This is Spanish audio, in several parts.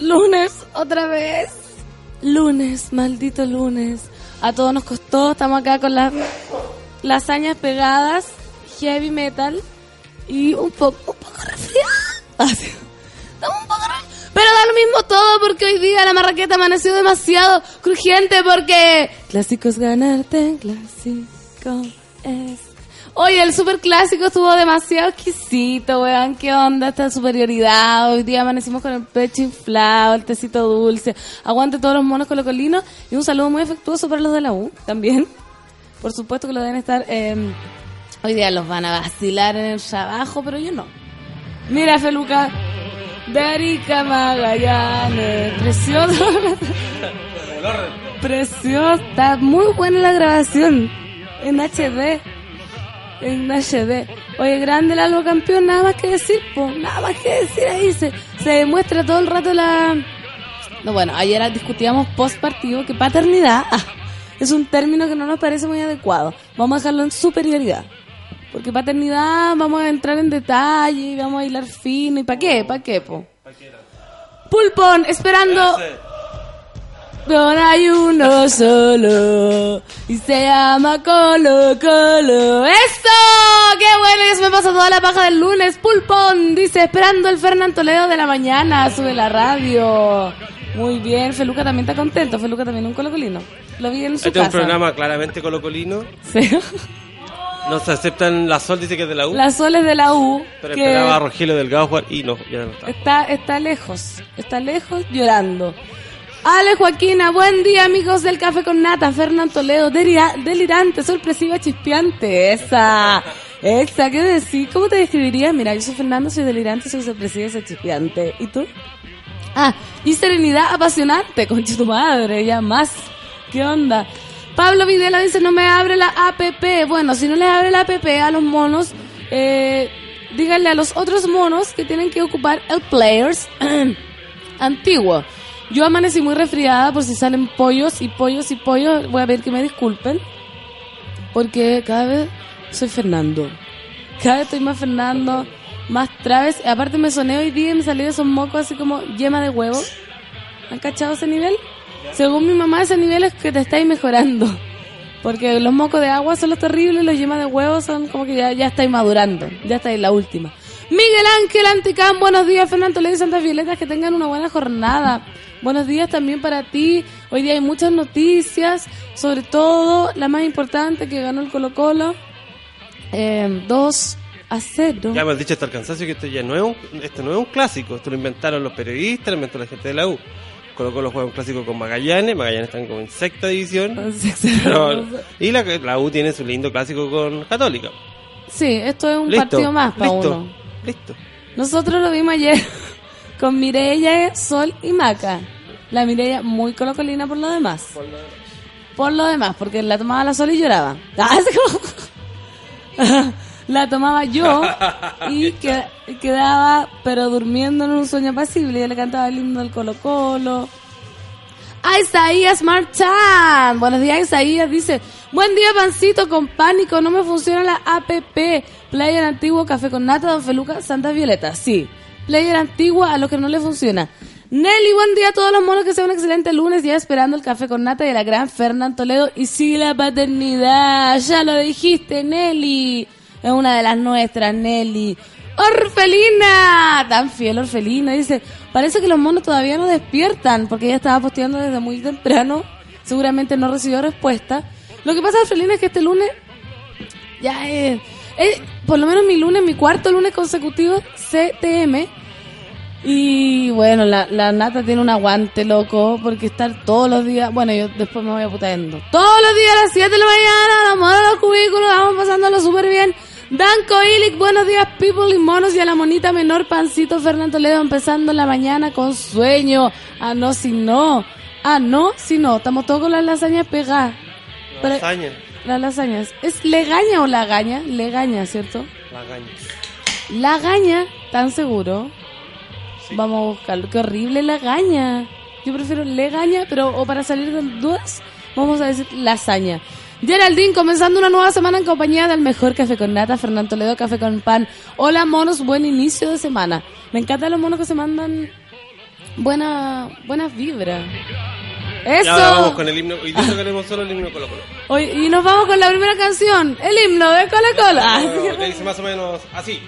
Lunes otra vez. Lunes, maldito lunes. A todos nos costó. Estamos acá con las lasañas pegadas, heavy metal y un poco, un poco resfriadas. Así. Estamos un poco. Pero da lo mismo todo porque hoy día la marraqueta amaneció demasiado crujiente porque clásico es ganarte, clásico es Oye, el super clásico estuvo demasiado exquisito, weón. ¿Qué onda esta superioridad? Hoy día amanecimos con el pecho inflado, el tecito dulce. Aguante todos los monos colocolinos. Y un saludo muy afectuoso para los de la U también. Por supuesto que lo deben estar. eh, hoy día los van a vacilar en el trabajo, pero yo no. Mira, Feluca. Darica Magallanes. Precioso. Precioso. Está muy buena la grabación. En HD. En HD. Oye, grande el algo campeón, nada más que decir, pues, nada más que decir ahí. Se, se demuestra todo el rato la. No, bueno, ayer discutíamos post partido que paternidad ah, es un término que no nos parece muy adecuado. Vamos a dejarlo en superioridad. Porque paternidad, vamos a entrar en detalle, vamos a hilar fino. ¿Y para qué? ¿Para qué, po? Pulpón, esperando. No hay uno solo y se llama Colo Colo. ¡Eso! ¡Qué bueno! Ya se me pasa toda la paja del lunes. Pulpón dice, esperando el Fernán Toledo de la mañana. Sube la radio. Muy bien. Feluca también está contento. Feluca también un colocolino. Lo vi en su Este es casa. un programa claramente colocolino. Sí. No se aceptan, la Sol dice que es de la U, La Sol es de la U. pero que esperaba a Rogelio Delgado jugar y no, ya no está. Está, está lejos, está lejos llorando. Ale Joaquina, buen día amigos del Café con Nata, Fernán Toledo, delira- delirante, sorpresiva, chispeante, esa, esa, ¿qué decir? ¿Cómo te describirías? Mira, yo soy Fernando, soy delirante, soy sorpresiva soy chispeante. ¿Y tú? Ah, y serenidad apasionante, concha tu madre, ya más. ¿Qué onda? Pablo Videla dice, no me abre la APP. Bueno, si no les abre la APP a los monos, eh, díganle a los otros monos que tienen que ocupar el Players antiguo. Yo amanecí muy resfriada por si salen pollos y pollos y pollos. Voy a pedir que me disculpen. Porque cada vez soy Fernando. Cada vez estoy más Fernando, más Traves. Aparte me soné hoy día y me salió esos mocos así como yema de huevo. ¿Han cachado ese nivel? Según mi mamá, ese nivel es que te estáis mejorando. Porque los mocos de agua son los terribles, los yemas de huevo son como que ya, ya estáis madurando. Ya estáis la última. Miguel Ángel Anticán, buenos días. Fernando Toledo y Santas Violetas, que tengan una buena jornada. Buenos días también para ti. Hoy día hay muchas noticias, sobre todo la más importante que ganó el Colo Colo. Eh, 2 a 0. Ya han dicho hasta el cansancio que esto ya no es un, esto no es un clásico, esto lo inventaron los periodistas, lo inventó la gente de la U. Colo Colo juega un clásico con Magallanes, Magallanes están como en sexta división. Pero- y la, la U tiene su lindo clásico con Católica. Sí, esto es un Listo, partido más para listo, uno. Listo. Nosotros lo vimos ayer con Mireya, Sol y Maca. La Mireya muy colocolina por lo demás. Por lo demás, porque la tomaba la Sol y lloraba. Como- la tomaba yo y que- quedaba, pero durmiendo en un sueño apacible. Yo le cantaba el himno del Colo Colo. A Isaías Marchán. Buenos días, Isaías. Dice, buen día, pancito, con pánico. No me funciona la APP. Player antiguo, café con nata, Don Feluca, Santa Violeta. Sí. Player antigua a los que no le funciona. Nelly, buen día a todos los monos. Que sea un excelente lunes. Ya esperando el café con nata de la gran Fernán Toledo. Y sí, la paternidad. Ya lo dijiste, Nelly. Es una de las nuestras, Nelly. Orfelina, tan fiel Orfelina, dice, parece que los monos todavía no despiertan, porque ella estaba posteando desde muy temprano, seguramente no recibió respuesta. Lo que pasa, Orfelina, es que este lunes ya es, por lo menos mi lunes, mi cuarto lunes consecutivo, CTM, y bueno, la, la nata tiene un aguante, loco, porque estar todos los días. Bueno, yo después me voy a putando. Todos los días a las 7 de la mañana, la moda de los cubículos, vamos pasándolo súper bien. Danco Ilic, buenos días, people y monos, y a la monita menor, pancito Fernando Toledo, empezando la mañana con sueño. Ah, no, si no. Ah, no, si no. Estamos todos con las lasañas pegadas. Lasaña. Las lasañas. ¿Es legaña o lagaña? Legaña, ¿cierto? Lagaña. Lagaña, tan seguro. Vamos a buscarlo. Qué horrible la gaña. Yo prefiero legaña, pero o para salir de dudas, vamos a decir lasaña. Geraldine, comenzando una nueva semana en compañía del mejor café con nata, Fernando Toledo, café con pan. Hola monos, buen inicio de semana. Me encantan los monos que se mandan buena, buenas vibras. Eso. Ya vamos con el himno. Hoy día tocaremos solo el himno Colo Colo. Hoy, y nos vamos con la primera canción, el himno de Colo Colo. Dice más o menos así.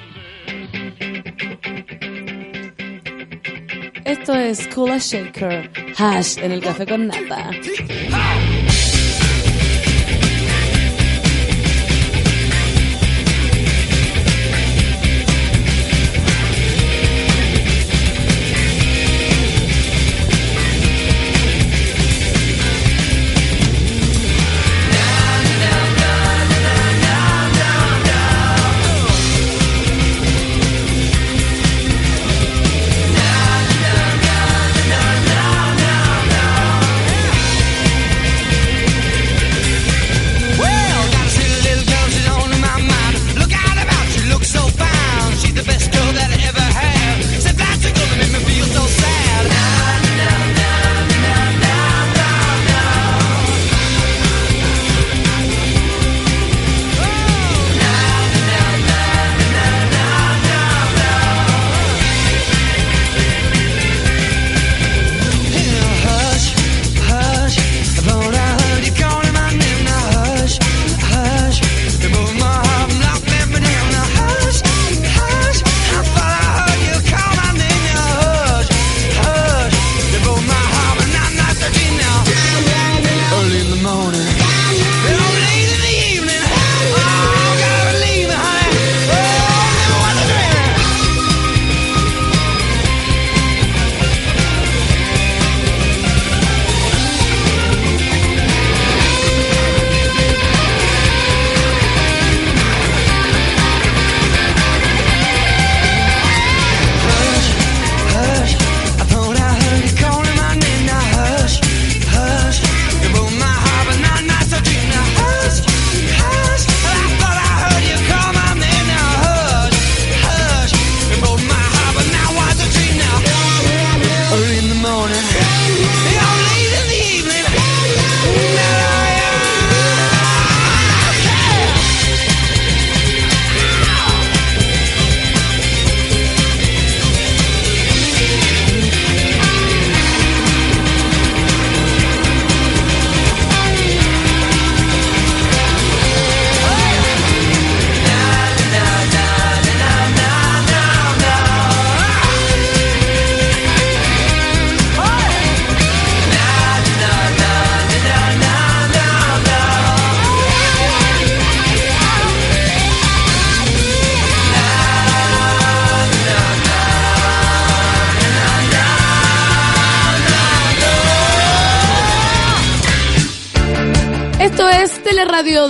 Esto es Kula Shaker, hash en el café con nata.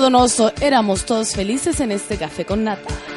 Donoso. Éramos todos felices en este café con nata.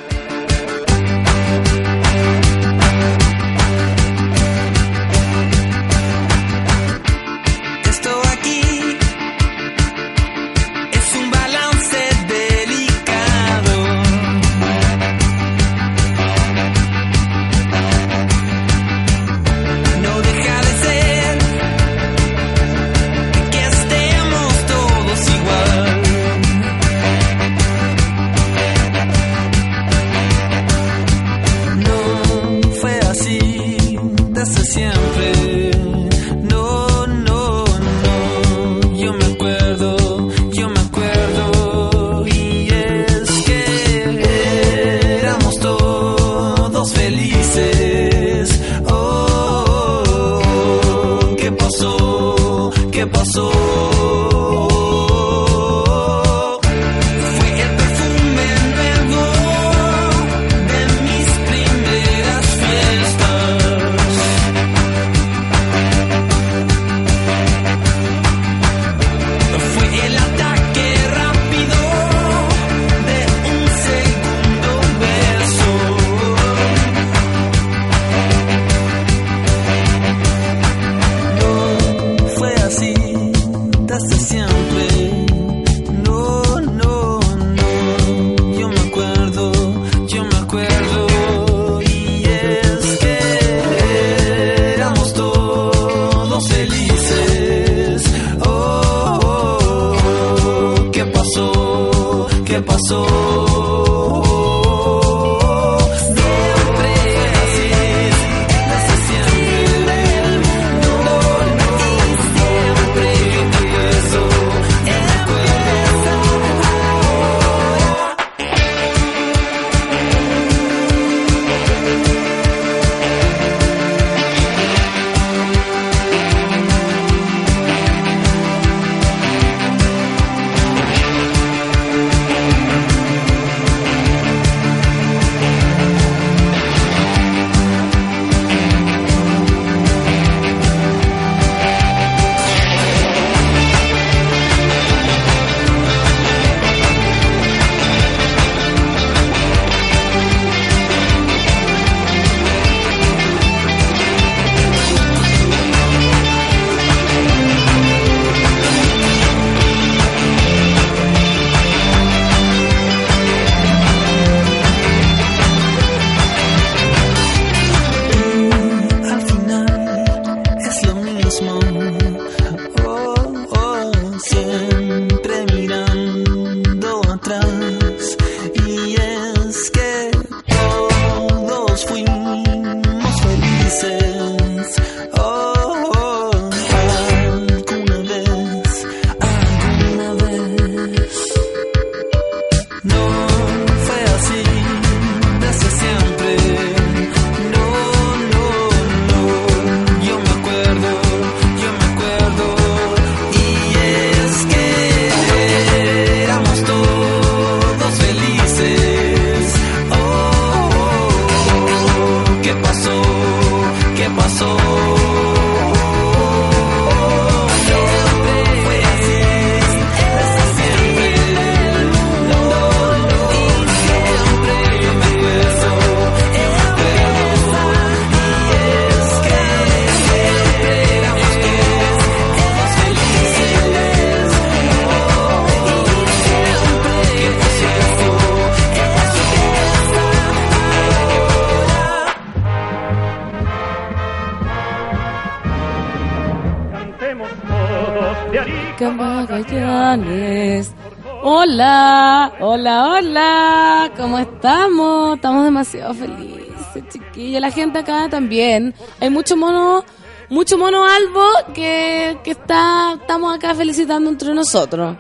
Chiquillos. La gente acá también. Hay mucho mono, mucho mono albo que, que está, estamos acá felicitando entre nosotros.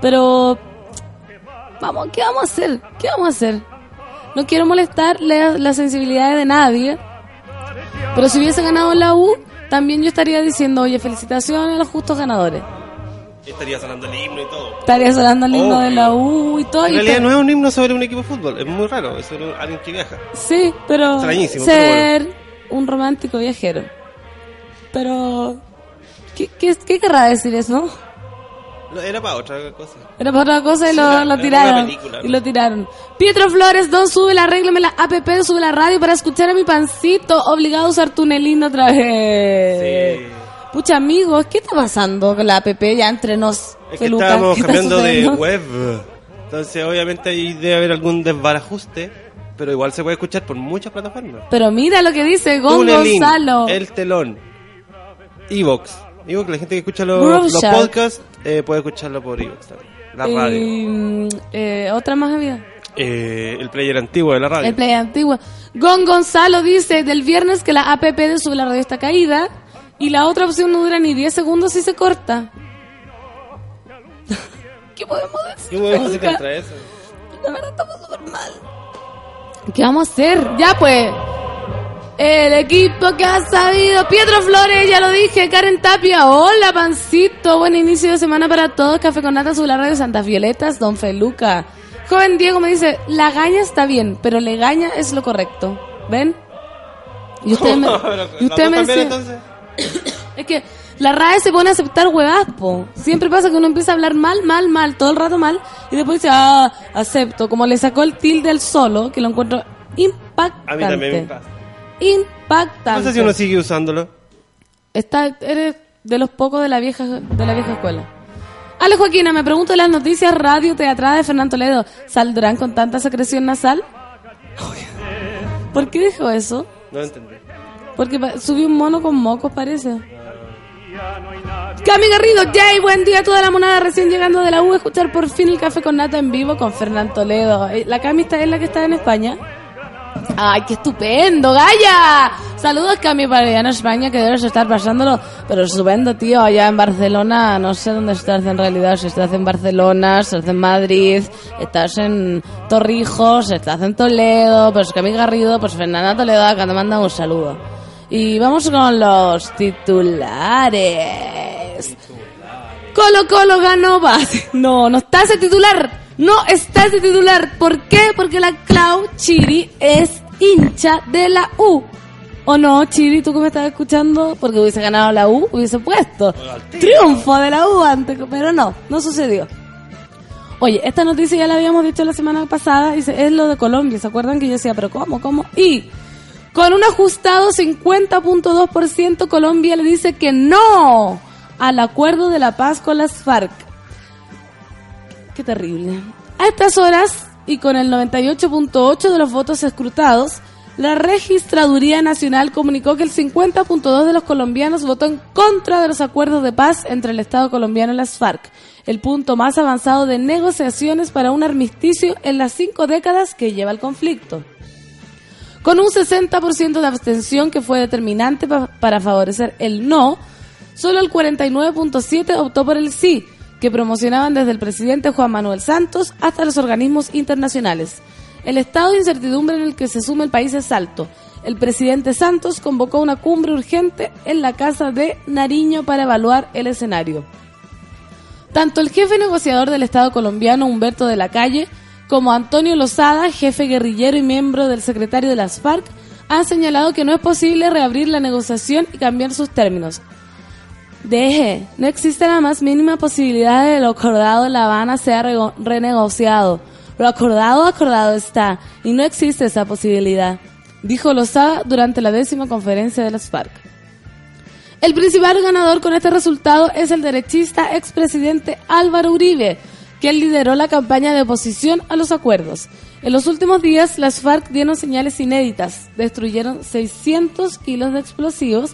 Pero, vamos, ¿qué vamos a hacer? ¿Qué vamos a hacer? No quiero molestar la- las sensibilidades de nadie. Pero si hubiese ganado la U, también yo estaría diciendo, oye, felicitaciones a los justos ganadores. Estaría sonando el himno y todo. Estaría sonando el himno Obvio. de la U y todo. En y realidad no es un himno sobre un equipo de fútbol, es muy raro, es sobre alguien que viaja. Sí, pero Extrañísimo, ser un romántico viajero. Pero, ¿qué, qué, qué querrá decir eso? No, Era para otra cosa. Era para otra cosa y lo, era- lo tiraron. Y lo tiraron. Pietro Flores, Don, sube la arréglame la app, sube la radio para escuchar a mi pancito. Obligado a usar tunelino otra vez. Sí. Pucha, amigos, ¿qué está pasando con la app ya entre nos? Es que Feluca? estábamos ¿Qué está cambiando de web. Entonces, obviamente, ahí debe haber algún desbarajuste. Pero igual se puede escuchar por muchas plataformas. Pero mira lo que dice Gon Gonzalo. El Telón, Evox. Evox, la gente que escucha los, podcasts eh, puede escucharlo por Evox también. La radio. Y, eh, otra más había. Eh, el player antiguo de la radio. El play antiguo. Gon Gonzalo dice del viernes que la app de Sube la Radio está caída y la otra opción no dura ni 10 segundos y se corta. ¿Qué podemos decir? ¿Qué podemos hacer contra eso? La verdad estamos súper mal. ¿Qué vamos a hacer? Ya pues. El equipo que ha sabido. Pietro Flores, ya lo dije. Karen Tapia. Hola, pancito. Buen inicio de semana para todos. Café con nata la radio Santas Violetas. Don Feluca. Joven Diego me dice, la gaña está bien, pero legaña es lo correcto. ¿Ven? Y usted me, y usted ¿las me entonces? Es que la RAE se pone a aceptar huevas, po. Siempre pasa que uno empieza a hablar mal, mal, mal, todo el rato mal, y después dice, ah, acepto. Como le sacó el tilde al solo, que lo encuentro impactante. A mí también me pasa. Impactante. No sé si uno sigue usándolo. Está, eres de los pocos de la vieja, de la vieja escuela. Ale Joaquina, me pregunto las noticias radio teatrales de Fernando Toledo, ¿saldrán con tanta secreción nasal? ¿Por qué dijo eso? No entendí. Porque subió un mono con mocos, parece. Cami Garrido, Jay, buen día a toda la monada recién llegando de la U, escuchar por fin el café con nata en vivo con Fernán Toledo. Eh, La Cami está es la que está en España. ¡Ay, qué estupendo, Gaya! Saludos, Cami, para allá en España, que debes estar pasándolo. Pero estupendo, tío, allá en Barcelona, no sé dónde estás en realidad, si estás en Barcelona, si estás en Madrid, estás en Torrijos, estás en Toledo, pues Cami Garrido, pues Fernanda Toledo, acá te manda un saludo. Y vamos con los titulares. Colo Colo ganó base. No, no está ese titular. No está ese titular. ¿Por qué? Porque la Clau Chiri es hincha de la U. ¿O no, Chiri, tú que me estás escuchando? Porque hubiese ganado la U, hubiese puesto triunfo de la U antes, pero no, no sucedió. Oye, esta noticia ya la habíamos dicho la semana pasada, dice, es lo de Colombia, ¿se acuerdan que yo decía, pero cómo, cómo? Y con un ajustado 50.2%, Colombia le dice que no al acuerdo de la paz con las FARC. Qué terrible. A estas horas, y con el 98.8 de los votos escrutados, La Registraduría Nacional comunicó que el 50.2 de los colombianos votó en contra de los acuerdos de paz entre el Estado colombiano y las FARC, el punto más avanzado de negociaciones para un armisticio en las cinco décadas que lleva el conflicto. Con un 60% de abstención que fue determinante pa- para favorecer el no, solo el 49.7 optó por el sí, que promocionaban desde el presidente Juan Manuel Santos hasta los organismos internacionales. El estado de incertidumbre en el que se sume el país es alto. El presidente Santos convocó una cumbre urgente en la casa de Nariño para evaluar el escenario. Tanto el jefe negociador del Estado colombiano, Humberto de la Calle, como Antonio Lozada, jefe guerrillero y miembro del secretario de las FARC, han señalado que no es posible reabrir la negociación y cambiar sus términos. Deje, no existe la más mínima posibilidad de que lo acordado en La Habana sea renegociado. Lo acordado, acordado está, y no existe esa posibilidad, dijo Lozada durante la décima conferencia de las FARC. El principal ganador con este resultado es el derechista expresidente Álvaro Uribe, quien lideró la campaña de oposición a los acuerdos. En los últimos días, las FARC dieron señales inéditas, destruyeron 600 kilos de explosivos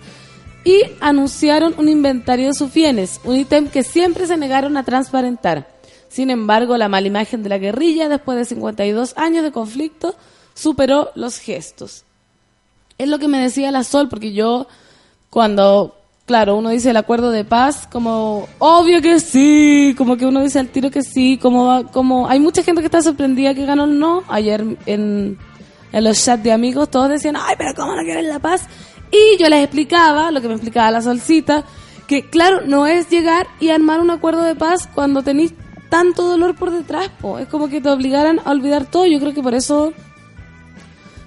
y anunciaron un inventario de sus bienes, un ítem que siempre se negaron a transparentar. Sin embargo, la mala imagen de la guerrilla, después de 52 años de conflicto, superó los gestos. Es lo que me decía la Sol, porque yo, cuando, claro, uno dice el acuerdo de paz, como, obvio que sí, como que uno dice al tiro que sí, como, como, hay mucha gente que está sorprendida que ganó el no. Ayer en, en los chats de amigos todos decían, ay, pero ¿cómo no quieren la paz? Y yo les explicaba, lo que me explicaba la Solcita, que claro, no es llegar y armar un acuerdo de paz cuando tenéis tanto dolor por detrás, po. es como que te obligaran a olvidar todo, yo creo que por eso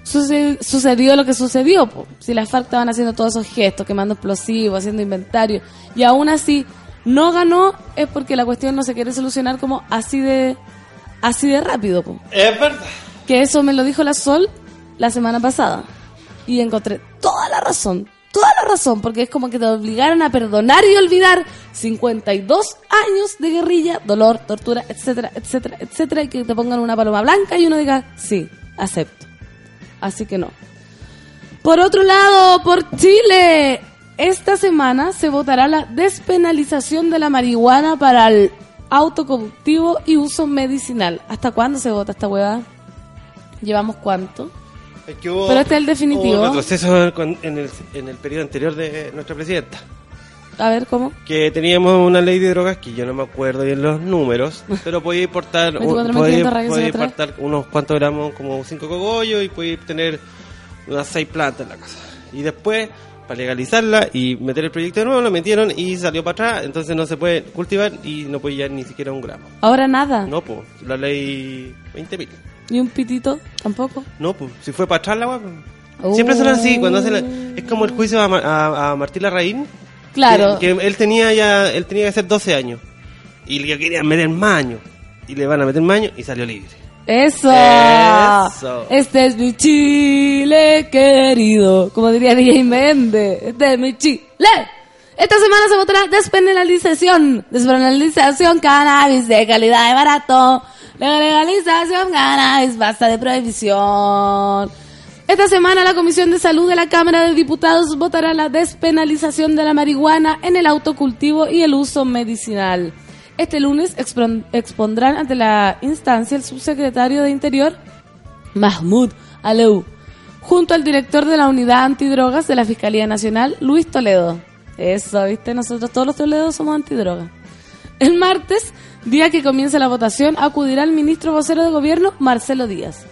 suce- sucedió lo que sucedió. po. Si las FARC estaban haciendo todos esos gestos, quemando explosivos, haciendo inventario, y aún así no ganó, es porque la cuestión no se quiere solucionar como así de así de rápido. po. Es verdad. Que eso me lo dijo la Sol la semana pasada. Y encontré toda la razón, toda la razón, porque es como que te obligaran a perdonar y olvidar 52 años de guerrilla, dolor, tortura, etcétera, etcétera, etcétera, y que te pongan una paloma blanca y uno diga, sí, acepto. Así que no. Por otro lado, por Chile, esta semana se votará la despenalización de la marihuana para el autoconductivo y uso medicinal. ¿Hasta cuándo se vota esta hueá? ¿Llevamos cuánto? Es que hubo- Pero este es el definitivo. hubo un retroceso con- en el, en el periodo anterior de nuestra presidenta. A ver, ¿cómo? Que teníamos una ley de drogas que yo no me acuerdo bien los números, pero podía importar, 24.500 podía, podía importar unos cuantos gramos, como cinco cogollos, y podía tener unas seis plantas en la casa. Y después, para legalizarla y meter el proyecto de nuevo, lo metieron y salió para atrás, entonces no se puede cultivar y no puede llegar ni siquiera un gramo. Ahora nada. No, pues, la ley 20.000. Ni un pitito tampoco. No, pues, si fue para atrás la guapa. Oh. Siempre son así, cuando hacen la- Es como el juicio a, Ma- a, a Martín Larraín. Claro. Que, que él tenía ya, él tenía que hacer 12 años. Y le querían meter más años. Y le van a meter más años y salió libre. Eso. Eso. Este es mi Chile querido. Como diría DJ Méndez. Este es mi Chile. Esta semana se votará despenalización. Despenalización cannabis de calidad y barato. Legalización cannabis basta de prohibición. Esta semana la Comisión de Salud de la Cámara de Diputados votará la despenalización de la marihuana en el autocultivo y el uso medicinal. Este lunes expon- expondrán ante la instancia el subsecretario de Interior, Mahmoud Aleu, junto al director de la Unidad Antidrogas de la Fiscalía Nacional, Luis Toledo. Eso, ¿viste? Nosotros todos los Toledos somos antidrogas. El martes, día que comienza la votación, acudirá el ministro vocero de gobierno, Marcelo Díaz.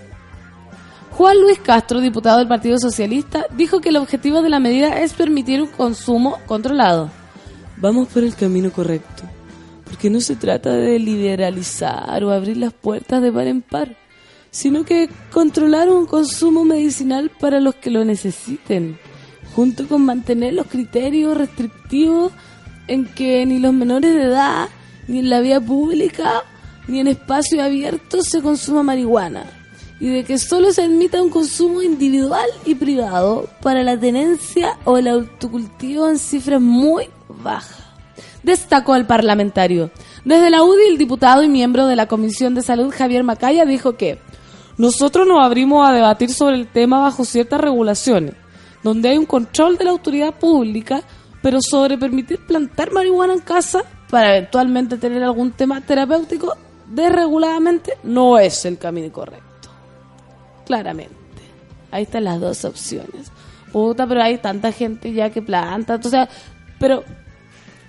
Juan Luis Castro, diputado del Partido Socialista, dijo que el objetivo de la medida es permitir un consumo controlado. Vamos por el camino correcto, porque no se trata de liberalizar o abrir las puertas de par en par, sino que controlar un consumo medicinal para los que lo necesiten, junto con mantener los criterios restrictivos en que ni los menores de edad, ni en la vía pública, ni en espacios abiertos se consuma marihuana y de que solo se admita un consumo individual y privado para la tenencia o el autocultivo en cifras muy bajas. Destacó el parlamentario. Desde la UDI, el diputado y miembro de la Comisión de Salud, Javier Macaya, dijo que nosotros nos abrimos a debatir sobre el tema bajo ciertas regulaciones, donde hay un control de la autoridad pública, pero sobre permitir plantar marihuana en casa para eventualmente tener algún tema terapéutico desreguladamente no es el camino correcto. Claramente. Ahí están las dos opciones. Puta, pero hay tanta gente ya que planta. O sea, pero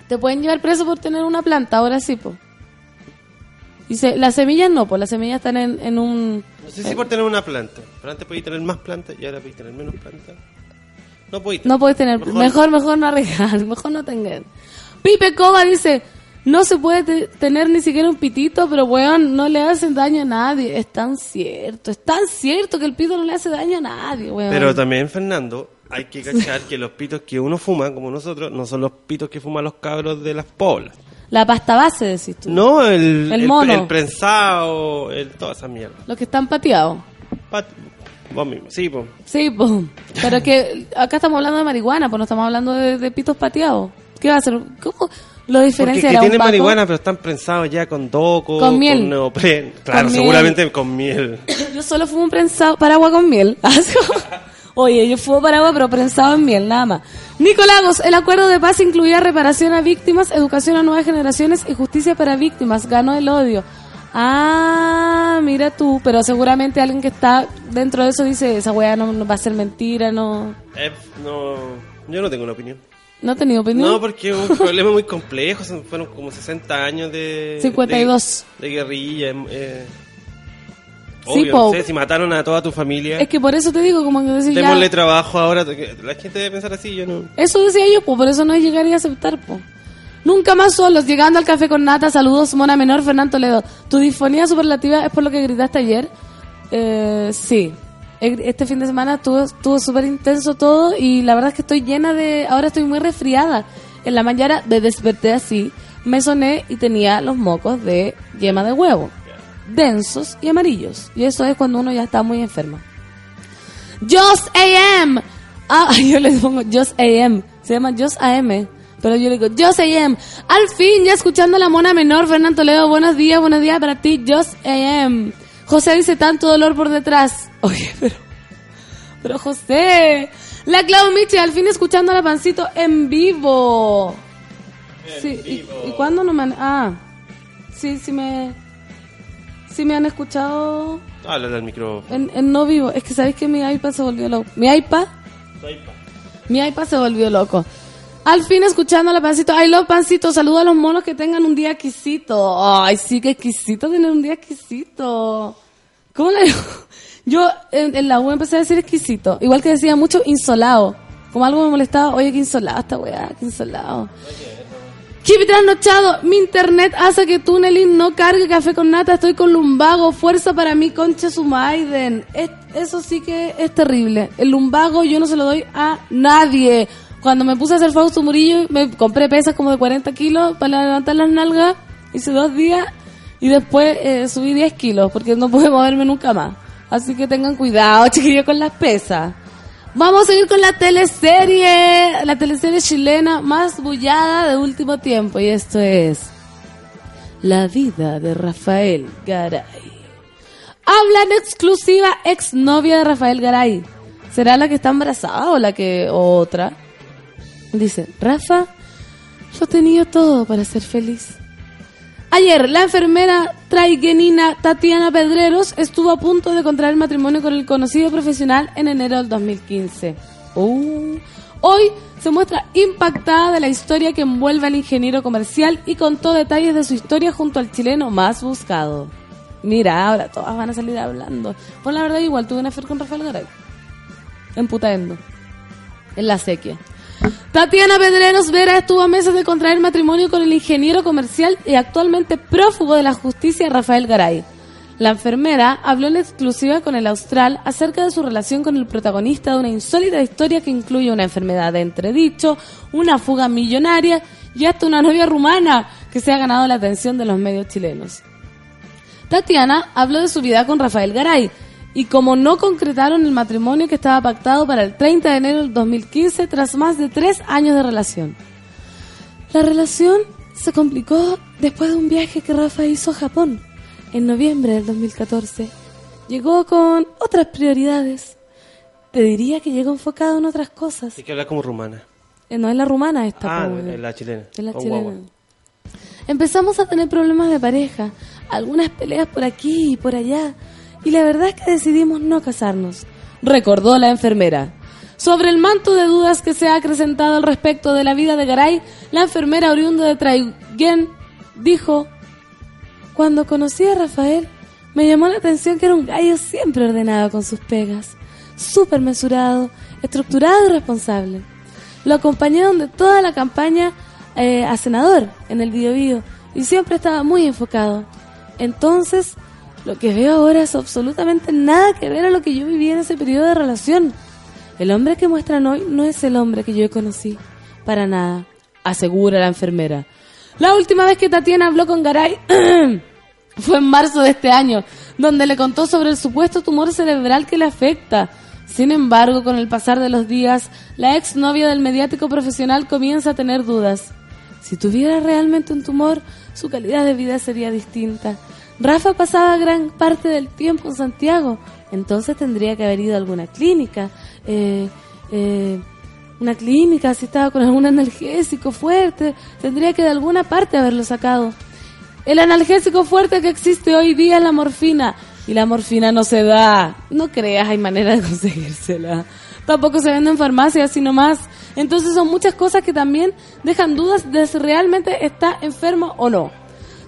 te pueden llevar preso por tener una planta, ahora sí, pues. Y se- las semillas no, pues las semillas están en, en un... No sé si por tener una planta. Pero antes podías tener más plantas y ahora podéis tener menos plantas. No podéis No puedes tener... Mejor, mejor, no arriesgar, mejor no tengan. Pipe Cova dice, no se puede te- tener ni siquiera un pitito, pero weón, no le hacen daño a nadie. Es tan cierto, es tan cierto que el pito no le hace daño a nadie, weón. Pero también, Fernando, hay que cachar que los pitos que uno fuma, como nosotros, no son los pitos que fuman los cabros de las poblas. La pasta base, decís tú. No, el, El mono. el prensado, el, toda esa mierda. Los que están pateados. Pat- vos mismo, sí, pues. Sí, pues. Pero que acá estamos hablando de marihuana, pues no estamos hablando de, de pitos pateados. ¿Qué va a hacer? ¿Cómo lo Porque diferencia que un tienen marihuana, pero están prensados ya con doco, Con miel. neopren. Claro, seguramente con miel. Yo solo fumo un prensado, paraguas con miel. Oye, yo fumo paraguas, pero prensado en miel, nada más. Nicolagos, el acuerdo de paz incluía reparación a víctimas, educación a nuevas generaciones y justicia para víctimas. Ganó el odio. Ah, mira tú, pero seguramente alguien que está dentro de eso dice, esa weá no, no va a ser mentira, no... Eh, no, yo no tengo una opinión. ¿No ha tenido opinión? No, porque es un problema muy complejo. Fueron como 60 años de. 52. De, de guerrilla. eh, Sí, obvio, po. no sé, si mataron a toda tu familia. Es que por eso te digo, como que decir ya... Démosle trabajo ahora. La gente debe pensar así, yo no. Eso decía yo, pues por eso no es llegar y aceptar, pues. Nunca más solos, llegando al café con nata, saludos, Mona Menor, Fernando Toledo. ¿Tu disfonía superlativa es por lo que gritaste ayer? Eh, sí. E- Este fin de semana estuvo, estuvo súper intenso todo y la verdad es que estoy llena de... Ahora estoy muy resfriada. En la mañana de desperté así, me soné y tenía los mocos de yema de huevo. Densos y amarillos. Y eso es cuando uno ya está muy enfermo. Just AM. Ah, yo le pongo Just AM. Se llama Just AM. Pero yo le digo Just AM. Al fin, ya escuchando la mona menor, Fernando Toledo. Buenos días, buenos días para ti, Just AM. José dice tanto dolor por detrás. Oye, pero. Pero José. La Clau Michi, al fin escuchando a la pancito en vivo. sí, ¿y, y cuándo no me han.? Ah. Sí, sí me. Sí me han escuchado Háblale al micrófono. en, en no vivo. Es que sabéis que mi iPad se volvió loco. Mi iPad, mi iPad se volvió loco. Al fin escuchando la pancito. Ay, los pancitos. Saludo a los monos que tengan un día exquisito. Ay, sí, que exquisito tener un día exquisito. ¿Cómo le digo? Yo en, la U empecé a decir exquisito. Igual que decía mucho insolado. Como algo me molestaba. Oye, que insolado esta weá, que insolado. Chipi trasnochado, mi internet hace que Tunelin no cargue café con nata, estoy con lumbago, fuerza para mí, concha su Maiden. Es- eso sí que es terrible. El lumbago yo no se lo doy a nadie. Cuando me puse a hacer Fausto Murillo, me compré pesas como de 40 kilos para levantar las nalgas, hice dos días y después eh, subí 10 kilos porque no pude moverme nunca más. Así que tengan cuidado, chiquillos, con las pesas. Vamos a seguir con la teleserie, la teleserie chilena más bullada de último tiempo. Y esto es La vida de Rafael Garay. Habla en exclusiva exnovia de Rafael Garay. ¿Será la que está embarazada o la que o otra? Dice, Rafa, yo tenía todo para ser feliz. Ayer, la enfermera traiguenina Tatiana Pedreros estuvo a punto de contraer matrimonio con el conocido profesional en enero del 2015. Uh. Hoy se muestra impactada de la historia que envuelve al ingeniero comercial y contó detalles de su historia junto al chileno más buscado. Mira, ahora todas van a salir hablando. Pues la verdad, igual tuve una affair con Rafael Garay. En Putaendo. En la sequía. Tatiana Pedreros Vera estuvo a meses de contraer matrimonio con el ingeniero comercial y actualmente prófugo de la justicia Rafael Garay. La enfermera habló en exclusiva con el Austral acerca de su relación con el protagonista de una insólita historia que incluye una enfermedad de entredicho, una fuga millonaria y hasta una novia rumana que se ha ganado la atención de los medios chilenos. Tatiana habló de su vida con Rafael Garay y como no concretaron el matrimonio que estaba pactado para el 30 de enero del 2015 tras más de tres años de relación. La relación se complicó después de un viaje que Rafa hizo a Japón en noviembre del 2014 llegó con otras prioridades. Te diría que llegó enfocado en otras cosas. Hay que hablar como rumana. Eh, no es la rumana esta. Ah, es la chilena. es la Con chilena. guagua. Empezamos a tener problemas de pareja, algunas peleas por aquí y por allá, y la verdad es que decidimos no casarnos, recordó la enfermera. Sobre el manto de dudas que se ha acrecentado al respecto de la vida de Garay, la enfermera oriunda de Traiguén dijo, cuando conocí a Rafael, me llamó la atención que era un gallo siempre ordenado con sus pegas, súper mesurado, estructurado y responsable. Lo acompañé donde toda la campaña eh, a senador en el Biobío y siempre estaba muy enfocado. Entonces, lo que veo ahora es absolutamente nada que ver a lo que yo viví en ese periodo de relación. El hombre que muestran hoy no es el hombre que yo conocí. Para nada, asegura la enfermera. La última vez que Tatiana habló con Garay fue en marzo de este año, donde le contó sobre el supuesto tumor cerebral que le afecta. Sin embargo, con el pasar de los días, la exnovia del mediático profesional comienza a tener dudas. Si tuviera realmente un tumor, su calidad de vida sería distinta. Rafa pasaba gran parte del tiempo en Santiago, entonces tendría que haber ido a alguna clínica. Eh, eh, una clínica, si estaba con algún analgésico fuerte, tendría que de alguna parte haberlo sacado. El analgésico fuerte que existe hoy día es la morfina. Y la morfina no se da. No creas, hay manera de conseguírsela. Tampoco se vende en farmacias, sino más. Entonces son muchas cosas que también dejan dudas de si realmente está enfermo o no.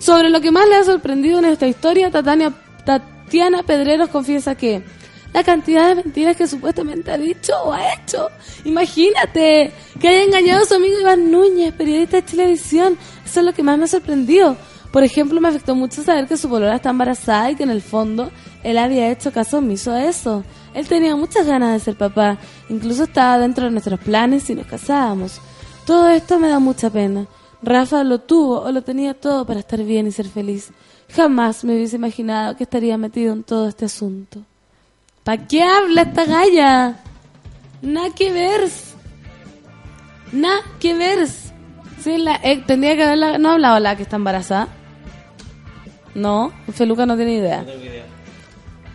Sobre lo que más le ha sorprendido en esta historia, Tatania- Tatiana Pedreros confiesa que la cantidad de mentiras que supuestamente ha dicho o ha hecho. Imagínate que haya engañado a su amigo Iván Núñez, periodista de televisión. Eso es lo que más me ha sorprendido. Por ejemplo, me afectó mucho saber que su polola está embarazada y que en el fondo él había hecho caso omiso a eso. Él tenía muchas ganas de ser papá, incluso estaba dentro de nuestros planes si nos casábamos. Todo esto me da mucha pena. Rafa lo tuvo o lo tenía todo para estar bien y ser feliz. Jamás me hubiese imaginado que estaría metido en todo este asunto. ¿Para qué habla esta galla? Nada que ver. Nada que ver. Sí, la, eh, tendría que haberla... ¿No ha hablado la que está embarazada? No, Feluca no tiene idea.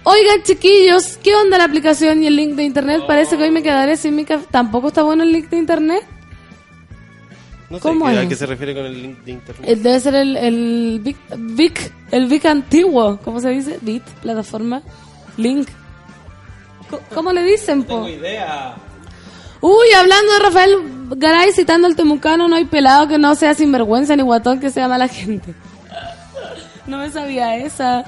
Oigan, chiquillos, ¿qué onda la aplicación y el link de internet? Parece que hoy me quedaré sin mi café. ¿Tampoco está bueno el link de internet? No sé ¿Cómo ¿qué- a es? qué se refiere con el link de internet. Eh, Debe ser el, el Vic, Vic, el Vic antiguo, ¿cómo se dice? Bit, plataforma, link. ¿Cómo le dicen, po? idea. Uy, hablando de Rafael Garay citando al temucano, no hay pelado que no sea sinvergüenza ni guatón que sea mala gente. No me sabía esa.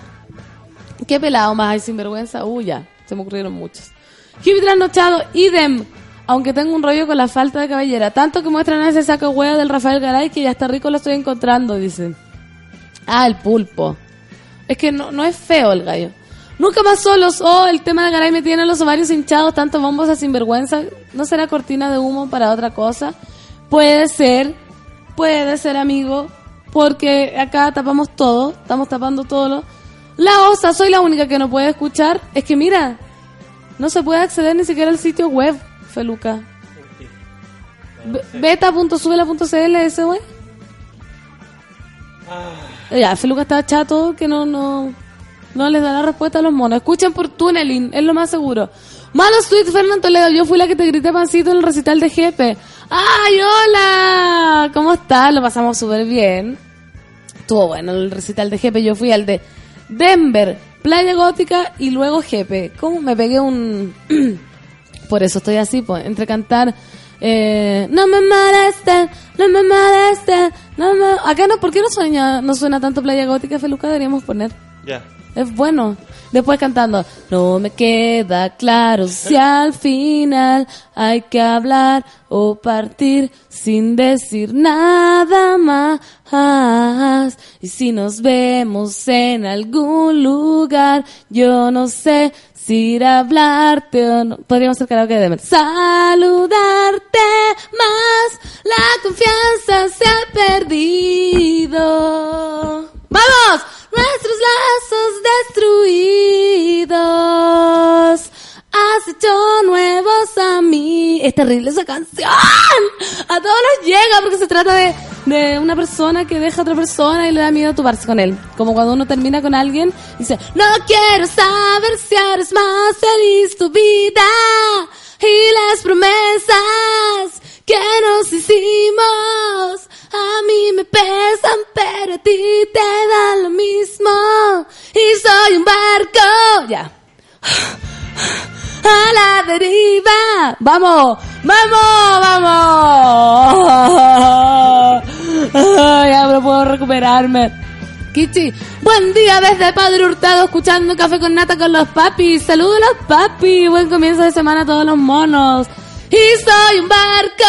¿Qué pelado más hay sinvergüenza? Uy, ya, se me ocurrieron muchos. Trasnochado, idem. Aunque tengo un rollo con la falta de cabellera. Tanto que muestran ese saco hueá del Rafael Garay que ya está rico lo estoy encontrando, dicen. Ah, el pulpo. Es que no, no es feo el gallo. Nunca más solos. Oh, el tema de Garay me tiene los ovarios hinchados, tanto bombos a sinvergüenza. ¿No será cortina de humo para otra cosa? Puede ser, puede ser, amigo, porque acá tapamos todo, estamos tapando todo lo... La osa, soy la única que no puede escuchar. Es que mira, no se puede acceder ni siquiera al sitio web, Feluca. Be- Beta.subela.cl ese wey. Ya, Feluca está chato que no, no, no les da la respuesta a los monos. Escuchen por Tunneling, es lo más seguro. Malos tweets, Fernando Toledo. Yo fui la que te grité pancito en el recital de Jepe. ¡Ay, hola! ¿Cómo estás? Lo pasamos súper bien. Estuvo bueno el recital de Jepe. Yo fui al de Denver, Playa Gótica y luego Jepe. ¿Cómo me pegué un... Por eso estoy así, pues, entre cantar... Eh, no me molesten, no me molesten, no me... Acá no, ¿por qué no suena, no suena tanto Playa Gótica, Feluca? Deberíamos poner. Ya. Es bueno. Después cantando, no me queda claro si al final hay que hablar o partir sin decir nada más. Y si nos vemos en algún lugar, yo no sé ir a hablarte o no. Podríamos hacer karaoke de Saludarte más, la confianza se ha perdido. ¡Vamos! Nuestros lazos destruidos. Has hecho nuevos a mí. Es terrible esa canción. A todos nos llega porque se trata de de una persona que deja a otra persona y le da miedo toparse con él. Como cuando uno termina con alguien y dice, no quiero saber si eres más feliz tu vida y las promesas que nos hicimos. A mí me pesan, pero a ti te da lo mismo. Y soy un barco. Ya. A la deriva. Vamos, vamos, vamos. Ya no puedo recuperarme. Kichi, buen día desde Padre Hurtado escuchando Café con Nata con los papis. Saludos a los papis. Buen comienzo de semana a todos los monos. Y soy un barco.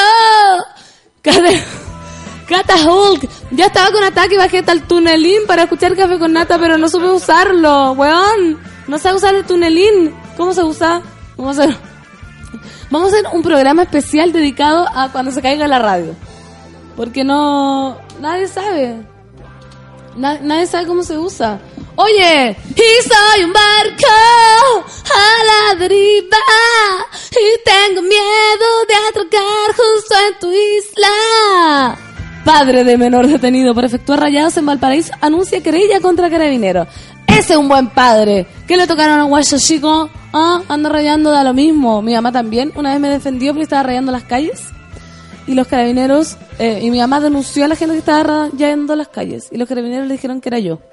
Cata Hulk. Ya estaba con ataque y bajé hasta el tunelín para escuchar Café con Nata, pero no supe usarlo, weón. No sé usar el tunelín. ¿Cómo se usa? Vamos a hacer, vamos a hacer un programa especial dedicado a cuando se caiga la radio. Porque no... Nadie sabe. Na- nadie sabe cómo se usa. Oye, y soy un barco a la deriva y tengo miedo de atracar justo en tu isla. Padre de menor detenido por efectuar rayados en Valparaíso anuncia querella contra carabineros. Ese es un buen padre. ¿Qué le tocaron a guayo chico? Ah, anda rayando da lo mismo. Mi mamá también una vez me defendió porque estaba rayando las calles y los carabineros, eh, y mi mamá denunció a la gente que estaba rayando las calles, y los carabineros le dijeron que era yo.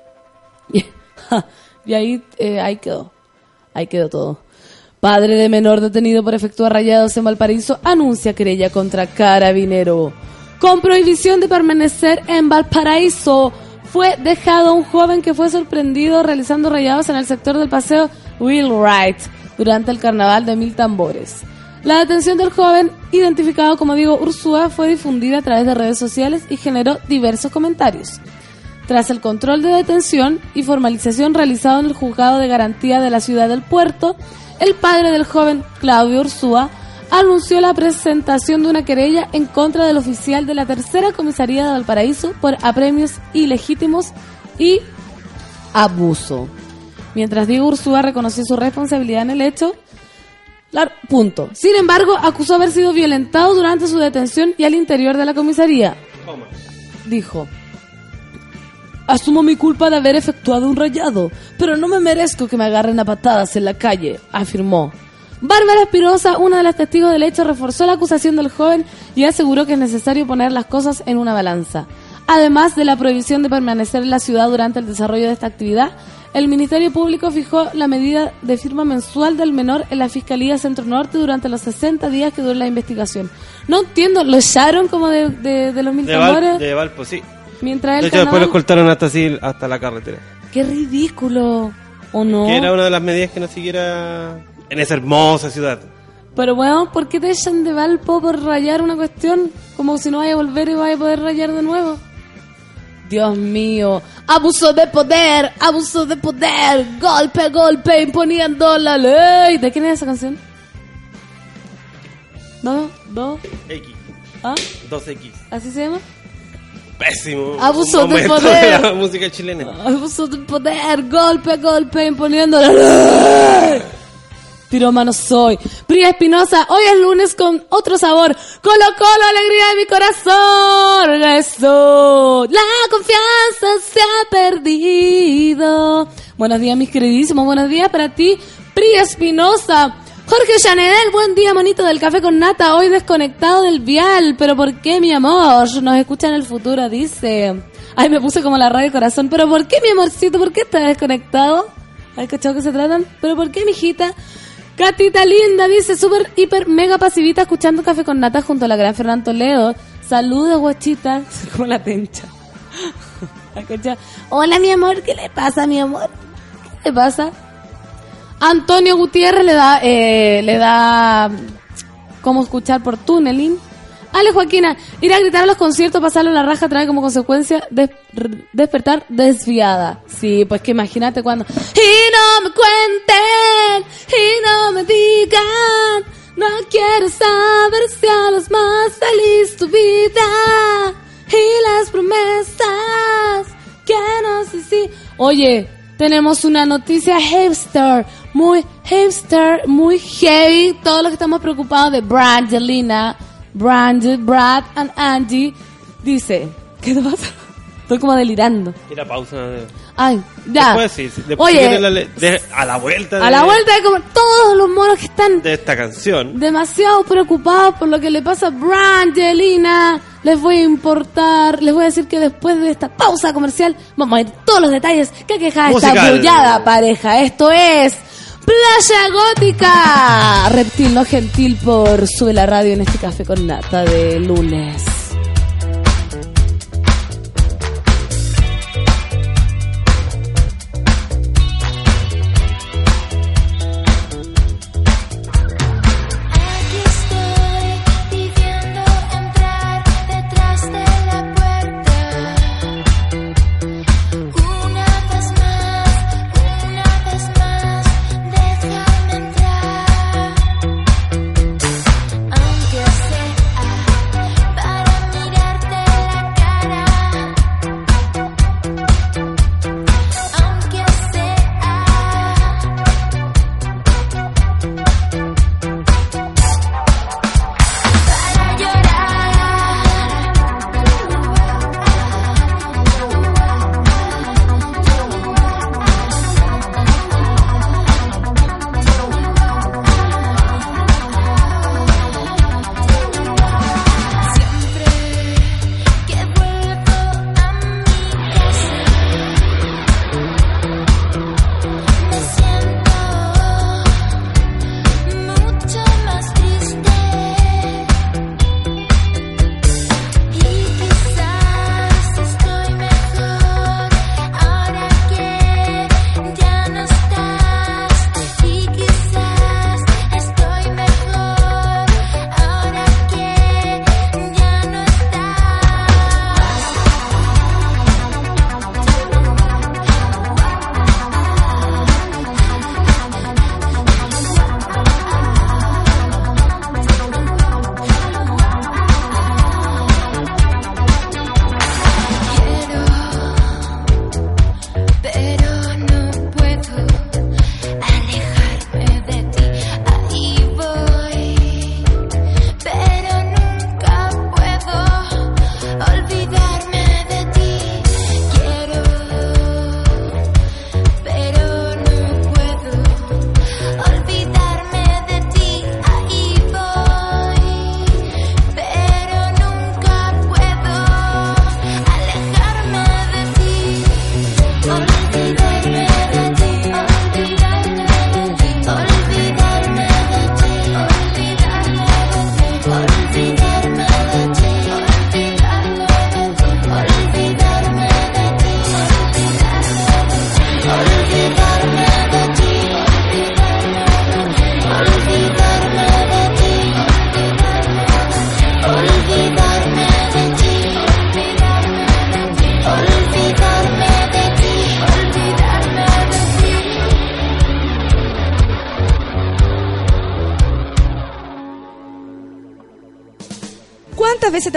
Y, y ahí, eh, ahí quedó, ahí quedó todo. Padre de menor detenido por efectuar rayados en Valparaíso anuncia querella contra carabinero. Con prohibición de permanecer en Valparaíso, fue dejado un joven que fue sorprendido realizando rayados en el sector del paseo Wheelwright durante el carnaval de Mil Tambores. La detención del joven, identificado como Diego Ursúa, fue difundida a través de redes sociales y generó diversos comentarios. Tras el control de detención y formalización realizado en el juzgado de garantía de la ciudad del puerto, el padre del joven, Claudio Ursúa, anunció la presentación de una querella en contra del oficial de la tercera comisaría de Valparaíso por apremios ilegítimos y abuso. Mientras Diego Ursúa reconoció su responsabilidad en el hecho, punto. Sin embargo, acusó haber sido violentado durante su detención y al interior de la comisaría. Dijo, asumo mi culpa de haber efectuado un rayado, pero no me merezco que me agarren a patadas en la calle, afirmó. Bárbara Espirosa, una de las testigos del hecho, reforzó la acusación del joven y aseguró que es necesario poner las cosas en una balanza. Además de la prohibición de permanecer en la ciudad durante el desarrollo de esta actividad, el Ministerio Público fijó la medida de firma mensual del menor en la Fiscalía Centro Norte durante los 60 días que dure la investigación. No entiendo, ¿lo echaron como de, de, de los mil De, Val, de Valpo, sí. Mientras De hecho, después los cortaron hasta así, hasta la carretera. ¡Qué ridículo! ¿O no? Que era una de las medidas que no siguiera en esa hermosa ciudad. Pero weón, ¿por qué te echan de Valpo por rayar una cuestión? Como si no vaya a volver y vaya a poder rayar de nuevo. Dios mío, abuso de poder, abuso de poder, golpe golpe, imponiendo la ley. ¿De quién es esa canción? ¿No? ¿Do? X, ¿Ah? 2X. ¿Así se llama? Pésimo. Abuso de poder. la música chilena. Abuso de poder, golpe golpe, imponiendo la ley. Piromano soy. Priya Espinosa, hoy es lunes con otro sabor. Colo Colo, alegría de mi corazón. Eso. La confianza se ha perdido. Buenos días, mis queridísimos. Buenos días para ti, Priya Espinosa. Jorge Chanedel, buen día, monito del café con nata. Hoy desconectado del vial. Pero ¿por qué, mi amor? Nos escucha en el futuro, dice. Ay, me puse como la radio corazón. Pero ¿por qué, mi amorcito? ¿Por qué estás desconectado? ¿Hay cachado que se tratan? ¿Pero por qué, mijita? Catita linda, dice, súper, hiper, mega pasivita escuchando Café con Nata junto a la gran Fernando Toledo. Saludos, guachita. Como la tencha. Hola, mi amor, ¿qué le pasa, mi amor? ¿Qué le pasa? Antonio Gutiérrez le da, eh, le da cómo escuchar por tuneling. Ale Joaquina, ir a gritar a los conciertos, pasarlo la raja, trae como consecuencia despertar desviada. Sí, pues que imagínate cuando... Y no me cuenten, y no me digan, no quiero saber si harás más feliz tu vida. Y las promesas que no sé si... Oye, tenemos una noticia hipster, muy hipster, muy heavy. Todos los que estamos preocupados de Brangelina, Brandon, Brad and Andy, dice, ¿Qué te pasa? Estoy como delirando. Y la pausa. de- Ay, ya. Después sí, después Oye, la de- a la vuelta de, a la vuelta de como todos los monos que están de esta canción. demasiado preocupados por lo que le pasa a Brangelina. Les voy a importar, les voy a decir que después de esta pausa comercial vamos a ir todos los detalles que queja esta bullada pareja. Esto es Playa Gótica. Reptil no gentil por Sube la Radio en este café con nata de lunes.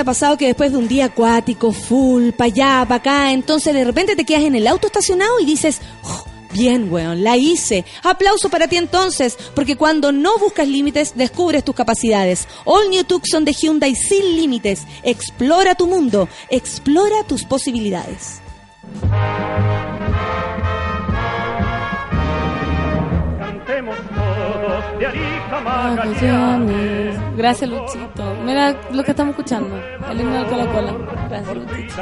Pasado que después de un día acuático, full, pa' allá, pa' acá, entonces de repente te quedas en el auto estacionado y dices, "Oh, bien, weón, la hice. Aplauso para ti entonces, porque cuando no buscas límites, descubres tus capacidades. All New Tucson de Hyundai sin límites. Explora tu mundo, explora tus posibilidades. Todos de. Gracias, Luchito. Mira lo que estamos escuchando. El himno del Cola Cola. Gracias, Luchito.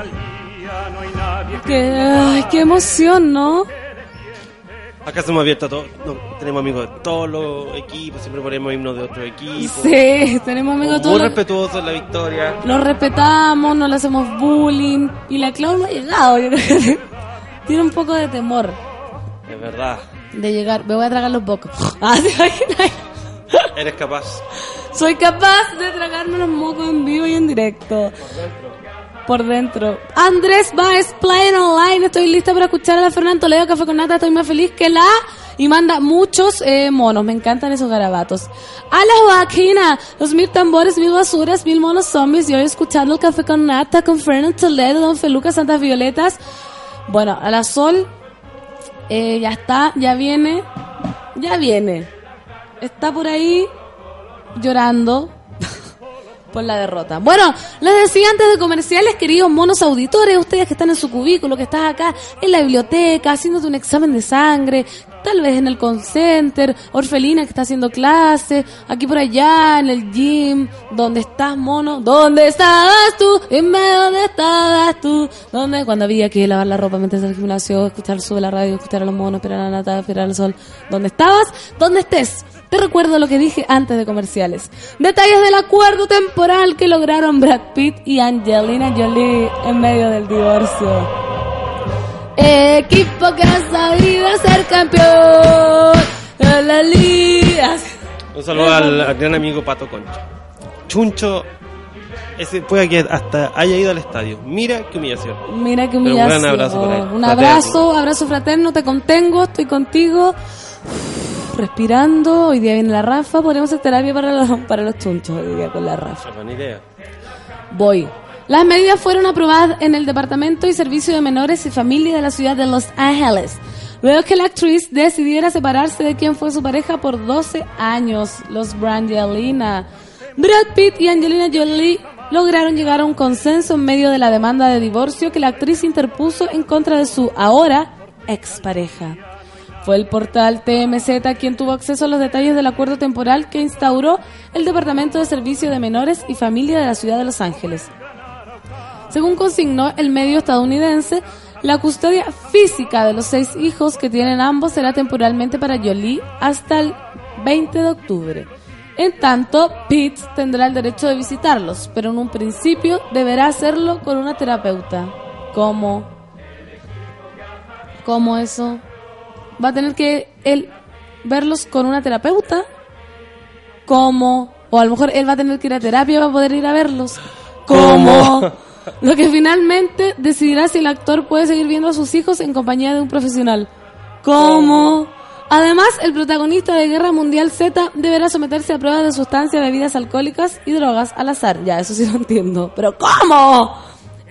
Qué, ay, qué emoción, ¿no? Acá somos abiertos a todo. no, tenemos amigos de todos los equipos, siempre ponemos himnos de otros equipos. Sí, tenemos amigos Muy todos. los- respetuosos en la victoria. Lo respetamos, no le hacemos bullying. Y la Clau no ha llegado. Yo creo que tiene un poco de temor Es verdad. De llegar. Me voy a tragar los bocos. Ah, ¿te imaginas? Eres capaz. Soy capaz de tragarme los mocos en vivo y en directo. Por dentro. Andrés Baez, Play Online. Estoy lista para escuchar a la Fernanda Toledo, Café con Nata. Estoy más feliz que la. Y manda muchos eh, monos. Me encantan esos garabatos. A la Joaquina. Los mil tambores, mil basuras, mil monos zombies. Y hoy escuchando el Café con Nata con Fernando Toledo, Don Feluca, Santas Violetas. Bueno, a la Sol. Eh, ya está, ya viene. Ya viene. Está por ahí llorando. Por la derrota. Bueno, les decía antes de comerciales, queridos monos auditores, ustedes que están en su cubículo, que estás acá en la biblioteca, haciéndote un examen de sangre, tal vez en el call center, orfelina que está haciendo clase, aquí por allá, en el gym, ¿dónde estás, mono? ¿Dónde estabas tú? Dime dónde estabas tú. ¿Dónde? Cuando había que lavar la ropa, meterse al gimnasio, escuchar sube la radio, escuchar a los monos, esperar a la nata, esperar al sol. ¿Dónde estabas? ¿Dónde estés? Te recuerdo lo que dije antes de comerciales. Detalles del acuerdo temporal que lograron Brad Pitt y Angelina Jolie en medio del divorcio. Equipo que ha sabido ser campeón de la liga. Un saludo al, al gran amigo Pato Concha. Chuncho, ese puede que hasta haya ido al estadio. Mira qué humillación. Mira qué Pero un humillación. gran abrazo para él. Un abrazo, abrazo fraterno, te contengo, estoy contigo. Respirando, hoy día viene la Rafa, podemos hacer terapia para los, para los chunchos hoy día con la Rafa. No, buena idea. Voy. Las medidas fueron aprobadas en el Departamento y Servicio de Menores y Familia de la ciudad de Los Ángeles. Luego que la actriz decidiera separarse de quien fue su pareja por 12 años, los Brangelina. Brad Pitt y Angelina Jolie lograron llegar a un consenso en medio de la demanda de divorcio que la actriz interpuso en contra de su ahora expareja. Fue el portal TMZ quien tuvo acceso a los detalles del acuerdo temporal que instauró el Departamento de Servicio de Menores y Familia de la ciudad de Los Ángeles. Según consignó el medio estadounidense, la custodia física de los seis hijos que tienen ambos será temporalmente para Jolie hasta el 20 de octubre. En tanto, Pitts tendrá el derecho de visitarlos, pero en un principio deberá hacerlo con una terapeuta. ¿Cómo? ¿Cómo eso? Va a tener que él verlos con una terapeuta. ¿Cómo? O a lo mejor él va a tener que ir a terapia para poder ir a verlos. ¿Cómo? Lo que finalmente decidirá si el actor puede seguir viendo a sus hijos en compañía de un profesional. ¿Cómo? Además, el protagonista de Guerra Mundial Z deberá someterse a pruebas de sustancias, bebidas alcohólicas y drogas al azar. Ya, eso sí lo entiendo. Pero ¿cómo?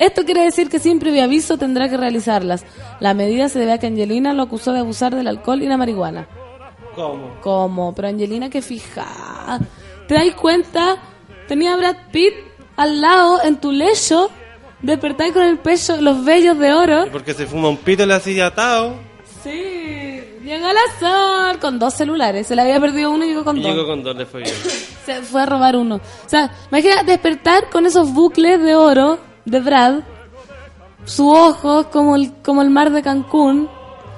Esto quiere decir que sin previo aviso tendrá que realizarlas. La medida se debe a que Angelina lo acusó de abusar del alcohol y la marihuana. ¿Cómo? ¿Cómo? Pero Angelina, que fija. ¿Te das cuenta? Tenía a Brad Pitt al lado en tu lecho. Despertáis con el pecho, los vellos de oro. Y porque se fuma un pito la silla atado. Sí, llegó al azar con dos celulares. Se le había perdido uno y llegó con Y dos. llegó con dos, le fue bien. Se fue a robar uno. O sea, imagina despertar con esos bucles de oro de Brad, sus ojos como el, como el mar de Cancún,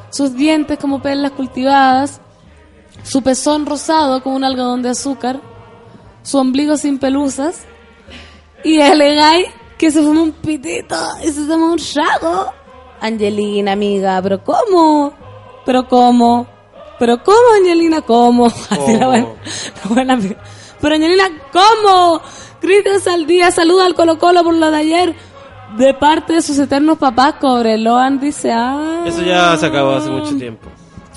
sus dientes como perlas cultivadas, su pezón rosado como un algodón de azúcar, su ombligo sin pelusas, y el Egay que se fuma un pitito y se toma un trago. Angelina, amiga, pero ¿cómo? ¿Pero cómo? ¿Pero cómo, Angelina? ¿Cómo? Así la buena, la buena. Pero Angelina, ¿cómo? Cristian Saldía, saluda al Colo Colo por lo de ayer. De parte de sus eternos papás, Cobreloan dice, ah. Eso ya se acabó hace mucho tiempo.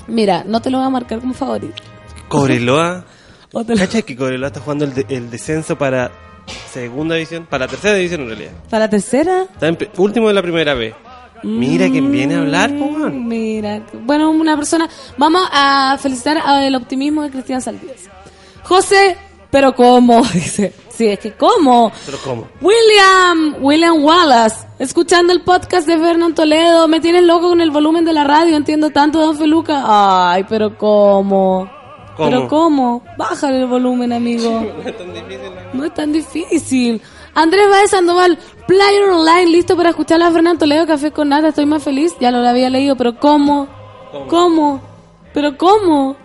Mira, no te lo voy a marcar como favorito. Cobreloa. Lo- ¿Cachai que Cobreloa está jugando el, de- el descenso para segunda división? Para tercera división en realidad. ¿Para la tercera? Está en último de la primera vez. Mira quién viene a hablar, weón. Mm, Mira, bueno, una persona. Vamos a felicitar al optimismo de Cristian Saldías. José, pero ¿cómo? Dice. Sí, es que ¿cómo? Pero ¿cómo? William, William Wallace, escuchando el podcast de Fernando Toledo, me tienes loco con el volumen de la radio, entiendo tanto, don Feluca. Ay, pero ¿cómo? ¿Cómo? ¿Pero cómo? Bájale el volumen, amigo. No es tan difícil. Andrés Baez Sandoval, Player Online, listo para escuchar a Fernando Toledo, Café con Nata, estoy más feliz. Ya lo había leído, pero ¿cómo? ¿Cómo? ¿Pero cómo?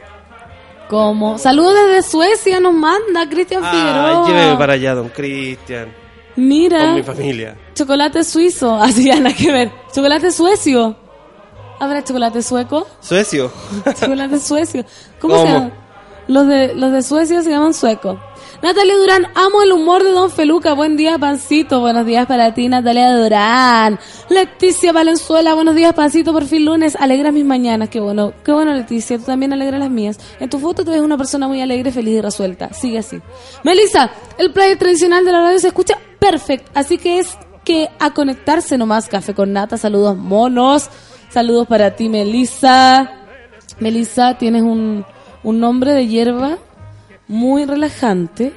¿Cómo? Saludos desde Suecia, nos manda Cristian Ay, Figueroa. lléveme para allá, don Cristian. Con Mira, mi familia. chocolate suizo. Así ya nada que ver. Chocolate suecio. ¿Habrá chocolate sueco? Suecio. Chocolate suecio. ¿Cómo, se ¿Cómo? llama? Los de, los de Suecia se llaman sueco. Natalia Durán, amo el humor de Don Feluca. Buen día, Pancito. Buenos días para ti, Natalia Durán. Leticia Valenzuela, buenos días, Pancito. Por fin lunes, alegra mis mañanas. Qué bueno, qué bueno, Leticia. Tú también alegras las mías. En tu foto te ves una persona muy alegre, feliz y resuelta. Sigue así. Melissa, el player tradicional de la radio se escucha perfecto. Así que es que a conectarse nomás. Café con nata, saludos monos. Saludos para ti, Melissa. Melissa, tienes un, un nombre de hierba muy relajante.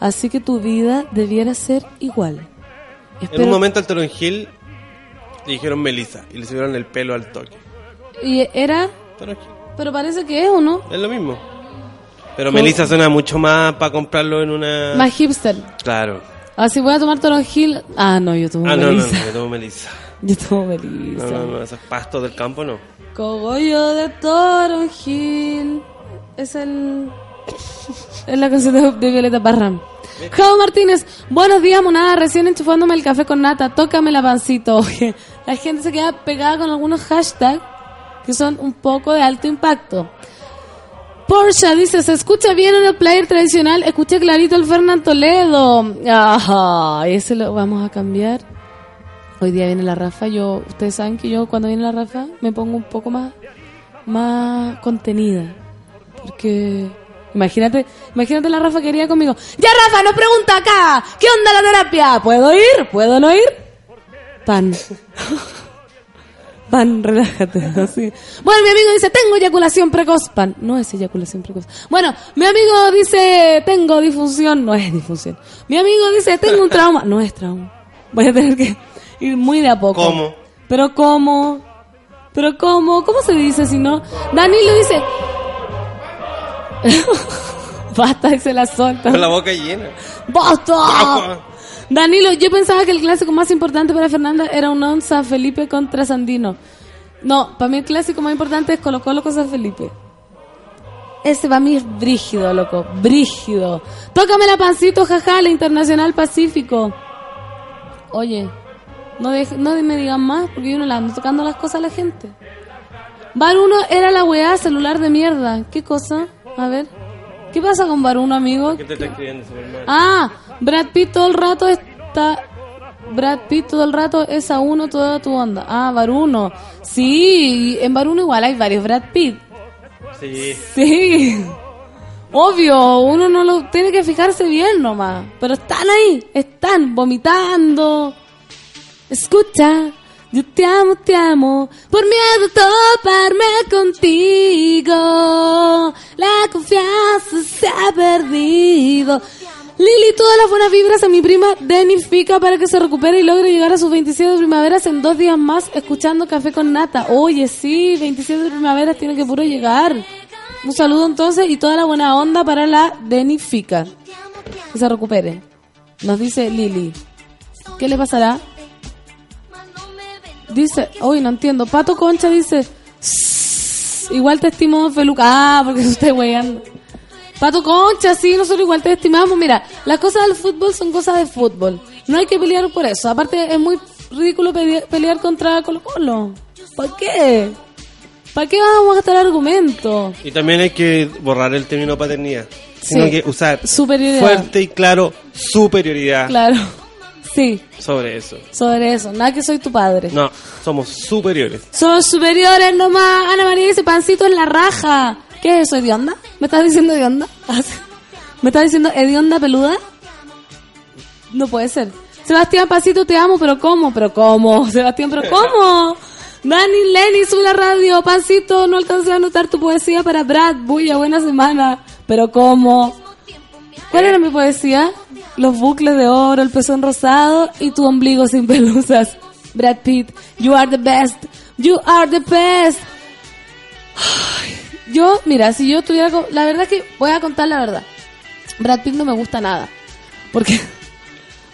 Así que tu vida debiera ser igual. En un momento al Toronjil le dijeron Melissa y le subieron el pelo al toque. Y era, Toronjil, pero parece que es, ¿o no? es lo mismo. Pero ¿Cómo? Melissa suena mucho más para comprarlo en una... Más hipster. Claro. Así voy a tomar toronjil. Ah, no, yo tomo Ah, no, no, no, melisa. yo tomo Melissa. Yo tomo melisa. No, no, no, esos pastos del campo no. Cogollo de toronjil. Es el... Es la canción de, Violeta Parra. Javo Martínez, buenos días, monada. Recién enchufándome el café con nata. Tócame la pancito. La gente se queda pegada con algunos hashtags que son un poco de alto impacto. Porsche dice, se escucha bien en el player tradicional, escuché clarito el Fernán Toledo. Ajá, ese lo vamos a cambiar. Hoy día viene la Rafa, yo, ustedes saben que yo cuando viene la Rafa me pongo un poco más, más contenida. Porque, imagínate, imagínate la Rafa quería conmigo. Ya Rafa, no pregunta acá, ¿qué onda la terapia? ¿Puedo ir? ¿Puedo no ir? Pan. Pan, relájate. Así. Bueno, mi amigo dice, tengo eyaculación precoz. Pan, no es eyaculación precoz. Bueno, mi amigo dice, tengo disfunción. No es disfunción. Mi amigo dice, tengo un trauma. No es trauma. Voy a tener que ir muy de a poco. ¿Cómo? Pero cómo. Pero cómo. ¿Cómo se dice si no? Danilo dice... Basta y se la solta. Con la boca llena. ¡Basta! Danilo, yo pensaba que el clásico más importante para Fernanda era un onza Felipe contra Sandino. No, para mí el clásico más importante es Colo Colo San Felipe. Ese para mí es brígido, loco. Brígido. Tócame la pancito, jaja, la Internacional Pacífico. Oye, no, deje- no me digan más porque yo no le ando tocando las cosas a la gente. Bar 1 era la weá celular de mierda. ¿Qué cosa? A ver. ¿Qué pasa con Bar 1, amigo? ¿Qué te está escribiendo, Superman? Ah, Brad Pitt todo el rato está. Brad Pitt todo el rato es a uno toda tu onda. Ah, Baruno. Sí, en Baruno igual hay varios Brad Pitt. Sí. Sí. Obvio, uno no lo tiene que fijarse bien nomás. Pero están ahí, están vomitando. Escucha, yo te amo, te amo. Por miedo a toparme contigo. La confianza se ha perdido. Lili, todas las buenas vibras a mi prima Fica para que se recupere y logre llegar a sus 27 de primaveras en dos días más escuchando Café con Nata. Oye, sí, 27 de primaveras tiene que puro llegar. Un saludo entonces y toda la buena onda para la Fica. Que se recupere. Nos dice Lili. ¿Qué le pasará? Dice, uy, no entiendo. Pato Concha dice, "Sss, igual te estimo Feluca. Ah, porque se está weyando. Pato Concha, sí, nosotros igual te estimamos. Mira, las cosas del fútbol son cosas de fútbol. No hay que pelear por eso. Aparte, es muy ridículo pelear, contra Colo Colo. ¿Para qué? ¿Para qué vamos a gastar argumentos? Y también hay que borrar el término paternidad. Sino Sí. que usar Superioridad. fuerte y claro superioridad Claro. Sí, sobre eso. sobre eso. Nada que soy tu padre. No, somos superiores. Somos superiores nomás. Ana María dice, pancito en la raja. ¿Qué es eso, hedionda? ¿Me estás diciendo hedionda? ¿Me estás diciendo hedionda peluda? No puede ser. Sebastián Pancito, te amo, pero ¿cómo? ¿Pero cómo? Sebastián, ¿pero cómo? Dani, Lenny, sube la radio. Pancito, no alcancé a anotar tu poesía para Brad. Bulla, buena semana. ¿Pero cómo? ¿Cuál era mi poesía? Los bucles de oro, el pezón rosado y tu ombligo sin pelusas. Brad Pitt, you are the best. You are the best. Yo, mira, si yo tuviera... La verdad es que voy a contar la verdad. Brad Pitt no me gusta nada. Porque...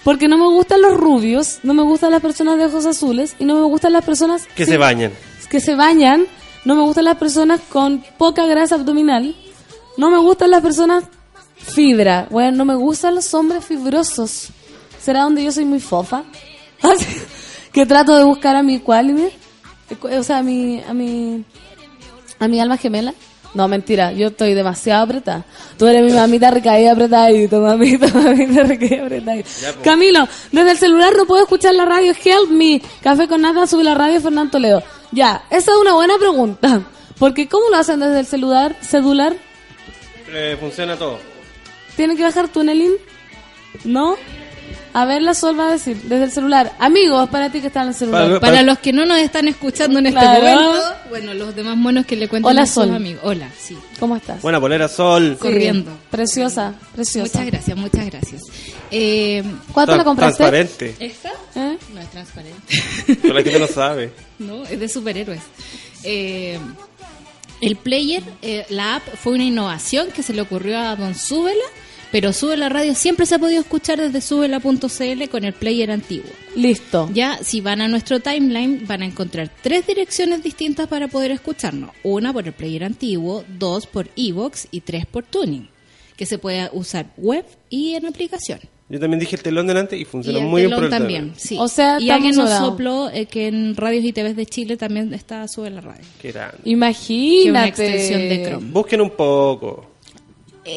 Porque no me gustan los rubios, no me gustan las personas de ojos azules y no me gustan las personas Que sin- se bañan. que se bañan, no me gustan las personas con poca grasa abdominal, no me gustan las personas fibra, bueno, no me gustan los hombres fibrosos. ¿Será donde yo soy muy fofa? Que trato de buscar a mi quality, o sea, a mi, a mi, a mi alma gemela. No, mentira, yo estoy demasiado apretada. Tú eres mi mamita recaída apretadito, mamita, mamita recaída apretadito. Camilo, desde el celular no puedo escuchar la radio, help me. Café con nata, sube la radio, Fernando Toledo. Ya, esa es una buena pregunta. Porque ¿cómo lo hacen desde el celular? ¿Celular? Eh, funciona todo. ¿Tienen que bajar tunelín? ¿No? A ver, la Sol va a decir, desde el celular. Amigos, para ti que están en el celular. Para- Para los que no nos están escuchando en este momento, bueno, los demás monos que le cuentan Hola, a sus Sol. amigos. Hola, sí, ¿Cómo estás? Buena polera, sol. corriendo. Preciosa, preciosa. Muchas gracias, muchas gracias. Eh, ¿Cuánto la compraste? Transparente. ¿Esta? ¿Eh? No es transparente. Pero la gente no sabe. no, es de superhéroes. Eh, el player, eh, la app, fue una innovación que se le ocurrió a Don Súbela, pero Súbela Radio siempre se ha podido escuchar desde súbela.cl con el player antiguo. Listo. Ya, si van a nuestro timeline, van a encontrar tres direcciones distintas para poder escucharnos. Una por el player antiguo, dos por Evox y tres por Tuning, que se puede usar web y en aplicación. Yo también dije el telón delante y Y funcionó el muy bien telón por el también, telón. sí. O sea, y alguien nos sopló eh, que en radios y TVs de Chile también está sube la radio. Qué grande. Imagínate. Que una extensión de Chrome. Busquen un poco.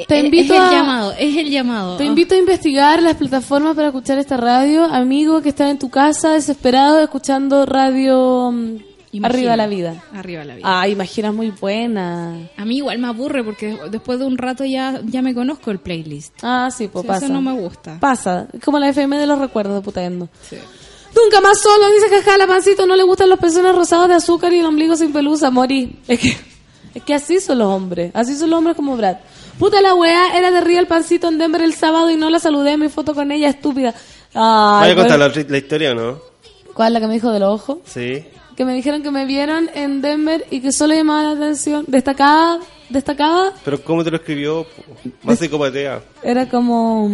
Te Eh, invito es el a- llamado, es el llamado. Te invito a investigar las plataformas para escuchar esta radio. Amigo que está en tu casa desesperado escuchando radio mm, Imagina. Arriba la vida. Arriba la vida. Ah, Imagina muy buena. A mí igual me aburre porque después de un rato ya, ya me conozco el playlist. Ah, sí, pues Sí, pasa. Eso no me gusta. Pasa. Es como la FM de los recuerdos de putendo. Nunca más solo, dice jaja, la pancito no le gustan los pezones rosados de azúcar y el ombligo sin pelusa, morí. Es que, es que así son los hombres, así son los hombres como Brad. Puta la weá, era de Real Pancito en Denver el sábado y no la saludé en mi foto con ella, estúpida. Ay, ¿Vaya a contar pues- la, la historia o no? ¿Cuál la que me dijo de los ojos? Sí. Que me dijeron que me vieron en Denver y que solo llamaba la atención. Destacaba, destacaba, Pero ¿cómo te lo escribió? Más psicopatea. era como...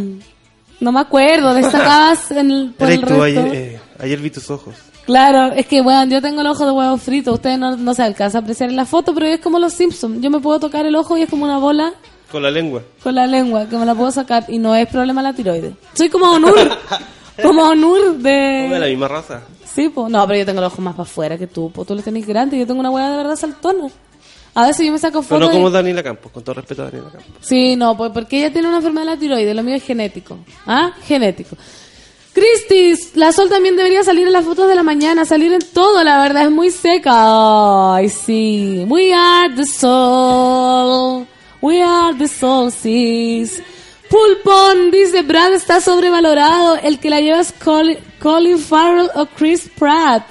No me acuerdo, destacabas en el, por el resto. ayer, eh, ayer vi tus ojos. Claro, es que, weón, yo tengo el ojo de huevo frito. Ustedes no, no se alcanza a apreciar en la foto, pero es como los Simpsons. Yo me puedo tocar el ojo y es como una bola Con la lengua. con la lengua que me la puedo sacar y no es problema la tiroides. Soy como Onur. como Onur Somos de la de... misma raza. Sí, pues. No, pero yo tengo el ojo más para afuera que tú. Pues tú lo tenés grande y yo tengo una hueá de verdad saltona. A veces yo me saco Pero fotos. no como y- Daniela Campos, con todo respeto a Daniela Campos. Sí, no, pues porque ella tiene una enfermedad de la tiroides, lo mío es genético. ¿Ah? Genético. Cristis, la Sol también debería salir en las fotos de la mañana, salir en todo, la verdad, es muy seca. Ay, sí. We are the soul. We are the soul, sis. Pulpón dice, Brad está sobrevalorado. El que la lleva es Colin, Colin Farrell o Chris Pratt.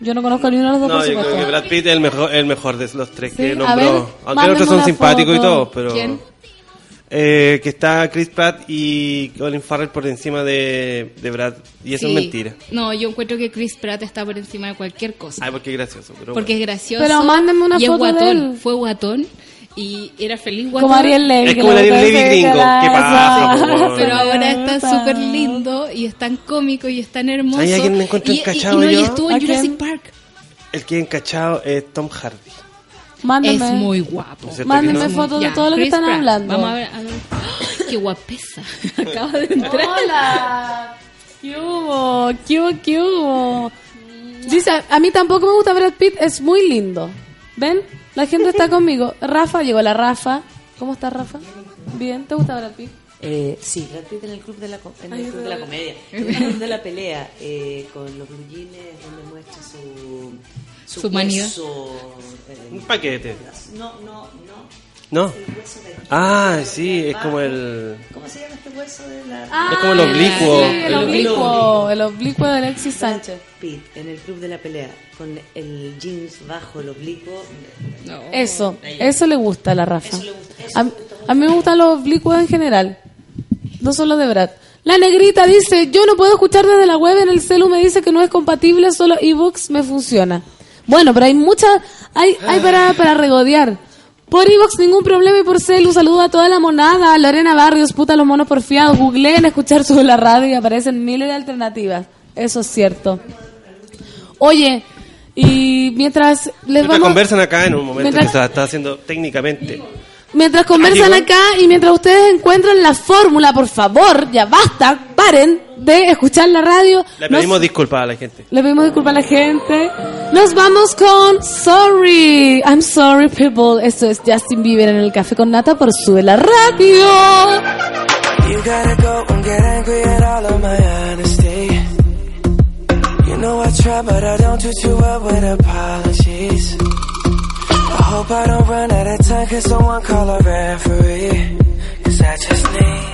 Yo no conozco ni uno de los dos, No, por yo creo que Brad Pitt es el mejor, el mejor de los tres Sí, que nombró. ver, Aunque los otros son simpáticos y todo, pero... ¿Quién? Eh, que está Chris Pratt y Colin Farrell por encima de, de Brad. Y eso Sí. es mentira. No, yo encuentro que Chris Pratt está por encima de cualquier cosa. Ay, porque es gracioso. Pero porque es gracioso. Pero mándenme una y es foto de guatón. él. Fue guatón y era feliz guatón. Como Ariel Levy. Es como el Ariel Levy gringo. ¿Qué pasa? Pero ahora está Puta. súper lindo y es tan cómico y es tan hermoso. ¿Hay alguien me encuentro y, y- encachado y no, y estuvo ¿A en Jurassic quién? Park. El que encachado es Tom Hardy. Mándame. Es muy guapo. ¿No es Mándenme no? fotos de Ya, todo lo que están Pratt. hablando. Vamos a ver. a ver. ¡Ay, ¡Qué guapesa! Acaba de entrar. Hola. ¿Qué hubo? ¿Qué hubo? ¿Qué hubo? Dice, a mí tampoco me gusta Brad Pitt, es muy lindo. ¿Ven? La gente está conmigo. Rafa, llegó la Rafa. ¿Cómo está Rafa? Bien, ¿te gusta Brad Pitt? Eh, sí, Brad Pitt en el club de la, en el club de la comedia, en el club de la pelea, eh, con los blue jeans donde muestra su su, Su hueso, Un eh, paquete. no, no, no, ¿No? el hueso de Ah, sí, es como el... ¿Cómo se llama este hueso de la es como el oblicuo. Sí, el el oblicuo, el oblicuo de Alexis Sánchez. Pitt en el club de la pelea con el jeans bajo el oblicuo? Eso, eso le gusta a la Rafa. Eso le gusta, eso A, le gusta a mí me gustan los oblicuos en general, no solo de Brad. La negrita dice, yo no puedo escuchar desde la web, en el celu me dice que no es compatible, solo ebooks me funciona. Bueno, pero hay muchas, hay, hay para, para regodear. Por ebooks ningún problema y por celu saludo a toda la monada, a Lorena Barrios, puta los monos porfiados, googleen escuchar sobre la radio y aparecen miles de alternativas. Eso es cierto. Oye, y mientras les Mientras vamos... conversan acá en un momento Mientras- que se está haciendo técnicamente. Mientras conversan Ah, llegó. acá y mientras ustedes encuentran la fórmula, por favor, ya basta, paren de escuchar la radio. Le Nos- pedimos disculpas a la gente. le pedimos disculpas a la gente. Nos vamos con Sorry. I'm sorry, people. Esto es Justin Bieber en el café con nata por Sube la Radio. You gotta go and get angry at all of my honesty. You know I try, but I don't do too well with apologies. I hope I don't run out of time, cause someone call a referee. Cause I just need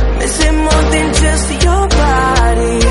more than just your body.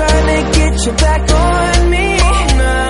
trying to get you back on me. Cause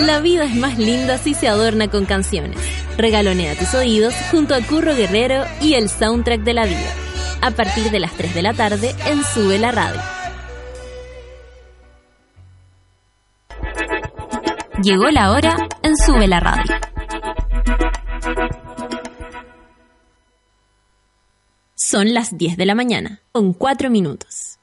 La vida es más linda si se adorna con canciones. Regalonea tus oídos junto a Curro Guerrero y el soundtrack de la vida. A partir de las 3 de la tarde en Sube la Radio. Llegó la hora en Sube la Radio. Son las 10 de la mañana, con 4 minutos.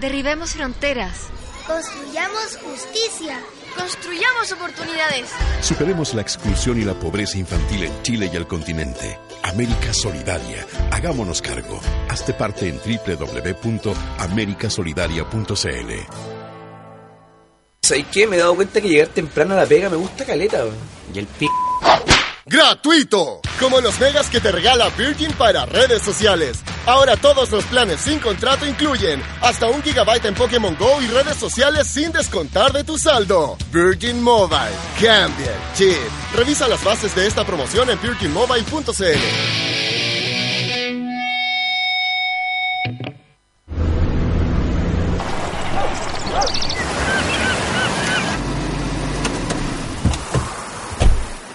Derribemos fronteras. Construyamos justicia. Construyamos oportunidades. Superemos la exclusión y la pobreza infantil en Chile y el continente. América Solidaria. Hagámonos cargo. Hazte parte en www.americasolidaria.cl. ¿Sabes qué? Me he dado cuenta que llegar temprano a la pega me gusta caleta. Y el p... ¡Gratuito! Como los megas que te regala Virgin para redes sociales. Ahora todos los planes sin contrato incluyen hasta un gigabyte en Pokémon Go y redes sociales sin descontar de tu saldo. Virgin Mobile. Cambia el chip. Revisa las bases de esta promoción en virginmobile.cl.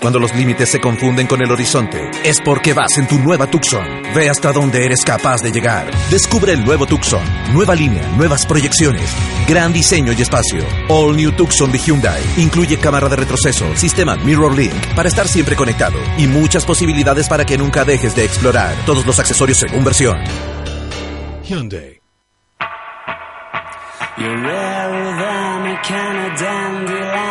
Cuando los límites se confunden con el horizonte, es porque vas en tu nueva Tucson. Ve hasta donde eres capaz de llegar. Descubre el nuevo Tucson. Nueva línea, nuevas proyecciones, gran diseño y espacio. All New Tucson de Hyundai. Incluye cámara de retroceso, sistema Mirror Link para estar siempre conectado y muchas posibilidades para que nunca dejes de explorar. Todos los accesorios según versión. Hyundai. You're rarer than a can of dandelion and burdock. Eres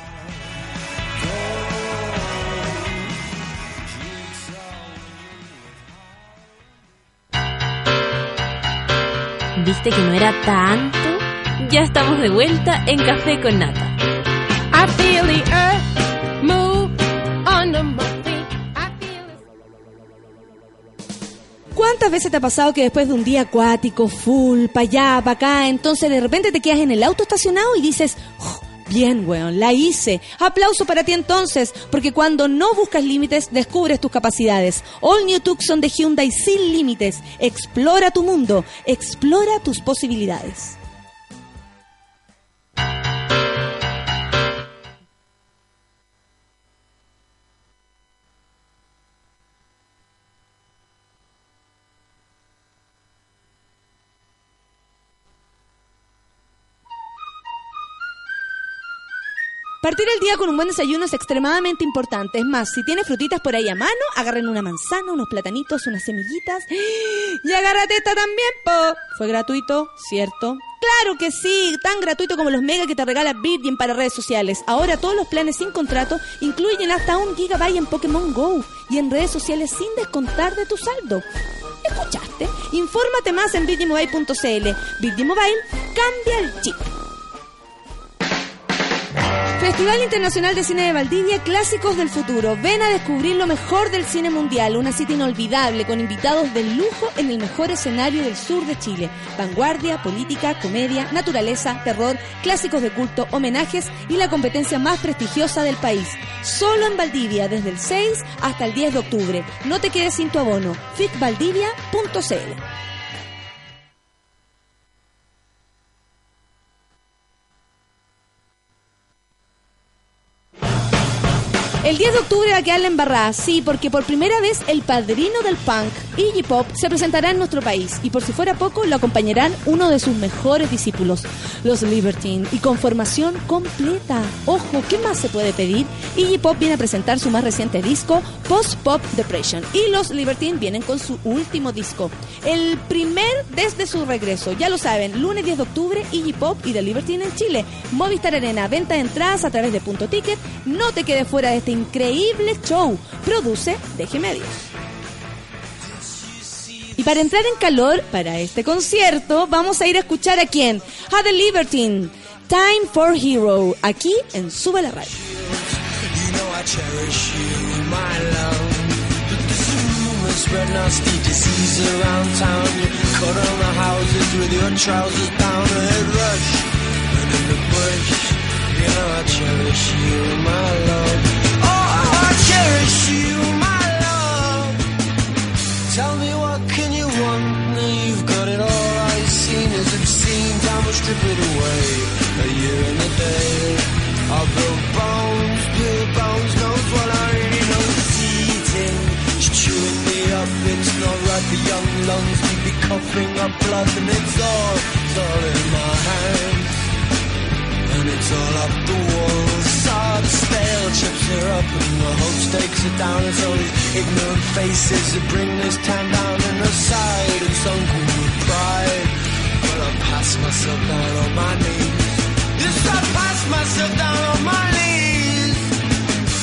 ¿Viste que no era tanto? Ya estamos de vuelta en Café con Nata. I feel the earth move under my feet. ¿Cuántas veces te ha pasado que después de un día acuático, full, pa' allá, pa' acá, entonces de repente te quedas en el auto estacionado y dices, "Oh, bien, weón, la hice. Aplauso para ti entonces, porque cuando no buscas límites, descubres tus capacidades. All New Tucson de Hyundai sin límites. Explora tu mundo, explora tus posibilidades. Día con un buen desayuno es extremadamente importante. Es más, si tienes frutitas por ahí a mano, agarren una manzana, unos platanitos, unas semillitas. Y agárrate esta también, po. Fue gratuito, ¿cierto? Claro que sí, tan gratuito como los mega que te regala Virgin para redes sociales. Ahora todos los planes sin contrato incluyen hasta un gigabyte en Pokémon Go y en redes sociales sin descontar de tu saldo. ¿Escuchaste? Infórmate más en virginmobile.cl. Virgin Mobile, cambia el chip. Festival Internacional de Cine de Valdivia, Clásicos del Futuro. Ven a descubrir lo mejor del cine mundial, una cita inolvidable con invitados de lujo en el mejor escenario del sur de Chile. Vanguardia, política, comedia, naturaleza, terror, clásicos de culto, homenajes y la competencia más prestigiosa del país. Solo en Valdivia, desde el 6 hasta el 10 de octubre. No te quedes sin tu abono. fitvaldivia.cl El 10 de octubre va a quedar la embarrada, sí, porque por primera vez el padrino del punk, Iggy Pop, se presentará en nuestro país y por si fuera poco lo acompañarán uno de sus mejores discípulos, los Libertine, y con formación completa. Ojo, ¿qué más se puede pedir? Iggy Pop viene a presentar su más reciente disco, Post Pop Depression, y los Libertine vienen con su último disco, el primer desde su regreso. Ya lo saben, lunes 10 de octubre, Iggy Pop y The Libertine en Chile. Movistar Arena, venta de entradas a través de Punto Ticket. No te quedes fuera de este increíble show. Produce Deje Medios. Y para entrar en calor para este concierto, vamos a ir a escuchar a quién? A The Libertine. Time for Hero, aquí en Sube la Radio. You know I cherish you, my love. There's rumors spread nasty disease around town. You cut on the houses with your trousers down a head rush. And in the bush, you know I cherish you, my love. Strip it away. A year and a day. Build bones, bones, knows what I really know. Eating, chewing me up. It's not right young lungs be coughing up blood, and it's all, it's all in my hands. And it's all up the walls. Sod stale chips are up and the hope stakes are down. It's all these ignorant faces that bring this town down and aside and sunken with pride. But I pass myself down on my knees. Yes, I pass myself down on my knees.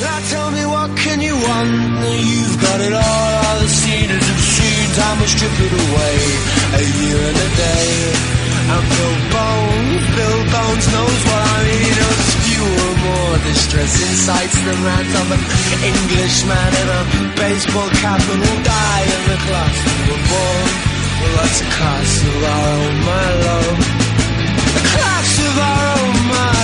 Now tell me what can you want? You've got it all. All the cedars of seed. Time will strip it away. A year and a day. And Bill Bones, Bill Bones knows what I mean. Knows fewer more distressing sights than that of an Englishman in a baseball cap and will die in the class we were born. Well, that's the cost of our own, my love. The cost of our own, my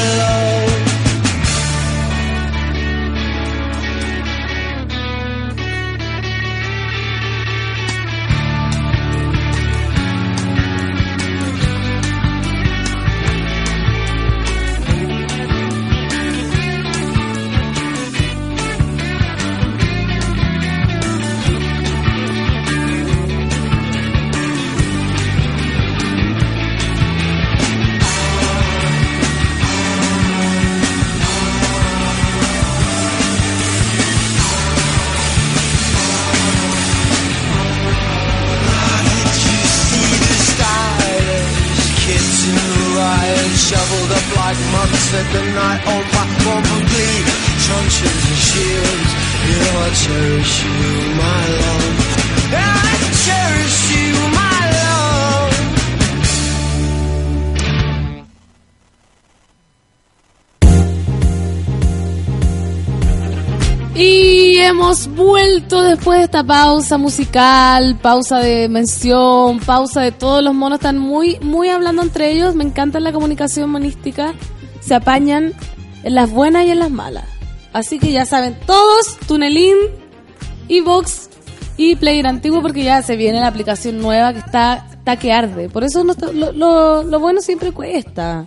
después de esta pausa musical, pausa de mención, pausa de todos los monos están muy, muy hablando entre ellos. Me encanta la comunicación monística. Se apañan en las buenas y en las malas. Así que ya saben todos, Tunelin, Evox y Player Antiguo porque ya se viene la aplicación nueva que está, está que arde. Por eso lo- lo bueno siempre cuesta.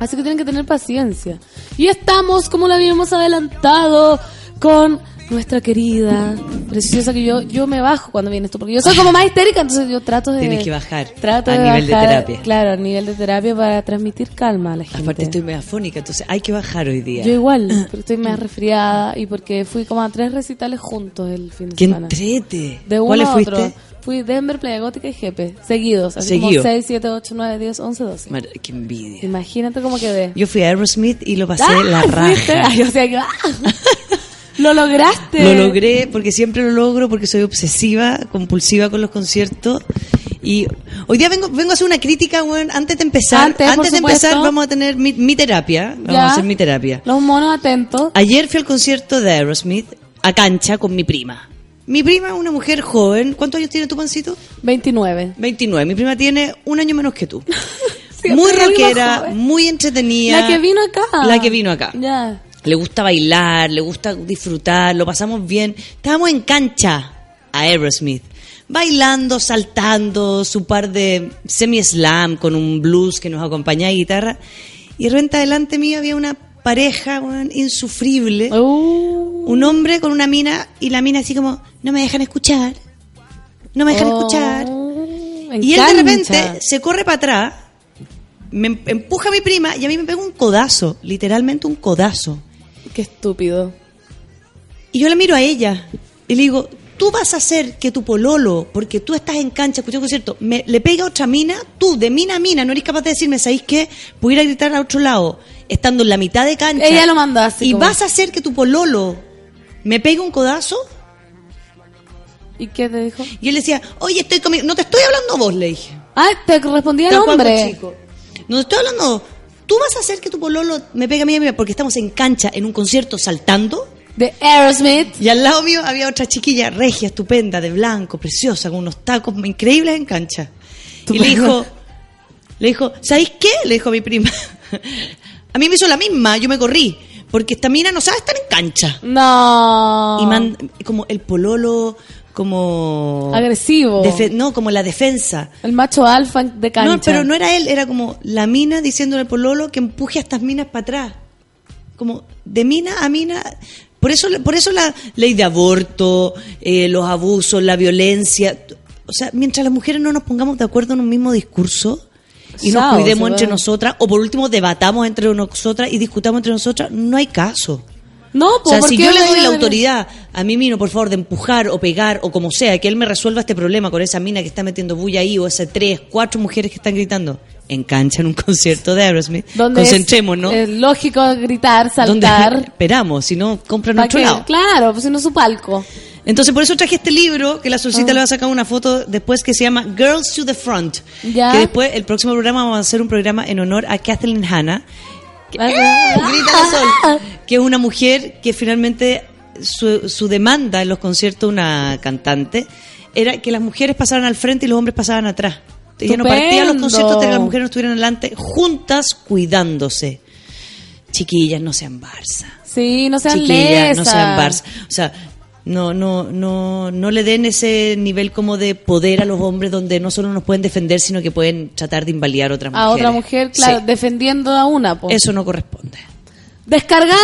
Así que tienen que tener paciencia. Y estamos, como lo habíamos adelantado, con nuestra querida, preciosa, que yo, yo me bajo cuando viene esto, porque yo soy como más histérica, entonces yo trato de... Tienes que bajar Trato a de nivel de terapia. Claro, a nivel de terapia para transmitir calma a la gente. Aparte estoy megafónica, entonces hay que bajar hoy día. Yo igual, pero estoy más resfriada y porque fui como a tres recitales juntos el fin de ¡Qué semana. entrete! De uno ¿Cuáles a fuiste? otro. Fui Denver, Playa Gótica y Jepe, seguidos. Así Seguido. como 6, 7, 8, 9, 10, 11, 12. Mar- ¡Qué envidia! Imagínate cómo quedé. Yo fui a Aerosmith y lo pasé ¡Ah! la raja. Ay, o sea ¡ah! Lo lograste. Lo logré porque siempre lo logro porque soy obsesiva, compulsiva con los conciertos. Y hoy día vengo, vengo a hacer una crítica, weón, antes de empezar. Antes, de empezar vamos a tener mi, mi terapia. Vamos Ya. a hacer mi terapia. Los monos atentos. Ayer fui al concierto de Aerosmith a cancha con mi prima. Mi prima es una mujer joven. ¿Cuántos años tiene tu pancito? 29. 29. Mi prima tiene un año menos que tú. Sí, muy rockera, muy entretenida. La que vino acá. La que vino acá. Ya. Le gusta bailar, le gusta disfrutar, lo pasamos bien. Estábamos en cancha a Aerosmith, bailando, saltando, su par de semi-slam con un blues que nos acompañaba y guitarra. Y de repente adelante mío había una pareja insufrible. Uh. Un hombre con una mina y la mina así como, no me dejan escuchar, no me dejan Oh, escuchar. en Y él de repente se corre para atrás, me em- empuja a mi prima y a mí me pega un codazo, literalmente un codazo. Qué estúpido. Y yo la miro a ella y le digo, tú vas a hacer que tu pololo, porque tú estás en cancha escuchando un concierto, me, le pega a otra mina, tú de mina a mina, no eres capaz de decirme, ¿sabéis qué? Voy a ir a gritar a otro lado, estando en la mitad de cancha. Ella lo mandó así Y como- vas a hacer que tu pololo me pegue un codazo. ¿Y qué te dijo? Y él decía, oye, estoy conmigo. No te estoy hablando vos, le dije. Ah, te respondía el hombre. chico. No te estoy hablando. Tú vas a hacer que tu pololo me pegue a mí, a mí, porque estamos en cancha, en un concierto, saltando. De Aerosmith. Y al lado mío había otra chiquilla regia, estupenda, de blanco, preciosa, con unos tacos increíbles en cancha. Y le dijo, le dijo, ¿sabéis qué? Le dijo a mi prima. a mí me hizo la misma, yo me corrí. Porque esta mina no sabe estar en cancha. No. Y man- como el pololo, como... Agresivo. No, como la defensa. El macho alfa de cancha. No, pero no era él, era como la mina diciéndole al pololo que empuje a estas minas para atrás. Como de mina a mina. Por eso, por eso la ley de aborto, eh, los abusos, la violencia. O sea, mientras las mujeres no nos pongamos de acuerdo en un mismo discurso y nos cuidemos entre nosotras, o por último debatamos entre nosotras y discutamos entre nosotras, no hay caso. No, O sea, ¿por si qué yo le doy la autoridad a mi mino, por favor, de empujar o pegar o como sea, que él me resuelva este problema con esa mina que está metiendo bulla ahí o esas tres, cuatro mujeres que están gritando en cancha en un concierto de Aerosmith, Donde es- concentrémonos. Es, lógico gritar, donde saltar. esperamos, si no, compran otro que- lado. Claro, pues si no es su palco. Entonces, por eso traje este libro, que la Solcita Ah. le va a sacar una foto después que se llama Girls to the Front. Ya. Que después, el próximo programa, vamos a hacer un programa en honor a Kathleen Hanna. Que- Ah. ¡Eh! Grita la Sol. Que es una mujer que finalmente su, su demanda en los conciertos, una cantante, era que las mujeres pasaran al frente y los hombres pasaban atrás. Ella no partía los conciertos de que las mujeres no estuvieran adelante, juntas cuidándose. Chiquillas, no sean Barça. Sí, no sean Chiquillas, no sean Barça. O sea, no, no, no, no le den ese nivel como de poder a los hombres donde no solo nos pueden defender, sino que pueden tratar de invalidar a otras A mujeres. otra mujer, claro, Sí. defendiendo a una. po. Eso no corresponde. Descargada,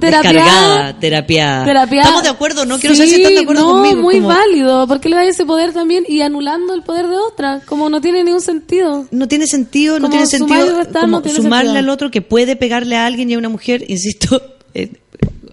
terapiada. Descargada, terapiada. Terapiada. Estamos de acuerdo, no quiero Sí, saber si están de acuerdo no, conmigo. muy como- válido. ¿Por qué le da ese poder también y anulando el poder de otra? Como no tiene ningún sentido. No tiene sentido, no tiene sentido como no tiene sumarle sentido. al otro que puede pegarle a alguien y a una mujer, insisto, eh,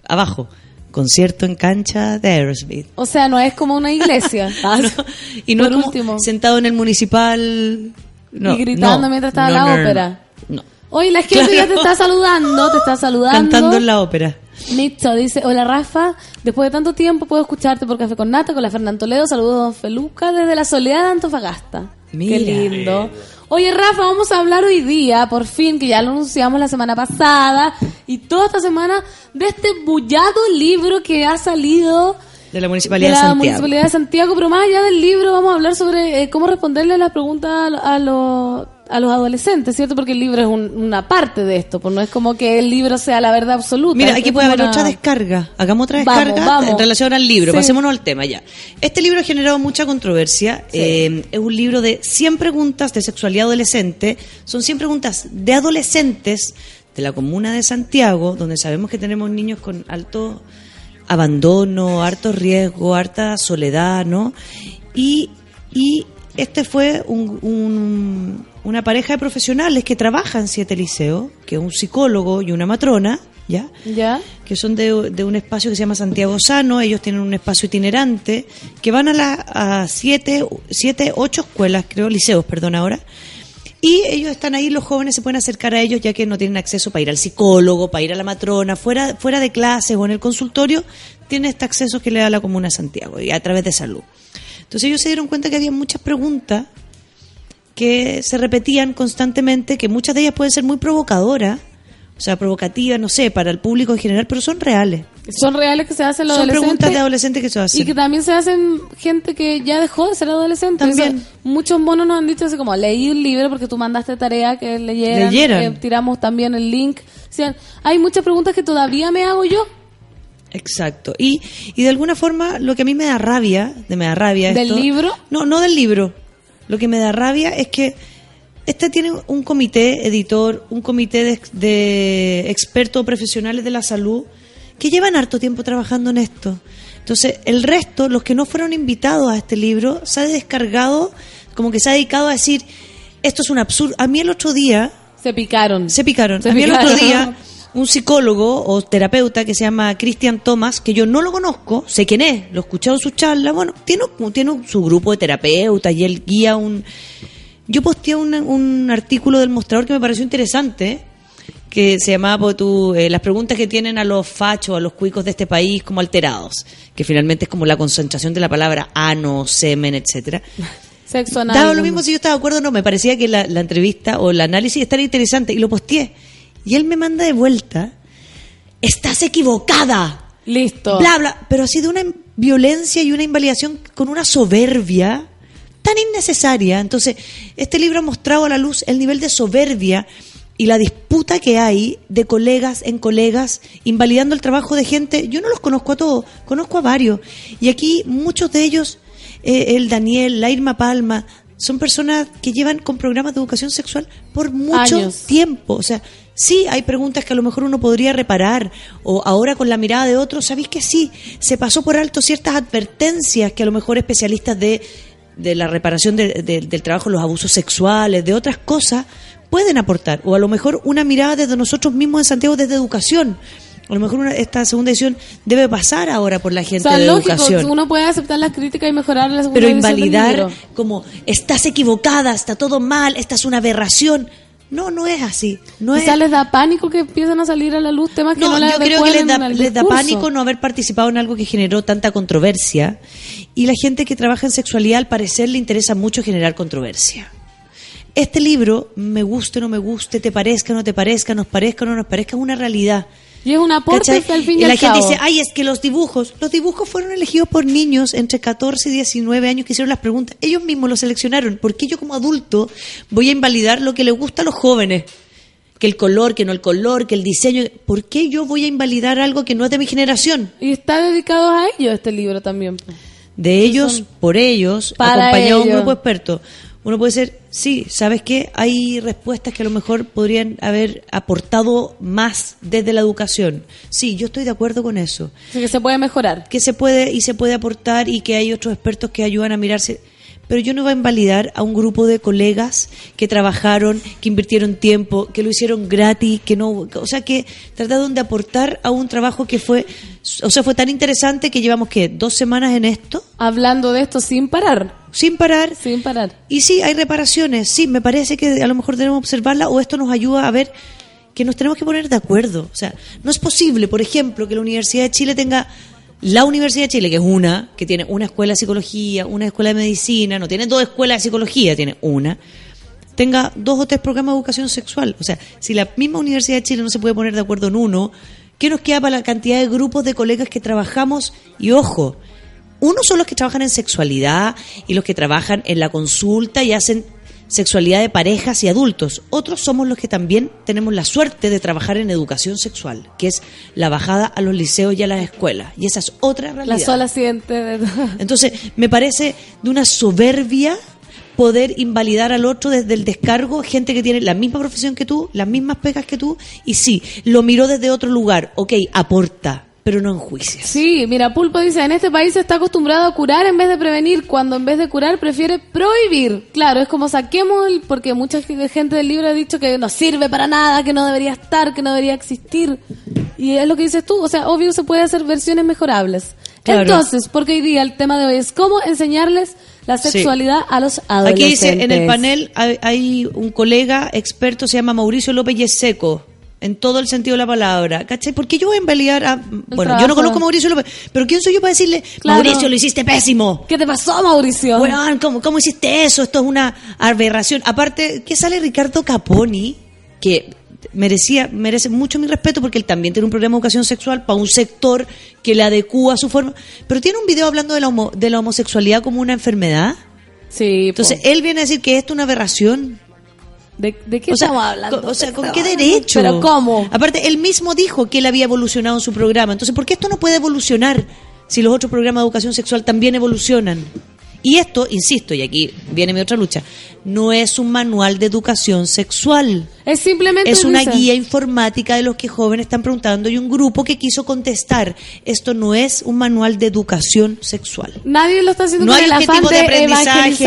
abajo. Concierto en cancha de Aerosmith. O sea, no es como una iglesia. Y no Por es como último. sentado en el municipal. no, y gritando no, mientras estaba la ópera. no. Oye, la gente ya te está saludando, te está saludando. Cantando en la ópera. Nicho dice, hola Rafa, después de tanto tiempo puedo escucharte por Café con Nata con la Fernanda Toledo. Saludos don Feluca desde la soledad de Antofagasta. Mira. Qué lindo. Oye Rafa, vamos a hablar hoy día, por fin, que ya lo anunciamos la semana pasada y toda esta semana, de este bullado libro que ha salido De la Municipalidad de de, Santiago. Municipalidad de Santiago, pero más allá del libro vamos a hablar sobre eh, cómo responderle las preguntas a, a los a los adolescentes, ¿cierto? Porque el libro es un- una parte de esto, pues no es como que el libro sea la verdad absoluta. Mira, aquí puede haber una- otra descarga. Hagamos otra Vamos, descarga vamos. en relación al libro. Sí. Pasémonos al tema ya. Este libro ha generado mucha controversia. Eh, es un libro de 100 preguntas de sexualidad adolescente. Son 100 preguntas de adolescentes de la comuna de Santiago, donde sabemos que tenemos niños con alto abandono, harto riesgo, harta soledad, ¿no? Y, y este fue un- un- una pareja de profesionales que trabajan en siete liceos, que es un psicólogo y una matrona, ¿ya? ¿Ya? que son de, de un espacio que se llama Santiago Sano, ellos tienen un espacio itinerante, que van a, la, a siete, siete, ocho escuelas, creo, liceos, perdón ahora, y ellos están ahí, los jóvenes se pueden acercar a ellos ya que no tienen acceso para ir al psicólogo, para ir a la matrona, fuera, fuera de clases o en el consultorio, tienen este acceso que le da la Comuna de Santiago y a través de salud. Entonces ellos se dieron cuenta que había muchas preguntas que se repetían constantemente, que muchas de ellas pueden ser muy provocadoras, o sea, provocativas, no sé, para el público en general, pero son reales. Son reales que se hacen los Son adolescentes. preguntas de adolescentes que se hacen. Y que también se hacen gente que ya dejó de ser adolescente. También. Eso, muchos monos nos han dicho así como, leí un libro porque tú mandaste tarea que leyeran. Leyeran. eh, tiramos también el link. O sea, hay muchas preguntas que todavía me hago yo. Exacto. Y, y de alguna forma, lo que a mí me da rabia, de me da rabia ¿Del esto- libro? No, no del libro. Lo que me da rabia es que este tiene un comité editor, un comité de, de expertos profesionales de la salud que llevan harto tiempo trabajando en esto. Entonces, el resto, los que no fueron invitados a este libro, se ha descargado, como que se ha dedicado a decir, esto es un absurdo. A mí el otro día... Se picaron. Se picaron. Se a mí el otro día un psicólogo o terapeuta que se llama Christian Thomas, que yo no lo conozco, sé quién es, lo he escuchado en sus charlas, bueno, tiene, tiene su grupo de terapeutas y él guía un... Yo posteé un, un artículo del mostrador que me pareció interesante, que se llamaba por tu, eh, las preguntas que tienen a los fachos, a los cuicos de este país como alterados, que finalmente es como la concentración de la palabra ano, semen, etcétera. Sexo anal. Daba lo mismo si yo estaba de acuerdo o no, me parecía que la, la entrevista o el análisis estaba interesante y lo posteé. Y él me manda de vuelta, estás equivocada. Listo. Bla, bla, pero así de una violencia y una invalidación con una soberbia tan innecesaria. Entonces, este libro ha mostrado a la luz el nivel de soberbia y la disputa que hay de colegas en colegas, invalidando el trabajo de gente. Yo no los conozco a todos, conozco a varios. Y aquí muchos de ellos, eh, el Daniel, la Irma Palma, son personas que llevan con programas de educación sexual por mucho Años. tiempo. O sea, sí hay preguntas que a lo mejor uno podría reparar, o ahora con la mirada de otros, ¿sabéis que sí? Se pasó por alto ciertas advertencias que a lo mejor especialistas de, de la reparación de- de- del trabajo, los abusos sexuales, de otras cosas, pueden aportar. O a lo mejor una mirada desde nosotros mismos en Santiago, desde educación. A lo mejor una- esta segunda edición debe pasar ahora por la O gente sea, de lógico, educación. uno puede aceptar las críticas y mejorar la segunda Pero invalidar como estás equivocada, está todo mal, esta es una aberración. No, no es así. No es... Quizás les da pánico que empiecen a salir a la luz temas que no, No, les yo creo que les da, les da pánico no haber participado en algo que generó tanta controversia. Y la gente que trabaja en sexualidad, al parecer, le interesa mucho generar controversia. Este libro, me guste o no me guste, te parezca o no te parezca, nos parezca o no nos parezca, es una realidad. Y es un aporte hasta el fin y, y la al gente dice, ay, es que los dibujos, los dibujos fueron elegidos por niños entre 14 y 19 años que hicieron las preguntas. Ellos mismos los seleccionaron. ¿Por qué yo como adulto voy a invalidar lo que les gusta a los jóvenes? Que el color, que no el color, que el diseño. ¿Por qué yo voy a invalidar algo que no es de mi generación? Y está dedicado a ellos este libro también. De ellos, por ellos, Para acompañado de un grupo experto. Uno puede ser, sí, ¿sabes qué? Hay respuestas que a lo mejor podrían haber aportado más desde la educación. Sí, yo estoy de acuerdo con eso. Que se puede mejorar. Que se puede y se puede aportar y que hay otros expertos que ayudan a mirarse. Pero yo no voy a invalidar a un grupo de colegas que trabajaron, que invirtieron tiempo, que lo hicieron gratis, que no, o sea, que trataron de aportar a un trabajo que fue, o sea, fue tan interesante que llevamos que dos semanas en esto. Hablando de esto sin parar. Sin parar. Sin parar. Y sí, hay reparaciones. Sí, me parece que a lo mejor tenemos que observarla o esto nos ayuda a ver que nos tenemos que poner de acuerdo. O sea, no es posible, por ejemplo, que la Universidad de Chile tenga la Universidad de Chile, que es una, que tiene una escuela de psicología, una escuela de medicina, no tiene dos escuelas de psicología, tiene una, tenga dos o tres programas de educación sexual. O sea, si la misma Universidad de Chile no se puede poner de acuerdo en uno, ¿qué nos queda para la cantidad de grupos de colegas que trabajamos? Y ojo, unos son los que trabajan en sexualidad y los que trabajan en la consulta y hacen sexualidad de parejas y adultos. Otros somos los que también tenemos la suerte de trabajar en educación sexual, que es la bajada a los liceos y a las escuelas. Y esa es otra realidad. La sola siguiente. De... Entonces, me parece de una soberbia poder invalidar al otro desde el descargo, gente que tiene la misma profesión que tú, las mismas pegas que tú, y sí, lo miró desde otro lugar, ok, aporta, pero no enjuicias. Sí, mira, Pulpo dice, en este país se está acostumbrado a curar en vez de prevenir, cuando en vez de curar prefiere prohibir. Claro, es como saquemos, el, porque mucha gente del libro ha dicho que no sirve para nada, que no debería estar, que no debería existir. Y es lo que dices tú, o sea, obvio se puede hacer versiones mejorables. Claro. Entonces, porque hoy día el tema de hoy es cómo enseñarles la Sí. sexualidad a los adolescentes. Aquí dice, en el panel hay, hay un colega experto, se llama Mauricio López Yeseco, en todo el sentido de la palabra. ¿Cachai? ¿Por qué yo voy a invalidar a... Bueno, yo no conozco a Mauricio López, pero ¿quién soy yo para decirle, Claro. Mauricio, lo hiciste pésimo? ¿Qué te pasó, Mauricio? Weón, ¿cómo, ¿cómo hiciste eso? Esto es una aberración. Aparte, ¿qué sale Ricardo Caponi? Que merecía, merece mucho mi respeto porque él también tiene un programa de educación sexual para un sector que le adecúa a su forma. Pero tiene un video hablando de la, homo- de la homosexualidad como una enfermedad. Sí, Entonces, él viene a decir que esto es una aberración. ¿De, de qué o sea, estamos hablando? con- o sea, ¿con ¿De qué qué derecho? ¿Pero cómo? Aparte, él mismo dijo que él había evolucionado en su programa. Entonces, ¿por qué esto no puede evolucionar si los otros programas de educación sexual también evolucionan? Y esto, insisto, y aquí viene mi otra lucha, no es un manual de educación sexual. Es simplemente... Es una guía informática de los que jóvenes están preguntando y un grupo que quiso contestar. Esto no es un manual de educación sexual. Nadie lo está haciendo No hay el afán objetivo de de aprendizaje,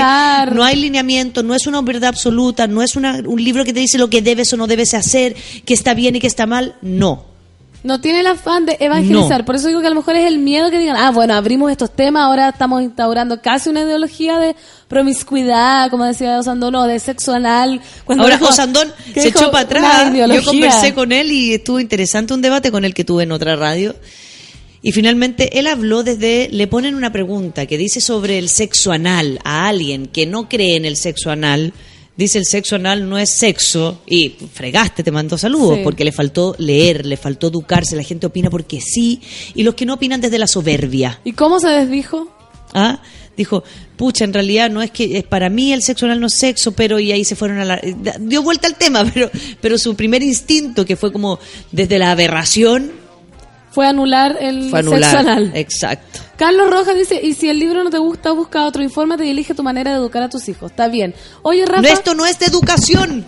no hay lineamiento, no es una verdad absoluta, no es una- un libro que te dice lo que debes o no debes hacer, que está bien y que está mal. No. No tiene el afán de evangelizar. No. Por eso digo que a lo mejor es el miedo que digan, ah, bueno, abrimos estos temas, ahora estamos instaurando casi una ideología de promiscuidad, como decía Osandón, o de sexo anal. Cuando Ahora dijo- Osandón se echó para atrás. Yo conversé con él y estuvo interesante un debate con él que tuve en otra radio. Y finalmente él habló desde, le ponen una pregunta que dice sobre el sexo anal a alguien que no cree en el sexo anal. Dice el sexo anal no es sexo y fregaste, te mandó saludos Sí. porque le faltó leer, le faltó educarse, la gente opina porque sí y los que no opinan desde la soberbia. ¿Y cómo se desdijo? ¿Ah? Dijo, pucha, en realidad no es que es para mí el sexo anal no es sexo, pero y ahí se fueron a la... Dio vuelta al tema, pero, pero su primer instinto, que fue como desde la aberración, Fue anular el fue anular. sexo anal. Exacto. Carlos Rojas dice, y si el libro no te gusta, busca otro, infórmate y elige tu manera de educar a tus hijos. Está bien. Oye, Rafa... No, esto no es de educación.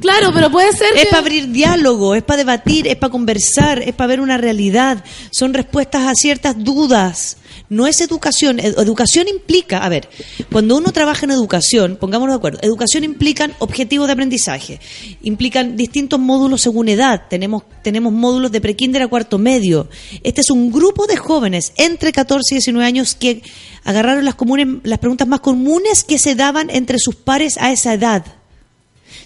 Claro, pero puede ser Es que- para abrir diálogo, es para debatir, es para conversar, es para ver una realidad. Son respuestas a ciertas dudas. No es educación. Ed- educación implica, a ver, cuando uno trabaja en educación, pongámonos de acuerdo, educación implican objetivos de aprendizaje, implican distintos módulos según edad. Tenemos, tenemos módulos de prekinder a cuarto medio. Este es un grupo de jóvenes entre 14 y 19 años que agarraron las, comunes, las preguntas más comunes que se daban entre sus pares a esa edad.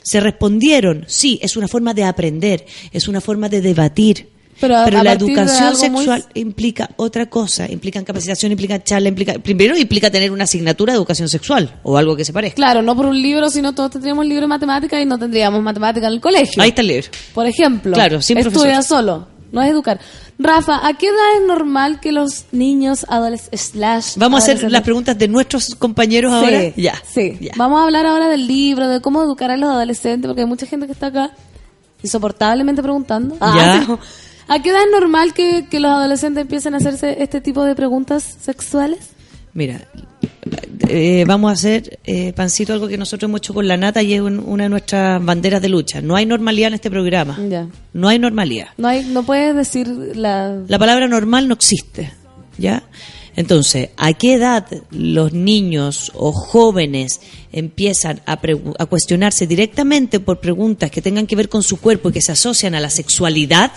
Se respondieron, sí, es una forma de aprender, es una forma de debatir. Pero la educación muy- sexual implica otra cosa, implica capacitación, implica charla, implica primero implica tener una asignatura de educación sexual o algo que se parezca. Claro, no por un libro, sino todos tendríamos libro de matemáticas y no tendríamos matemáticas en el colegio. Ahí está el libro. Por ejemplo. Claro, sin Estudia solo. No es educar. Rafa, ¿a qué edad es normal que los niños adolescentes... Vamos a hacer las preguntas de nuestros compañeros ahora. Ya. Sí. Vamos a hablar ahora del libro, de cómo educar a los adolescentes, porque hay mucha gente que está acá insoportablemente preguntando. Ya. Ah, ¿A qué edad es normal que, que los adolescentes empiecen a hacerse este tipo de preguntas sexuales? Mira, eh, vamos a hacer, eh, Pancito, algo que nosotros hemos hecho con la nata y es un- una de nuestras banderas de lucha. No hay normalidad en este programa. Ya. No hay normalidad. No, hay, no puedes decir la... La palabra normal no existe, ¿ya? Entonces, ¿a qué edad los niños o jóvenes empiezan a, a cuestionarse directamente por preguntas que tengan que ver con su cuerpo y que se asocian a la sexualidad?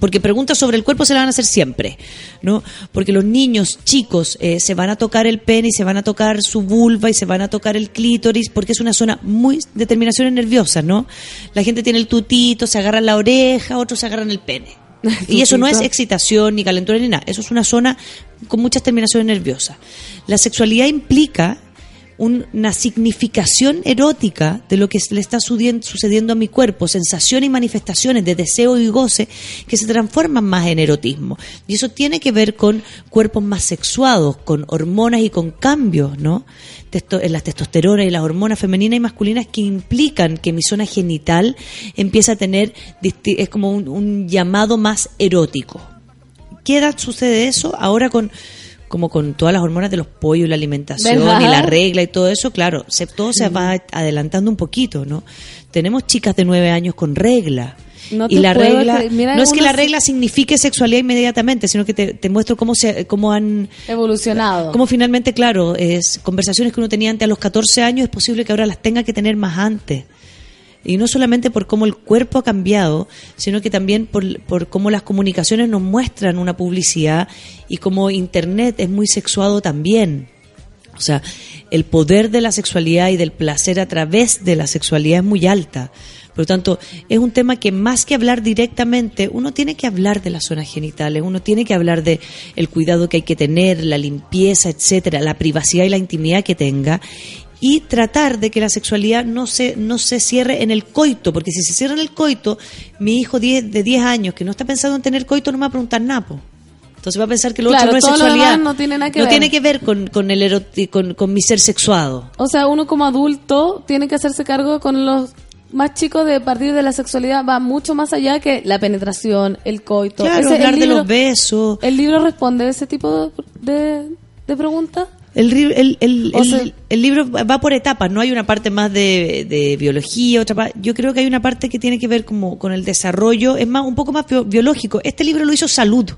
Porque preguntas sobre el cuerpo se la van a hacer siempre, ¿no? Porque los niños chicos eh, se van a tocar el pene y se van a tocar su vulva y se van a tocar el clítoris porque es una zona muy de terminaciones nerviosas, ¿no? La gente tiene el tutito, se agarran la oreja, otros se agarran el pene. Y eso no es excitación ni calentura ni nada. Eso es una zona con muchas terminaciones nerviosas. La sexualidad implica una significación erótica de lo que le está sucediendo a mi cuerpo, sensaciones y manifestaciones de deseo y goce que se transforman más en erotismo. Y eso tiene que ver con cuerpos más sexuados, con hormonas y con cambios, ¿no? En las testosteronas y las hormonas femeninas y masculinas que implican que mi zona genital empieza a tener, es como un, un llamado más erótico. ¿Qué edad sucede eso? Ahora con como con todas las hormonas de los pollos, la alimentación ¿Verdad? y la regla y todo eso, claro, se, todo se va adelantando un poquito, ¿no? Tenemos chicas de nueve años con regla. No y la regla. Mira, no es que la regla signifique sexualidad inmediatamente, sino que te, te muestro cómo se, cómo han Evolucionado. Como finalmente, claro, es conversaciones que uno tenía antes a los 14 años, es posible que ahora las tenga que tener más antes. Y no solamente por cómo el cuerpo ha cambiado, sino que también por, por cómo las comunicaciones nos muestran una publicidad y cómo Internet es muy sexuado también. O sea, el poder de la sexualidad y del placer a través de la sexualidad es muy alta. Por lo tanto, es un tema que más que hablar directamente, uno tiene que hablar de las zonas genitales, uno tiene que hablar de el cuidado que hay que tener, la limpieza, etcétera, la privacidad y la intimidad que tenga y tratar de que la sexualidad no se no se cierre en el coito, porque si se cierra en el coito, mi hijo 10 de 10 años que no está pensando en tener coito no me va a preguntar napo. Entonces va a pensar que lo Claro, otro no es sexualidad. no tiene nada que No ver. tiene que ver con, con el eroti- con, con mi ser sexuado. O sea, uno como adulto tiene que hacerse cargo con los más chicos de partir de la sexualidad. Va mucho más allá que la penetración, el coito. Claro, Ese- el hablar de los besos. ¿El libro responde ese tipo de, de preguntas? El, el, el, O el- sea- el libro va por etapas, no hay una parte más de, de biología, otra pa- yo creo que hay una parte que tiene que ver como con el desarrollo, es más un poco más bio- biológico. Este libro lo hizo salud,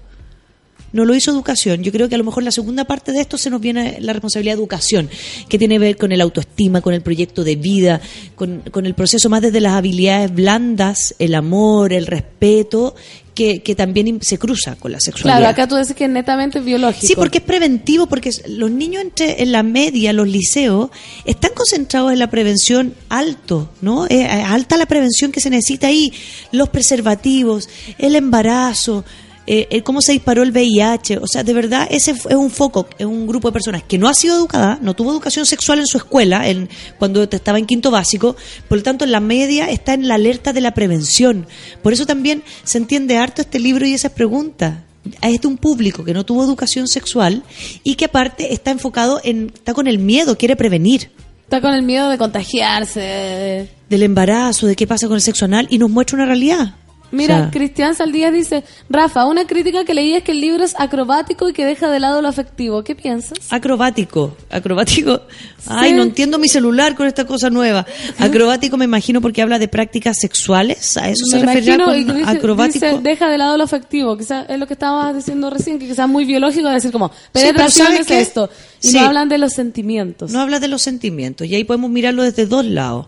no lo hizo educación. Yo creo que a lo mejor la segunda parte de esto se nos viene la responsabilidad de educación, que tiene que ver con el autoestima, con el proyecto de vida, con, con el proceso más desde las habilidades blandas, el amor, el respeto, que, que también se cruza con la sexualidad. Claro, acá tú dices que es netamente biológico. Sí, porque es preventivo, porque los niños entre, en la media, los liceos, están concentrados en la prevención alto, ¿no? Es alta la prevención que se necesita ahí. Los preservativos, el embarazo, eh, eh, cómo se disparó el VIH. O sea, de verdad, ese es un foco, es un grupo de personas que no ha sido educada, no tuvo educación sexual en su escuela, en, cuando estaba en quinto básico, por lo tanto, en la media está en la alerta de la prevención. Por eso también se entiende harto este libro y esas preguntas es de un público que no tuvo educación sexual y que aparte está enfocado en, está con el miedo, quiere prevenir Está con el miedo de contagiarse. de- del embarazo, de qué pasa con el sexo anal y nos muestra una realidad. Mira, O sea, Cristian Saldías dice, Rafa, una crítica que leí es que el libro es acrobático y que deja de lado lo afectivo. ¿Qué piensas? acrobático, acrobático. Ay, Sí. no entiendo mi celular con esta cosa nueva. Acrobático me imagino porque habla de prácticas sexuales, a eso se Me refería imagino, con dice, acrobático. dice, deja de lado lo afectivo. Quizás es lo que estabas diciendo recién, que quizás muy biológico decir como, pero penetración ¿sabes es qué? esto. Y Sí. no hablan de los sentimientos. No habla de los sentimientos y ahí podemos mirarlo desde dos lados.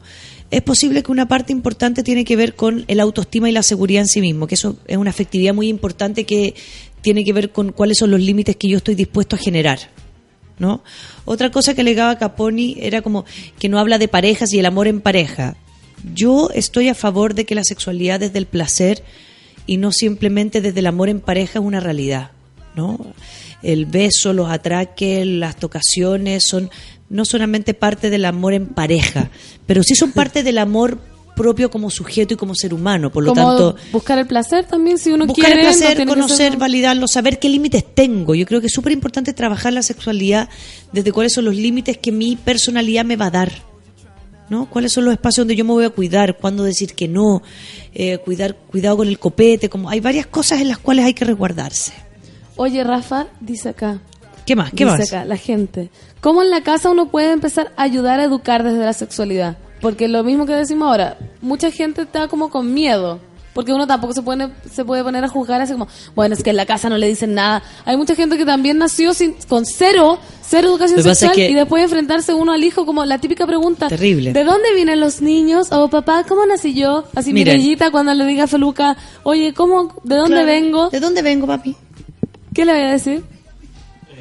Es posible que una parte importante tiene que ver con el autoestima y la seguridad en sí mismo, que eso es una afectividad muy importante que tiene que ver con cuáles son los límites que yo estoy dispuesto a generar. ¿no? Otra cosa que alegaba Caponi era como que no habla de parejas y el amor en pareja. Yo estoy a favor de que la sexualidad desde el placer y no simplemente desde el amor en pareja es una realidad, ¿no? El beso, los atraques, las tocaciones son no solamente parte del amor en pareja, pero sí son parte del amor propio como sujeto y como ser humano. Por lo Como tanto, buscar el placer también, si uno buscar quiere. el no placer, conocer, ser- validarlo, saber qué límites tengo. Yo creo que es súper importante trabajar la sexualidad desde cuáles son los límites que mi personalidad me va a dar. ¿No? ¿Cuáles son los espacios donde yo me voy a cuidar? ¿Cuándo decir que no? Eh, cuidar, cuidado con el copete. Como hay varias cosas en las cuales hay que resguardarse. Oye, Rafa, dice acá. ¿Qué más? ¿Qué dice más? acá, la gente. ¿Cómo en la casa uno puede empezar a ayudar a educar desde la sexualidad? Porque lo mismo que decimos ahora, mucha gente está como con miedo. Porque uno tampoco se puede, se puede poner a juzgar así como, bueno, es que en la casa no le dicen nada. Hay mucha gente que también nació sin, con cero, cero educación sexual es que- y después enfrentarse uno al hijo como la típica pregunta. Terrible. ¿De dónde vienen los niños? O papá, ¿cómo nací yo? Así. Mirellita cuando le diga a Feluca, oye, ¿cómo, ¿de dónde Claro. vengo? ¿De dónde vengo, papi? ¿Qué le voy a decir?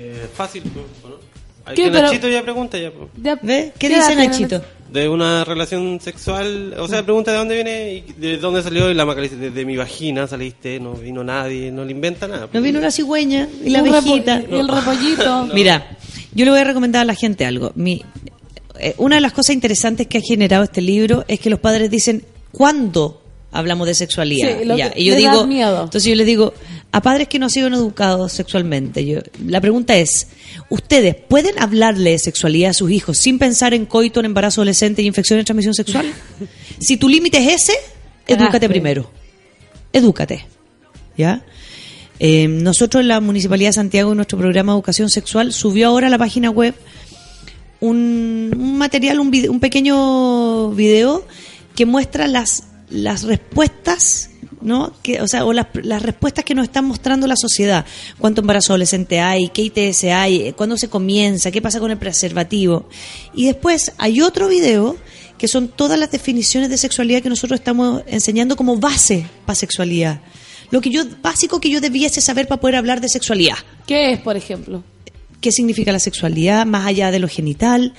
Eh, fácil, pues, ¿no? Hay ¿Qué, que pero- Nachito ya pregunta ya. pues. ¿Qué dice Nachito? De una relación sexual, o sea, pregunta de dónde viene y de dónde salió y la maca desde mi vagina saliste, no vino nadie, no le inventa nada. No vino la cigüeña y la abejita. y el repollito. Mira, yo le voy a recomendar a la gente algo. Mi, eh, una de las cosas interesantes que ha generado este libro es que los padres dicen ¿cuándo hablamos de sexualidad? Sí, lo Ya, que Y yo digo, miedo. entonces yo les digo a padres que no han sido educados sexualmente. Yo, la pregunta es, ¿ustedes pueden hablarle de sexualidad a sus hijos sin pensar en coito, en embarazo adolescente y infección de transmisión sexual? si tu límite es ese, edúcate primero. Edúcate. ¿Ya? Eh, nosotros en la Municipalidad de Santiago, en nuestro programa de educación sexual, subió ahora a la página web un, un material, un, vide- un pequeño video que muestra las, las respuestas, ¿no? Que, o sea, o las, las respuestas que nos están mostrando la sociedad. ¿Cuánto embarazo adolescente hay? ¿Qué ITS hay? ¿Cuándo se comienza? ¿Qué pasa con el preservativo? Y después hay otro video que son todas las definiciones de sexualidad que nosotros estamos enseñando como base para sexualidad. Lo que yo básico que yo debiese saber para poder hablar de sexualidad ¿Qué es, por ejemplo? Qué significa la sexualidad más allá de lo genital,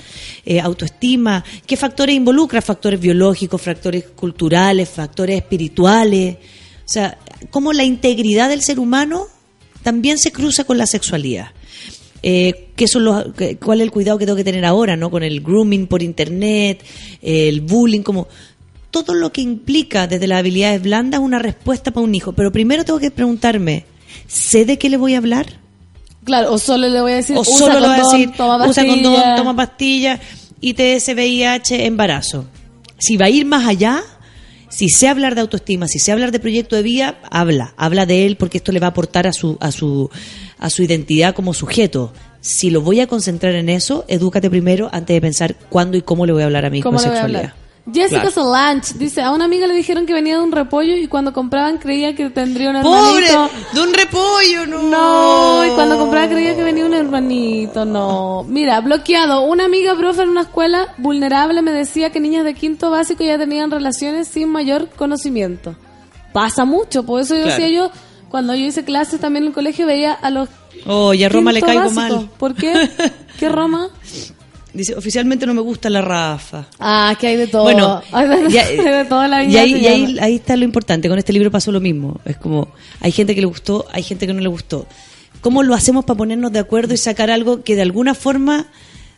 eh, autoestima, qué factores involucra, factores biológicos, factores culturales, factores espirituales, o sea, cómo la integridad del ser humano también se cruza con la sexualidad. Eh, qué son los, cuál es el cuidado que tengo que tener ahora, ¿no? Con el grooming por internet, el bullying, como todo lo que implica desde las habilidades blandas una respuesta para un hijo. Pero primero tengo que preguntarme, ¿sé de qué le voy a hablar? Claro, o solo le voy a decir, o usa solo le voy a condón, decir toma usa condón, pastilla. toma pastillas, ITS, VIH, embarazo. Si va a ir más allá, si sé hablar de autoestima, si sé hablar de proyecto de vida, habla, habla de él porque esto le va a aportar a su a su a su identidad como sujeto. Si lo voy a concentrar en eso, edúcate primero antes de pensar cuándo y cómo le voy a hablar a mi hijo Jessica Claro. Solange dice, a una amiga le dijeron que venía de un repollo y cuando compraban creía que tendría un Pobre, hermanito. de un repollo, no. No, y cuando compraba creía que venía un hermanito, no. Mira, bloqueado. Una amiga profe en una escuela vulnerable me decía que niñas de quinto básico ya tenían relaciones sin mayor conocimiento. Pasa mucho, por eso yo Claro. decía yo, cuando yo hice clases también en el colegio veía a los Oh, y a Roma le caigo básico. mal. ¿Por qué? ¿Qué Roma? Dice, oficialmente no me gusta la Rafa. Ah, que hay de todo. Bueno, hay de toda la y vida. ahí, y ahí- ahí está lo importante. Con este libro pasó lo mismo. Es como, hay gente que le gustó, hay gente que no le gustó. ¿Cómo lo hacemos para ponernos de acuerdo y sacar algo que de alguna forma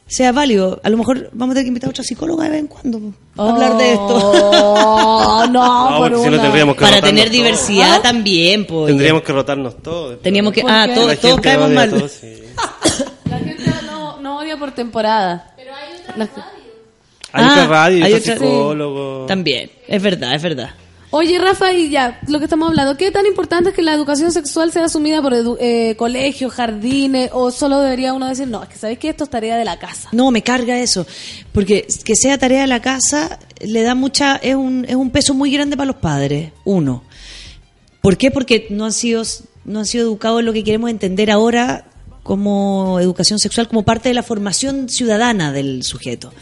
sea válido? A lo mejor vamos a tener que invitar a otra psicóloga de vez en cuando a hablar de esto. Oh, no, No, por si no una. tendríamos que para tener diversidad también, pues. Tendríamos que rotarnos todos. Teníamos que, ¿Por ah, todos, La todos gente caemos mal. todos, sí. La gente no, no odia por temporada. Hay Ah, otra radio, hay hay otra- psicólogo. También, es verdad, es verdad. Oye, Rafa, y ya, lo que estamos hablando, ¿qué tan importante es que la educación sexual sea asumida por eh, colegios, jardines, o solo debería uno decir, no, es que sabéis que esto es tarea de la casa? No, me carga eso. Porque que sea tarea de la casa le da mucha. Es un, es un peso muy grande para los padres. Uno. ¿Por qué? Porque no han sido, no han sido educados en lo que queremos entender ahora como educación sexual, como parte de la formación ciudadana del sujeto.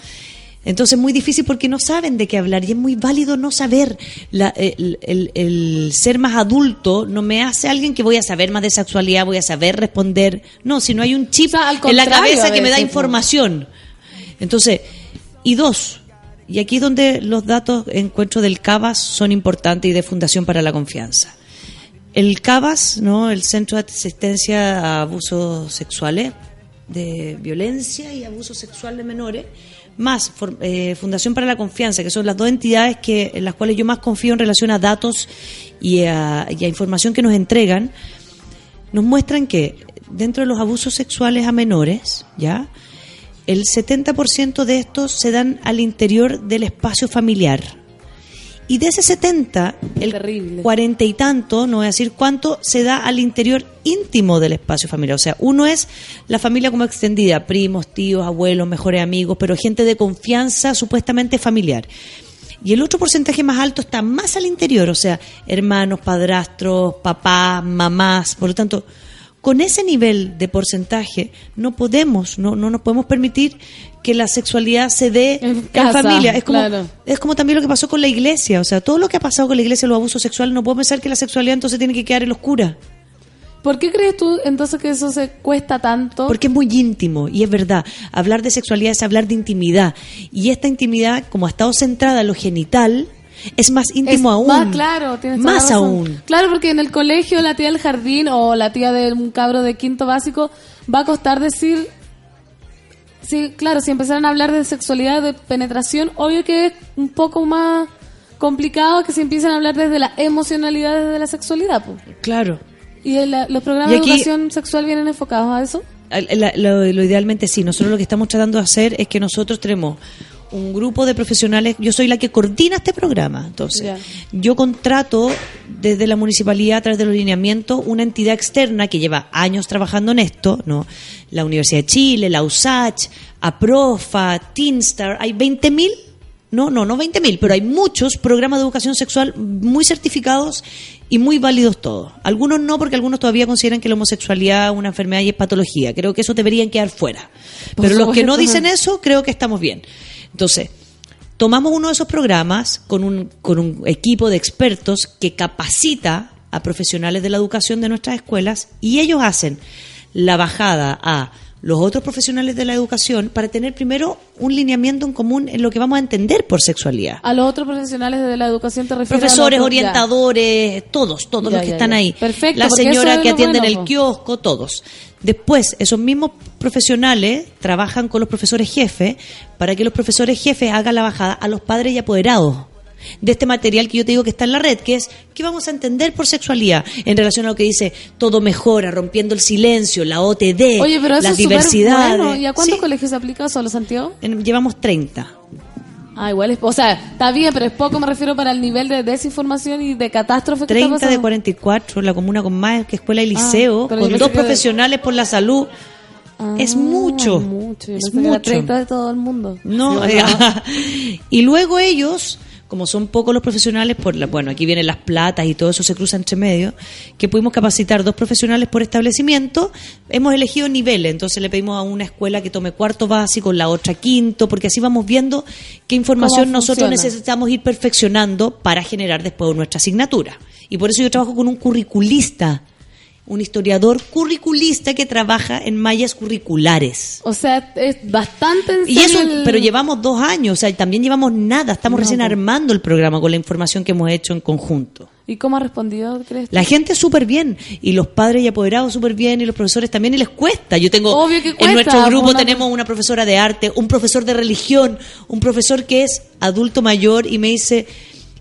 Entonces es muy difícil porque no saben de qué hablar y es muy válido no saber. La- el, el- el ser más adulto no me hace alguien que voy a saber más de sexualidad, voy a saber responder. No, si no hay un chip al en la cabeza que me da información. Entonces, y dos, y aquí es donde los datos encuentro del CABAS son importantes y de Fundación para la Confianza. El CABAS, ¿no? el Centro de Asistencia a Abusos Sexuales, de Violencia y Abuso Sexual de Menores, más eh, Fundación para la Confianza, que son las dos entidades que, en las cuales yo más confío en relación a datos y a, y a información que nos entregan, nos muestran que dentro de los abusos sexuales a menores, ¿ya? El 70% de estos se dan al interior del espacio familiar. Y de ese 70, el 40 y tanto, no voy a decir cuánto, se da al interior íntimo del espacio familiar. O sea, uno es la familia como extendida, primos, tíos, abuelos, mejores amigos, pero gente de confianza supuestamente familiar. Y el otro porcentaje más alto está más al interior, o sea, hermanos, padrastros, papás, mamás. Por lo tanto, con ese nivel de porcentaje no podemos, no, no nos podemos permitir que la sexualidad se dé en, casa, familia. Es como, claro. es como también lo que pasó con la iglesia. O sea, todo lo que ha pasado con la iglesia, los abusos sexuales, no puedo pensar que la sexualidad entonces tiene que quedar en los curas. ¿Por qué crees tú entonces que eso se cuesta tanto? Porque es muy íntimo, y es verdad. Hablar de sexualidad es hablar de intimidad. Y esta intimidad, como ha estado centrada en lo genital, es más íntimo Es aún. Más claro, tienes Más razón. aún. Claro, porque en el colegio la tía del jardín o la tía de un cabro de quinto básico va a costar decir. Sí, claro, si empezaran a hablar de sexualidad, de penetración, obvio que es un poco más complicado que si empiezan a hablar desde la emocionalidad, desde la sexualidad. Claro. ¿Y el- los programas Y aquí- de educación sexual vienen enfocados a eso? La- Lo, lo idealmente sí. Nosotros lo que estamos tratando de hacer es que nosotros tenemos un grupo de profesionales. Yo soy la que coordina este programa. Entonces, yo contrato desde la municipalidad, a través de los lineamientos, una entidad externa que lleva años trabajando en esto, ¿no? La Universidad de Chile, la USACH, APROFA, Teenstar. Hay 20.000 no, no, no 20.000, pero hay muchos programas de educación sexual muy certificados y muy válidos todos. Algunos no, porque algunos todavía consideran que la homosexualidad es una enfermedad y es patología. Creo que eso deberían quedar fuera. Pero los que no dicen eso, creo que estamos bien. Entonces, tomamos uno de esos programas con un, con un equipo de expertos que capacita a profesionales de la educación de nuestras escuelas y ellos hacen la bajada a los otros profesionales de la educación para tener primero un lineamiento en común en lo que vamos a entender por sexualidad. A los otros profesionales de la educación te refieres. Profesores, a orientadores, todos, todos Ya, los que ya, están ya. ahí. Perfecto, La señora es que atiende en bueno, el kiosco, todos. Después, esos mismos profesionales trabajan con los profesores jefes para que los profesores jefes hagan la bajada a los padres y apoderados de este material que yo te digo que está en la red, que es ¿qué vamos a entender por sexualidad? En relación a lo que dice todo mejora, rompiendo el silencio, la OTD, Oye, pero eso las es diversidades. bueno. ¿Y a cuántos Sí, colegios se aplica solo Santiago? en- llevamos 30. Ah, igual es... O sea, está bien, pero es poco, me refiero para el nivel de desinformación y de catástrofe que está 30 de pasando. 44, la comuna con más que escuela y Ah, liceo, pero con dos profesionales por la salud. es mucho. Ah, mucho. Es mucho. 30 de todo el mundo. No, ¿verdad? y luego ellos, como son pocos los profesionales, por la, bueno, aquí vienen las platas y todo eso se cruza entre medio, que pudimos capacitar dos profesionales por establecimiento, hemos elegido niveles, entonces le pedimos a una escuela que tome cuarto básico, la otra quinto, porque así vamos viendo qué información ¿Cómo nosotros necesitamos ir perfeccionando para generar después nuestra asignatura. Y por eso yo trabajo con un curriculista, un historiador curriculista que trabaja en mallas curriculares. O sea, es bastante en Y eso, el- pero llevamos dos años, o sea, también llevamos nada, estamos No, recién armando el programa con la información que hemos hecho en conjunto. ¿Y cómo ha respondido, crees? La gente súper bien, y los padres y apoderados súper bien, y los profesores también, y les cuesta. Yo tengo, Obvio que en cuesta, nuestro grupo una- tenemos una profesora de arte, un profesor de religión, un profesor que es adulto mayor, y me dice,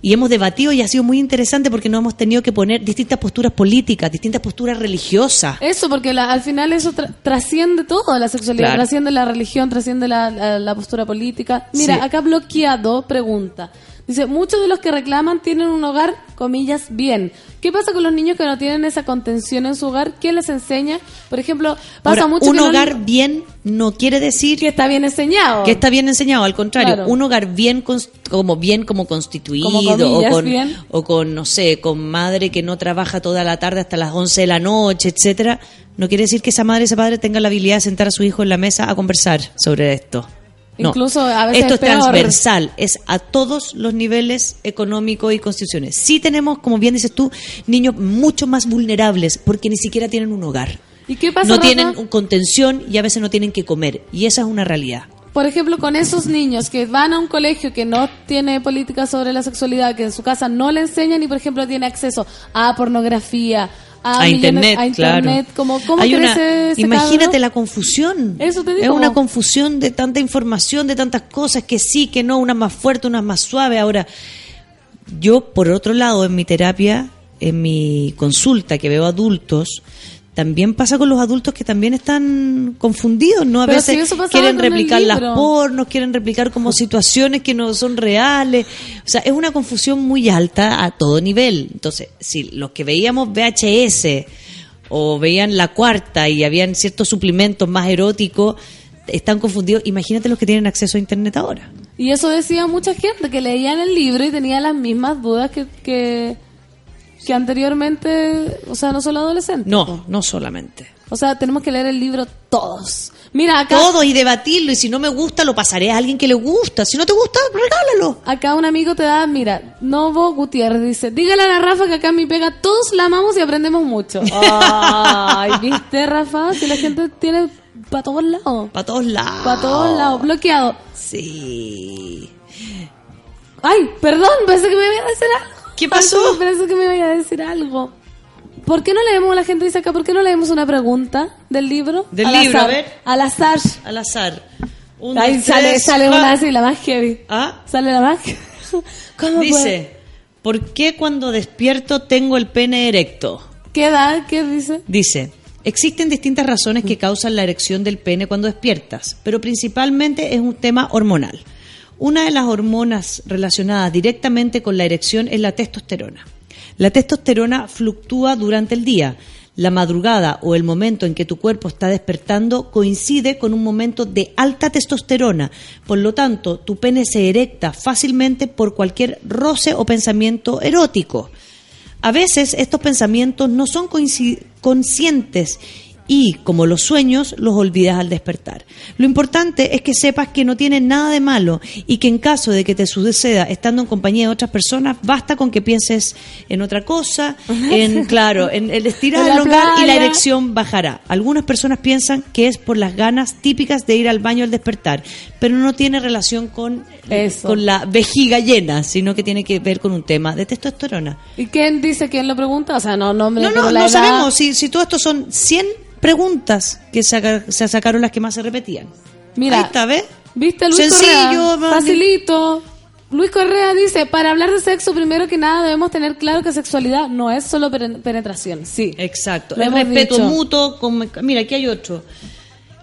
y hemos debatido y ha sido muy interesante porque nos hemos tenido que poner distintas posturas políticas, distintas posturas religiosas. Eso, porque la- al final eso tra- trasciende todo, la sexualidad, Claro. trasciende la religión, trasciende la, la- la postura política. Mira, Sí. acá bloqueado pregunta. Dice, muchos de los que reclaman tienen un hogar, comillas, bien. ¿Qué pasa con los niños que no tienen esa contención en su hogar? ¿Quién les enseña? Por ejemplo, pasa Ahora, mucho un que no- hogar bien no quiere decir que está bien enseñado. que está bien enseñado, al contrario, Claro. un hogar bien como bien como constituido Como comillas, o con bien. o con no sé, con madre que no trabaja toda la tarde hasta las 11 de la noche, etcétera, no quiere decir que esa madre ese padre tenga la habilidad de sentar a su hijo en la mesa a conversar sobre esto. No. Incluso a veces Esto es peor. transversal, es a todos los niveles económicos y constituciones. Sí tenemos, como bien dices tú, niños mucho más vulnerables porque ni siquiera tienen un hogar. ¿Y qué pasa, No Rafa? tienen contención y a veces no tienen que comer. Y esa es una realidad. Por ejemplo, con esos niños que van a un colegio que no tiene políticas sobre la sexualidad, que en su casa no le enseñan y, por ejemplo, tiene acceso a pornografía, a, internet, a internet, claro. como cómo Hay una- crece ese imagínate la confusión. Eso te digo. Es una confusión de tanta información, de tantas cosas, que sí, que no, una más fuerte, una más suave. Ahora, yo, por otro lado, en mi terapia, en mi consulta que veo adultos, también pasa con los adultos que también están confundidos, ¿no? A Pero veces si quieren replicar las pornos, quieren replicar como situaciones que no son reales. O sea, es una confusión muy alta a todo nivel. Entonces, si los que veíamos VHS o veían la cuarta y habían ciertos suplementos más eróticos, están confundidos. Imagínate los que tienen acceso a Internet ahora. Y eso decía mucha gente que leían el libro y tenía las mismas dudas que, que, que anteriormente, o sea, no solo adolescentes. No, no solamente. O sea, tenemos que leer el libro todos. Mira, acá, Todo y debatirlo. Y si no me gusta, lo pasaré a alguien que le gusta. Si no te gusta, regálalo. acá un amigo te da, mira, Novo Gutiérrez dice, dígale a la Rafa que acá en mi pega todos la amamos y aprendemos mucho. Ay, ¿viste, Rafa? Si la gente tiene para todos lados. Para todos lados. Para todos lados, bloqueado. Sí. Ay, perdón, pensé que me iba a decir algo. ¿Qué pasó? Pensé que me iba a decir algo. ¿Por qué no leemos, la gente dice acá, ¿por qué no leemos una pregunta del libro? Del Al libro, azar, a ver. Al azar. Al azar. Un, Ahí dos, sale, tres, sale una así, la más heavy. ¿Ah? Sale la más ¿Cómo puede? Dice, ¿por qué cuando despierto tengo el pene erecto? ¿Qué da? ¿Qué dice? Dice, existen distintas razones que causan la erección del pene cuando despiertas, pero principalmente es un tema hormonal. Una de las hormonas relacionadas directamente con la erección es la testosterona. La testosterona fluctúa durante el día. La madrugada o el momento en que tu cuerpo está despertando coincide con un momento de alta testosterona. Por lo tanto, tu pene se erecta fácilmente por cualquier roce o pensamiento erótico. A veces estos pensamientos no son conscientes y, como los sueños, los olvidas al despertar. Lo importante es que sepas que no tiene nada de malo y que en caso de que te suceda estando en compañía de otras personas, basta con que pienses en otra cosa, en, claro, en el estirar, En la elongar y la erección bajará. Algunas personas piensan que es por las ganas típicas de ir al baño al despertar, pero no tiene relación con, con la vejiga llena, sino que tiene que ver con un tema de testosterona. ¿Y quién dice quién lo pregunta? O sea, no, no, me No, pero no, la no edad- sabemos si, si todo esto son 100 preguntas que se sacaron las que más se repetían. Mira, Ahí está, ¿ves? ¿Viste Luis Sencillo, Correa? Facilito. Luis Correa dice, para hablar de sexo, primero que nada debemos tener claro que sexualidad no es solo pen- penetración. Sí. Exacto. El respeto dicho. mutuo, mira, aquí hay otro.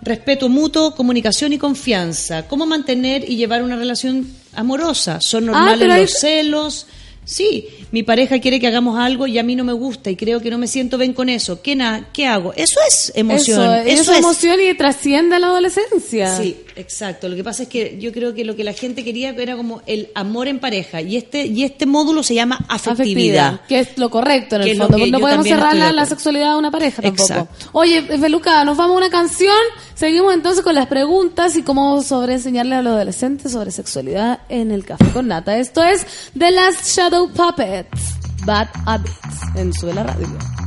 Respeto mutuo, comunicación y confianza. ¿Cómo mantener y llevar una relación amorosa? ¿Son normales Ah, ahí- los celos? Sí, mi pareja quiere que hagamos algo y a mí no me gusta y creo que no me siento bien con eso. ¿Qué, na ¿qué hago? Eso es emoción. Eso, Eso, eso es emoción y trasciende a la adolescencia. Sí, exacto. Lo que pasa es que yo creo que lo que la gente quería era como el amor en pareja y este y este módulo se llama afectividad. que es lo correcto en el fondo. No podemos cerrar de la, sexualidad a una pareja tampoco. Exacto. Oye, Feluca, nos vamos a una canción. Seguimos entonces con las preguntas y cómo sobre enseñarle a los adolescentes sobre sexualidad en el café con nata. Esto es The Last Shadow Puppets, Bad Habits, en Suela Radio.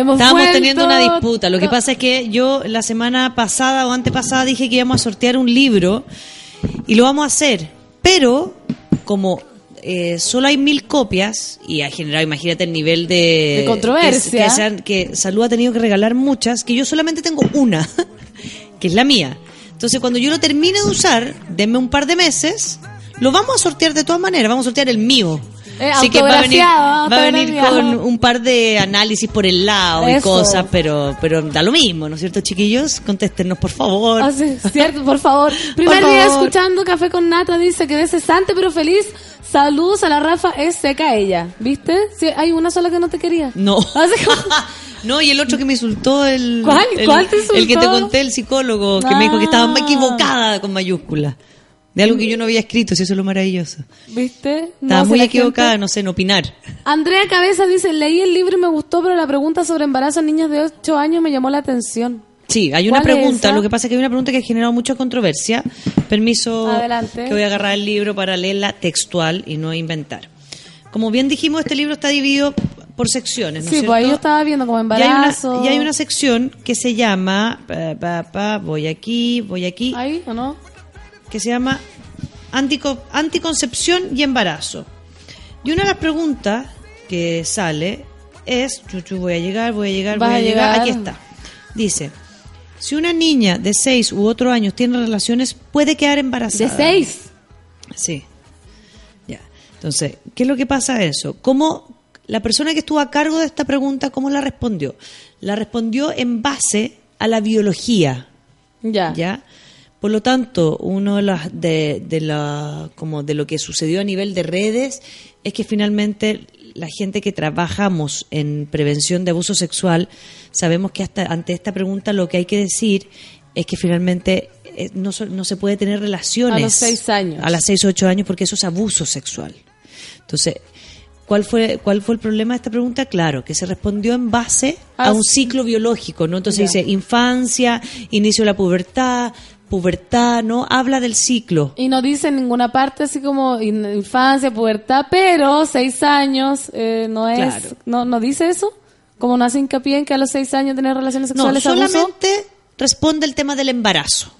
Hemos Estábamos vuelto. teniendo una disputa. Lo que pasa es que yo la semana pasada o antepasada dije que íbamos a sortear un libro y lo vamos a hacer. Pero como eh, solo hay mil copias y ha generado, imagínate el nivel de, De controversia. Que, que han- que Salud ha tenido que regalar muchas, que yo solamente tengo una, que es la mía. Entonces cuando yo lo termine de usar, denme un par de meses, lo vamos a sortear de todas maneras. Vamos a sortear el mío. Eh, Así que va a venir, va a venir con un par de análisis por el lado y cosas, pero pero da lo mismo, ¿no es cierto, chiquillos? Contéstenos, por favor. Ah, sí, cierto, por favor. Primer Por día favor. escuchando Café con Nata, dice que de cesante pero feliz. Saludos a la Rafa, es seca ella. ¿Viste? Sí, hay una sola que no te quería. No. No, y el otro que me insultó, el, ¿Cuál? el, ¿Cuál te insultó? el que te conté, el psicólogo, que me dijo que estaba Ah. equivocada con mayúscula. De algo que yo no había escrito, si eso es lo maravilloso. ¿Viste? No, Estaba muy equivocada, gente- no sé, en opinar. Andrea Cabeza dice, leí el libro y me gustó, pero la pregunta sobre embarazo en niñas de 8 años me llamó la atención. Sí, hay una ¿Cuál es pregunta, lo que pasa es que hay una pregunta que ha generado mucha controversia. Permiso Adelante. que voy a agarrar el libro para leerla textual y no inventar. Como bien dijimos, este libro está dividido por secciones, ¿no Sí, pues ahí yo estaba viendo como Y hay, una, embarazo. y hay una sección que se llama, pa, pa, pa, voy aquí, voy aquí, ¿Ahí o no? Que se llama antico- anticoncepción y embarazo. Y una de las preguntas que sale es, chuchu, voy a llegar, voy a llegar, voy a, a llegar. llegar. aquí está. Dice, si una niña de 6 u otro años tiene relaciones, puede quedar embarazada. ¿De 6? Sí. Ya. Entonces, ¿qué es lo que pasa a eso? ¿Cómo la persona que estuvo a cargo de esta pregunta, cómo la respondió? La respondió en base a la biología. Ya. ¿Ya? Por lo tanto, uno de las de, de la como de lo que sucedió a nivel de redes es que finalmente la gente que trabajamos en prevención de abuso sexual sabemos que hasta ante esta pregunta lo que hay que decir es que finalmente eh, no, no se puede tener relaciones A los seis años. a las 6 o 8 años porque eso es abuso sexual. Entonces, ¿cuál fue cuál fue el problema de esta pregunta? Claro, que se respondió en base a Ah, un ciclo biológico, ¿no? Entonces dice infancia, inicio de la pubertad, pubertad, ¿no? Habla del ciclo. Y no dice en ninguna parte así como in- infancia, pubertad, pero 6 años eh, no es... Claro. No, ¿No dice eso? Como no hace hincapié en que a los 6 años tener relaciones No, sexuales es abuso. solamente responde el tema del embarazo.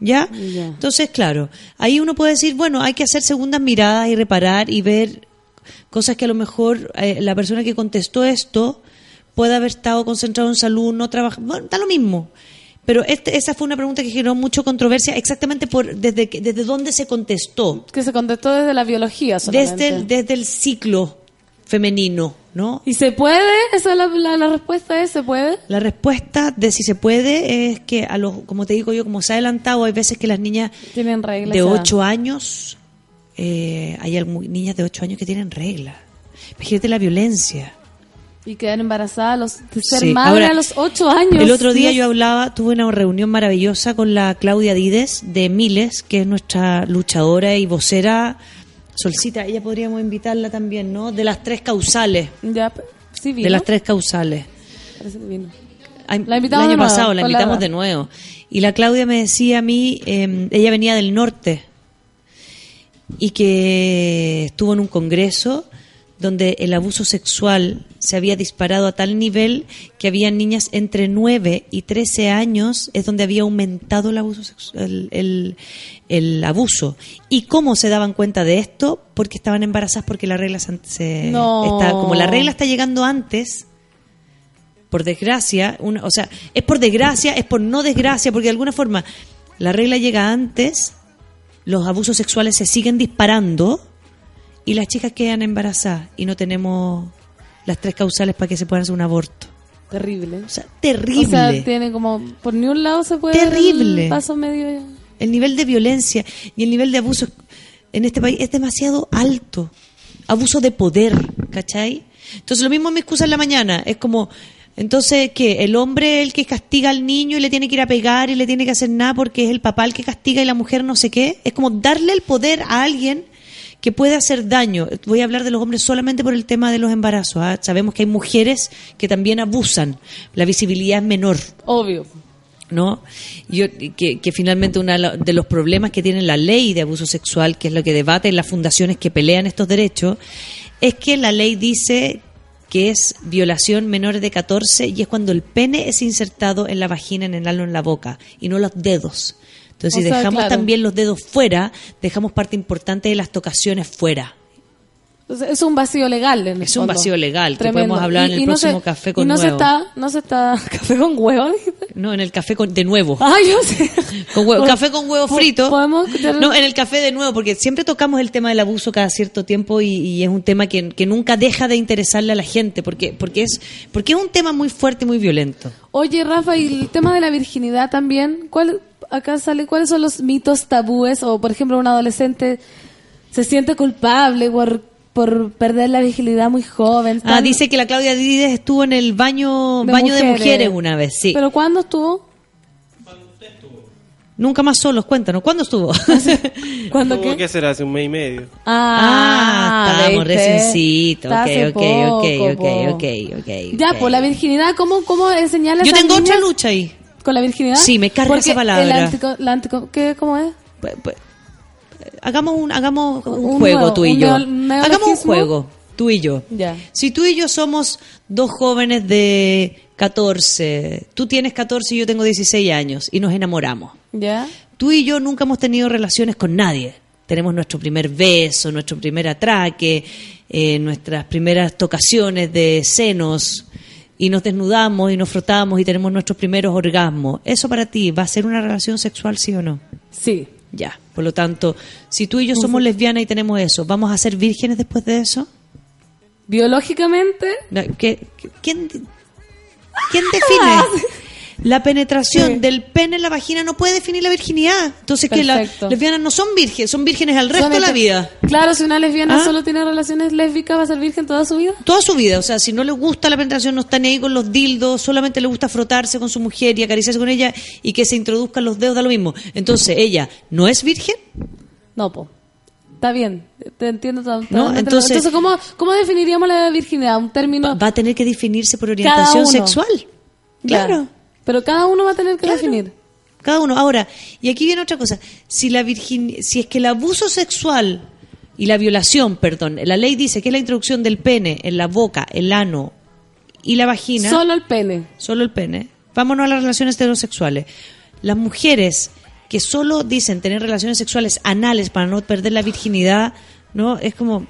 ¿Ya? Ya. Entonces, claro, ahí uno puede decir, bueno, hay que hacer segundas miradas y reparar y ver cosas que a lo mejor eh, la persona que contestó esto puede haber estado concentrado en salud, no trabaja, bueno, da lo mismo. Pero este, esa fue una pregunta que generó mucha controversia exactamente por desde, desde dónde se contestó. Que se contestó desde la biología solamente. Desde el, desde el ciclo femenino, ¿no? ¿Y se puede? Esa es la, la, la respuesta es, ¿se puede? La respuesta de si se puede es que, a los, como te digo yo, como se ha adelantado, hay veces que las niñas Tienen reglas. de ya. 8 años, eh, hay niñas de 8 años que tienen regla. Imagínate la violencia. Y quedar embarazada, a los, de ser Sí, madre ahora, a los 8 años. El otro día yo hablaba, tuve una reunión maravillosa con la Claudia Dides de Miles, que es nuestra luchadora y vocera. Solcita, ella podríamos invitarla también, ¿no? De las tres causales. Ya, sí vino. De las tres causales. Parece que vino. Ay, La invitamos el año nuevo, pasado, la invitamos de nuevo. Y la Claudia me decía a mí, eh, ella venía del norte y que estuvo en un congreso donde el abuso sexual se había disparado a tal nivel que había niñas entre 9 y 13 años, es donde había aumentado el abuso sexual, el, el- el abuso. ¿Y cómo se daban cuenta de esto? Porque estaban embarazadas porque la regla se, se- No. está, como la regla está llegando antes, por desgracia, una, o sea, es por desgracia, es por no desgracia, porque de alguna forma la regla llega antes, los abusos sexuales se siguen disparando y las chicas quedan embarazadas y no tenemos las tres causales para que se puedan hacer un aborto. Terrible. O sea, terrible. O sea, tiene como, por ni un lado se puede Terrible. el paso medio. El nivel de violencia y el nivel de abuso en este país es demasiado alto. Abuso de poder, ¿cachai? Entonces lo mismo me excusa en la mañana. Es como, entonces, que ¿El hombre es el que castiga al niño y le tiene que ir a pegar y le tiene que hacer nada porque es el papá el que castiga y la mujer no sé qué? Es como darle el poder a alguien que puede hacer daño. Voy a hablar de los hombres solamente por el tema de los embarazos. ¿ah? Sabemos que hay mujeres que también abusan. La visibilidad es menor. Obvio. ¿no? Yo, que, que finalmente uno de los problemas que tiene la ley de abuso sexual, que es lo que debaten las fundaciones que pelean estos derechos, es que la ley dice que es violación menores de 14 y es cuando el pene es insertado en la vagina, en el ano, en la boca y no los dedos. Entonces, O si sea, dejamos claro. también los dedos fuera, dejamos parte importante de las tocaciones fuera. Entonces, es un vacío legal. En el Es un fondo. vacío legal, que podemos hablar en el no próximo se- Café con y no se está, no se está, café con huevo. No, en el café con, de nuevo. Ah, yo sé. Con huevo, Po- café con huevo po- frito. podemos No, en el café de nuevo, porque siempre tocamos el tema del abuso cada cierto tiempo y, y es un tema que, que nunca deja de interesarle a la gente, porque, porque, es, porque es un tema muy fuerte y muy violento. Oye, Rafa, y el tema de la virginidad también, ¿cuál, acá sale, ¿cuáles son los mitos tabúes? O, por ejemplo, un adolescente se siente culpable por, por perder la virginidad muy joven. Ah, Tan- dice que la Claudia Díez estuvo en el baño De baño de mujeres. mujeres una vez, sí. ¿Pero cuándo estuvo? Nunca más solos, cuéntanos, ¿cuándo estuvo? ¿Cuándo qué? que ser hace un mes y medio. Ah, estábamos ¿viste? reciencitos. Está Ok, hace ok, ok, ok, ok, ok. Ya, pues la virginidad, ¿cómo, cómo enseñarles Yo a tengo niñas otra lucha ahí. ¿Con la virginidad? Sí, me carga esa palabra. el antico- la antico- ¿qué, ¿Cómo es? Pues, pues, hagamos un, hagamos un, Un juego nuevo- tú y un yo. neo-. Hagamos un juego, tú y yo. Ya. Si tú y yo somos dos jóvenes de 14, tú tienes 14 y yo tengo 16 años y nos enamoramos. ¿Ya? Tú y yo nunca hemos tenido relaciones con nadie. Tenemos nuestro primer beso, nuestro primer atraque, eh, nuestras primeras tocaciones de senos y nos desnudamos y nos frotamos y tenemos nuestros primeros orgasmos. ¿Eso para ti va a ser una relación sexual, sí o no? Sí. Ya. Por lo tanto, si tú y yo somos lesbianas y tenemos eso, ¿vamos a ser vírgenes después de eso? Biológicamente, No, ¿qué- qué- ¿Quién, quién define? La penetración del pene en la vagina no puede definir la virginidad. Entonces, que las lesbianas no son vírgenes, son vírgenes al resto de la vida. Claro, si una lesbiana ¿Ah? solo tiene relaciones lésbicas, ¿va a ser virgen toda su vida? Toda su vida. O sea, si no le gusta la penetración, no está ni ahí con los dildos, solamente le gusta frotarse con su mujer y acariciarse con ella y que se introduzcan los dedos, da lo mismo. Entonces, ¿ella no es virgen? No, po. Está bien, te entiendo No, entonces- entonces ¿cómo, ¿cómo definiríamos la virginidad? Un término... Va a tener que definirse por orientación sexual. Claro. Pero cada uno va a tener que definir. Cada uno. Ahora, y aquí viene otra cosa. Si la virgin... si es que el abuso sexual y la violación, perdón, la ley dice que es la introducción del pene en la boca, el ano y la vagina. Solo el pene. Solo el pene. Vámonos a las relaciones heterosexuales. Las mujeres que solo dicen tener relaciones sexuales anales para no perder la virginidad, ¿no? Es como,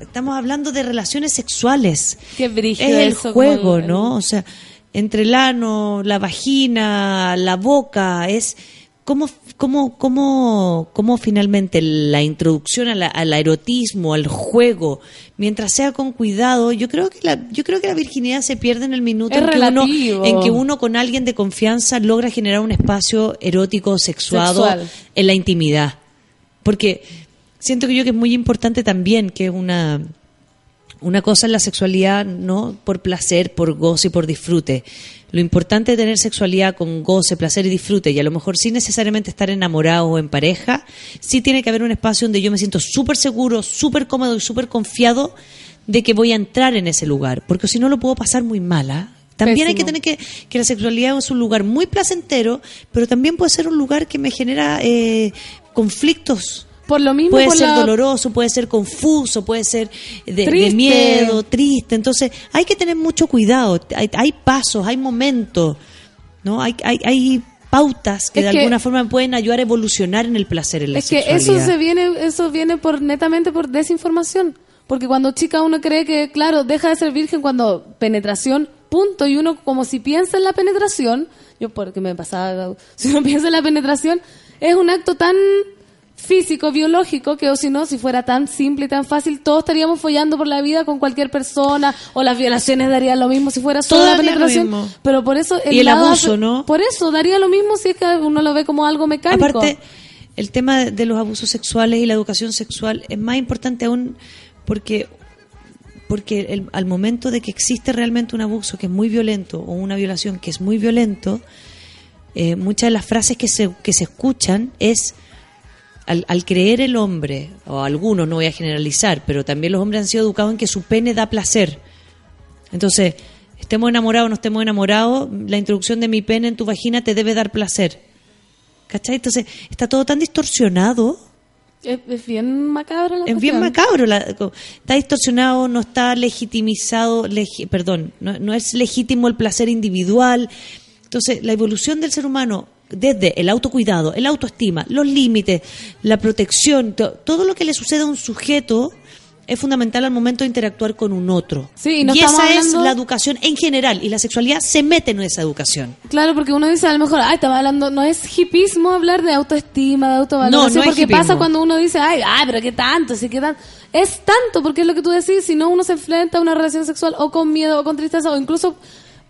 estamos hablando de relaciones sexuales. Qué brígido Es el eso, juego, ¿no? O sea, entre el ano, la vagina, la boca, es cómo, cómo, cómo, cómo finalmente la introducción a la- al erotismo, al juego, mientras sea con cuidado, yo creo que la, yo creo que la virginidad se pierde en el minuto en que, uno, en que uno con alguien de confianza logra generar un espacio erótico sexuado Sexual. en la intimidad. Porque siento que yo que es muy importante también que una una cosa es la sexualidad no por placer, por goce y por disfrute. Lo importante es tener sexualidad con goce, placer y disfrute, y a lo mejor sin necesariamente estar enamorado o en pareja, sí tiene que haber un espacio donde yo me siento súper seguro, súper cómodo y súper confiado de que voy a entrar en ese lugar, porque si no lo puedo pasar muy mala. También hay que tener que, que la sexualidad es un lugar muy placentero, pero también puede ser un lugar que me genera eh, conflictos Por lo mismo, puede por ser la- doloroso, puede ser confuso, puede ser de, de miedo, triste. Entonces, hay que tener mucho cuidado. Hay, hay pasos, hay momentos, ¿no? Hay, hay, hay pautas que Es de que- alguna forma pueden ayudar a evolucionar en el placer, en la Es que sexualidad. eso se viene, eso viene por netamente por desinformación. Porque cuando chica uno cree que, claro, deja de ser virgen cuando penetración, punto, y uno como si piensa en la penetración, yo porque me pasaba, si uno piensa en la penetración, es un acto tan físico, biológico, que o si no, si fuera tan simple y tan fácil, todos estaríamos follando por la vida con cualquier persona, o las violaciones darían lo mismo si fuera solo la penetración. mismo. Pero por eso Y el lado abuso, ¿no? Por eso daría lo mismo si es que uno lo ve como algo mecánico. Aparte, el tema de los abusos sexuales y la educación sexual es más importante aún porque porque el- al momento de que existe realmente un abuso que es muy violento o una violación que es muy violento, eh, muchas de las frases que se, que se escuchan es al, al creer el hombre, o algunos, no voy a generalizar, pero también los hombres han sido educados en que su pene da placer. Entonces, Estemos enamorados o no estemos enamorados, la introducción de mi pene en tu vagina te debe dar placer. ¿Cachai? Entonces, está todo tan distorsionado. Es, es bien macabro la Es bien macabro. la- está distorsionado, no está legitimizado, legi- perdón, no, no es legítimo el placer individual. Entonces, la evolución del ser humano, desde el autocuidado, el autoestima, los límites, la protección, to- todo lo que le sucede a un sujeto es fundamental al momento de interactuar con un otro. Sí, y esa es la educación en general, y la sexualidad se mete en esa educación. Claro, porque uno dice a lo mejor, ay, estaba hablando, no es hipismo hablar de autoestima, de autovaloración, No, no porque pasa cuando uno dice, ay, ay, pero qué tanto, sí, qué tanto. Es tanto, porque es lo que tú decís, si no uno se enfrenta a una relación sexual o con miedo o con tristeza o incluso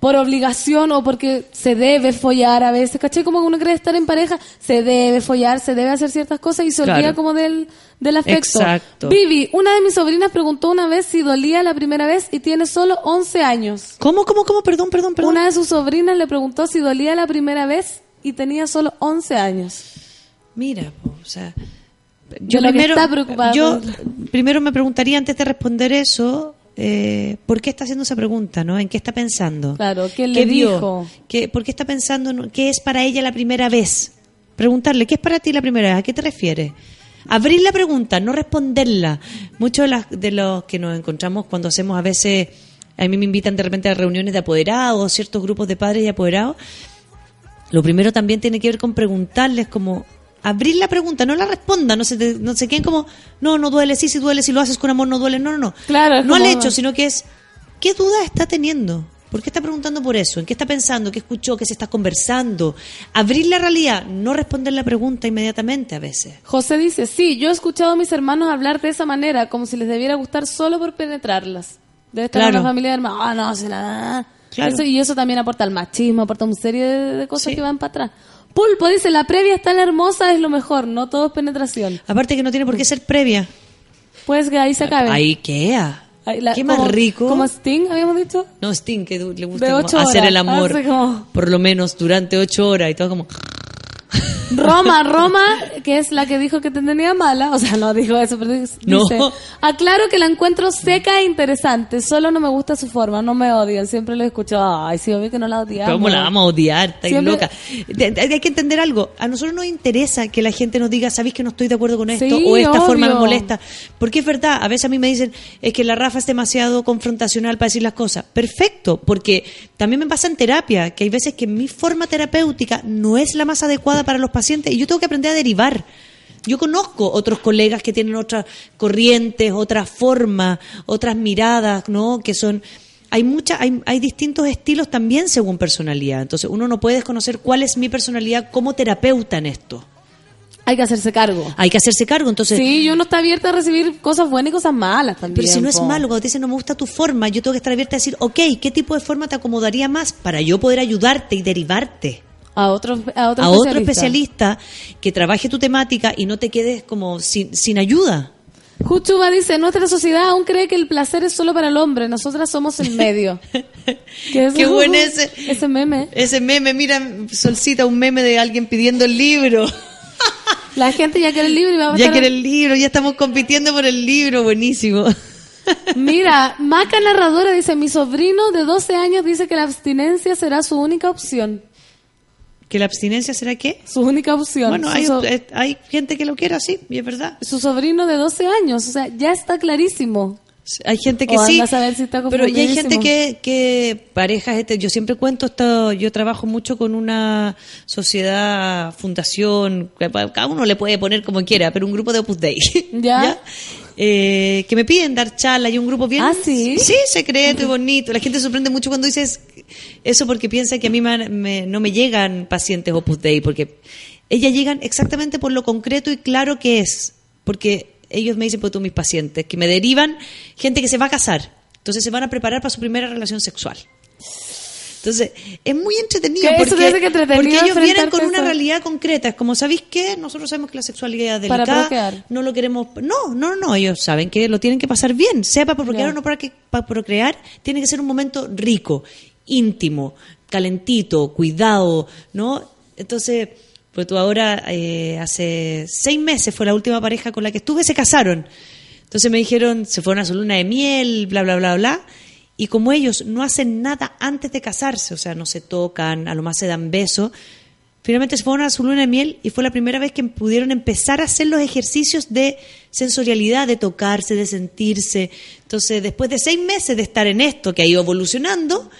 por obligación o porque se debe follar a veces, ¿cachai? Como uno cree estar en pareja, se debe follar, se debe hacer ciertas cosas y se olvida Claro. como del, del afecto. Exacto. Vivi, una de mis sobrinas preguntó una vez si dolía la primera vez y tiene solo 11 años. ¿Cómo, cómo, cómo? Perdón, perdón, perdón. Una de sus sobrinas le preguntó si dolía la primera vez y tenía solo 11 años. Mira, o sea, que está preocupada yo primero me preguntaría antes de responder eso, eh, ¿por qué está haciendo esa pregunta, no? ¿En qué está pensando? Claro, ¿qué le dijo? ¿Qué- ¿Por qué está pensando en qué es para ella la primera vez? Preguntarle, ¿qué es para ti la primera vez? ¿A qué te refieres? Abrir la pregunta, no responderla. Muchos de, las- de los que nos encontramos cuando hacemos a veces, a mí me invitan de repente a reuniones de apoderados, ciertos grupos de padres y apoderados, lo primero también tiene que ver con preguntarles como abrir la pregunta, no la respondan, no se, te- no se queden como, no, no duele, sí, sí duele, si lo haces con amor no duele, no, no, no. Claro, no al hecho, sino que es, ¿qué duda está teniendo? ¿Por qué está preguntando por eso? ¿En qué está pensando? ¿Qué escuchó? ¿Qué se está conversando? Abrir la realidad, no responder la pregunta inmediatamente a veces. José dice, sí, yo he escuchado a mis hermanos hablar de esa manera, como si les debiera gustar solo por penetrarlas. Debe estar Claro. en una familia de hermanos, ah, no, se la da. Claro. Eso- y eso también aporta al machismo, aporta una serie de, de cosas que van para atrás. Pulpo dice, la previa es tan hermosa, es lo mejor, no todo es penetración. Aparte que no tiene por qué ser previa. Pues que ahí se acabe. Ahí queda. Ahí la- Qué más rico. Como Sting, habíamos dicho. No, Sting, que le gusta como hacer el amor como- por lo menos durante ocho horas y todo como... Roma, Roma, que es la que dijo que te tenía mala, o sea, no dijo eso, pero dice, No. aclaro que la encuentro seca e interesante, solo no me gusta su forma, no me odian, siempre lo escucho, ay, sí, obvio que no la odiamos. ¿Cómo la vamos a odiar? Está Siempre- loca. Hay que entender algo. A nosotros nos interesa que la gente nos diga, ¿sabéis que no estoy de acuerdo con esto? Sí, o esta forma me molesta. Porque es verdad, a veces a mí me dicen, es que la Rafa es demasiado confrontacional para decir las cosas. Perfecto, porque también me pasa en terapia, que hay veces que mi forma terapéutica no es la más adecuada para los pacientes y yo tengo que aprender a derivar. Yo conozco otros colegas que tienen otras corrientes, otras formas, otras miradas, ¿no? Que son hay mucha, hay, hay distintos estilos también según personalidad. Entonces uno no puede desconocer cuál es mi personalidad como terapeuta en esto. Hay que hacerse cargo. Hay que hacerse cargo. Entonces, Sí, y uno está abierta a recibir cosas buenas y cosas malas también. pero si no es malo, cuando te dicen no me gusta tu forma, yo tengo que estar abierta a decir, ok, ¿qué tipo de forma te acomodaría más para yo poder ayudarte y derivarte? A otro, a otro a otro especialista. especialista que trabaje tu temática y no te quedes como sin, sin ayuda. Juchuba dice, nuestra sociedad aún cree que el placer es solo para el hombre, nosotras somos el medio. ¿Qué, es Qué buen ese. Ese meme. Ese meme, mira, Solcita, un meme de alguien pidiendo el libro. La gente ya quiere el libro y va a Ya estar- quiere el libro, ya estamos compitiendo por el libro, buenísimo. Mira, Maca Narradora dice, mi sobrino de 12 años dice que la abstinencia será su única opción. ¿Que la abstinencia será qué? Su única opción. Bueno, hay, so- hay gente que lo quiere así, y es verdad. Su sobrino de 12 años, o sea, ya está clarísimo. Hay gente que O sí, a saber si está pero y hay gente que, que parejas, este, yo siempre cuento esto, yo trabajo mucho con una sociedad, fundación, cada uno le puede poner como quiera, pero un grupo de Opus Dei, ¿Ya? Eh, que me piden dar charla y un grupo bien ¿Ah, sí? sí secreto y bonito la gente se sorprende mucho cuando dices eso porque piensa que a mí me- me- no me llegan pacientes Opus Dei porque ellas llegan exactamente por lo concreto y claro que es porque ellos me dicen pues tú mis pacientes que me derivan gente que se va a casar entonces se van a preparar para su primera relación sexual entonces, es muy entretenido porque, porque ellos vienen con una realidad concreta. Es como, ¿sabéis qué? Nosotros sabemos que la sexualidad es Para delicada. procrear. No lo queremos. No, no, no. Ellos saben que lo tienen que pasar bien. Sea para procrear o no para, que, para procrear, tiene que ser un momento rico, íntimo, calentito, cuidado, ¿no? Entonces, pues tú ahora, eh, hace seis meses fue la última pareja con la que estuve, se casaron. Entonces me dijeron, se fueron a su luna de miel, bla, bla, bla, bla. Y como ellos no hacen nada antes de casarse, o sea, no se tocan, a lo más se dan besos, finalmente se fueron a su luna de miel y fue la primera vez que pudieron empezar a hacer los ejercicios de sensorialidad, de tocarse, de sentirse. Entonces, después de seis meses de estar en esto, que ha ido evolucionando,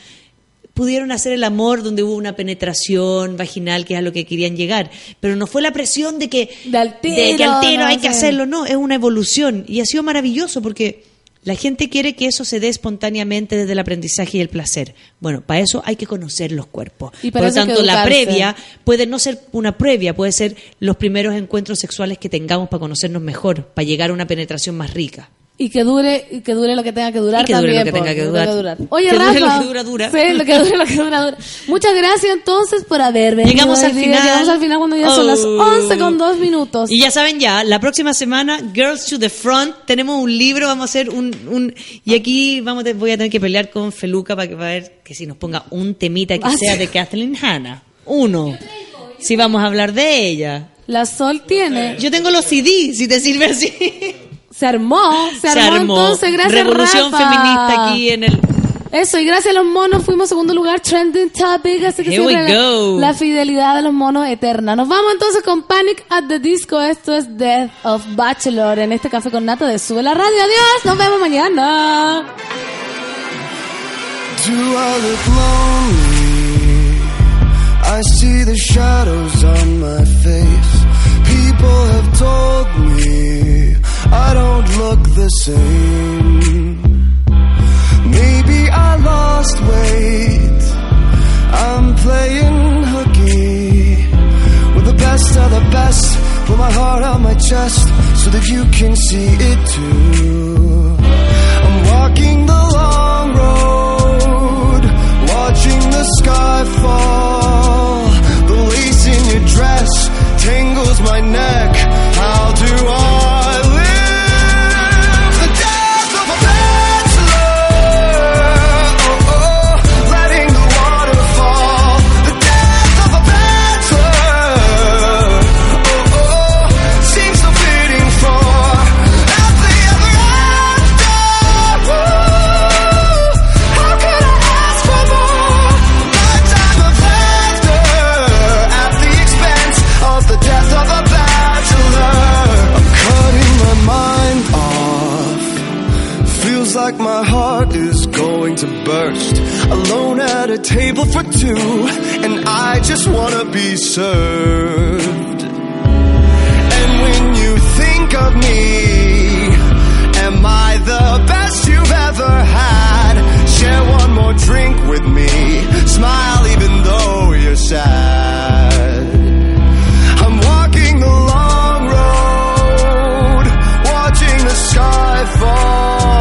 pudieron hacer el amor donde hubo una penetración vaginal, que es a lo que querían llegar. Pero no fue la presión de que, De al tiro, de que al tiro no hay que hacerlo, no, es una evolución. Y ha sido maravilloso porque la gente quiere que eso se dé espontáneamente desde el aprendizaje y el placer. Bueno, para eso hay que conocer los cuerpos. Y Por lo tanto, la previa puede no ser una previa, puede ser los primeros encuentros sexuales que tengamos para conocernos mejor, para llegar a una penetración más rica. Y que dure, y que dure lo que tenga que durar Y que dure también. lo que po, tenga que durar. Oye, Que Rafa. dure lo que dura, dura. Sí, lo que dure lo que dura, dura. Muchas gracias entonces por haber venido. Llegamos al día. final. Llegamos al final cuando ya son las Oh. 11 con 2 minutos. Y ya saben ya, la próxima semana, Girls to the Front, tenemos un libro, vamos a hacer un... un y aquí vamos a, voy a tener que pelear con Feluca para que, para ver que si nos ponga un temita que Ah, sea sí. de Kathleen Hanna. Uno. Si vamos a hablar de ella. La Sol tiene. Yo tengo los CD, si te sirve así. Se armó, se armó, entonces, gracias Revolución Rafa. feminista aquí en el... Eso, y gracias a los monos fuimos segundo lugar, trending topic, así que Here we siempre la, fidelidad de los monos eterna. Nos vamos entonces con Panic at the Disco, esto es Death of Bachelor, en este café con nata de Sube la Radio. Adiós, nos vemos mañana. Do I look lonely? I see the shadows on my face. People have told me I don't look the same. Maybe I lost weight. I'm playing hooky with the best of the best. Put my heart on my chest so that you can see it too. I'm walking the long road, watching the sky fall. The lace in your dress tangles my neck. How do I table for two, and I just wanna be served. And when you think of me, am I the best you've ever had? Share one more drink with me. Smile even though you're sad. I'm walking the long road, watching the sky fall.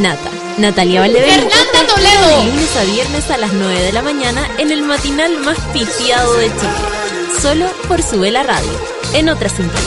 Nata. Natalia Valdebenito. ¡Fernanda Toledo! De lunes a viernes a las 9 de la mañana en el matinal más pitiado de Chile. Solo por Sube la Radio. En otra sintonía.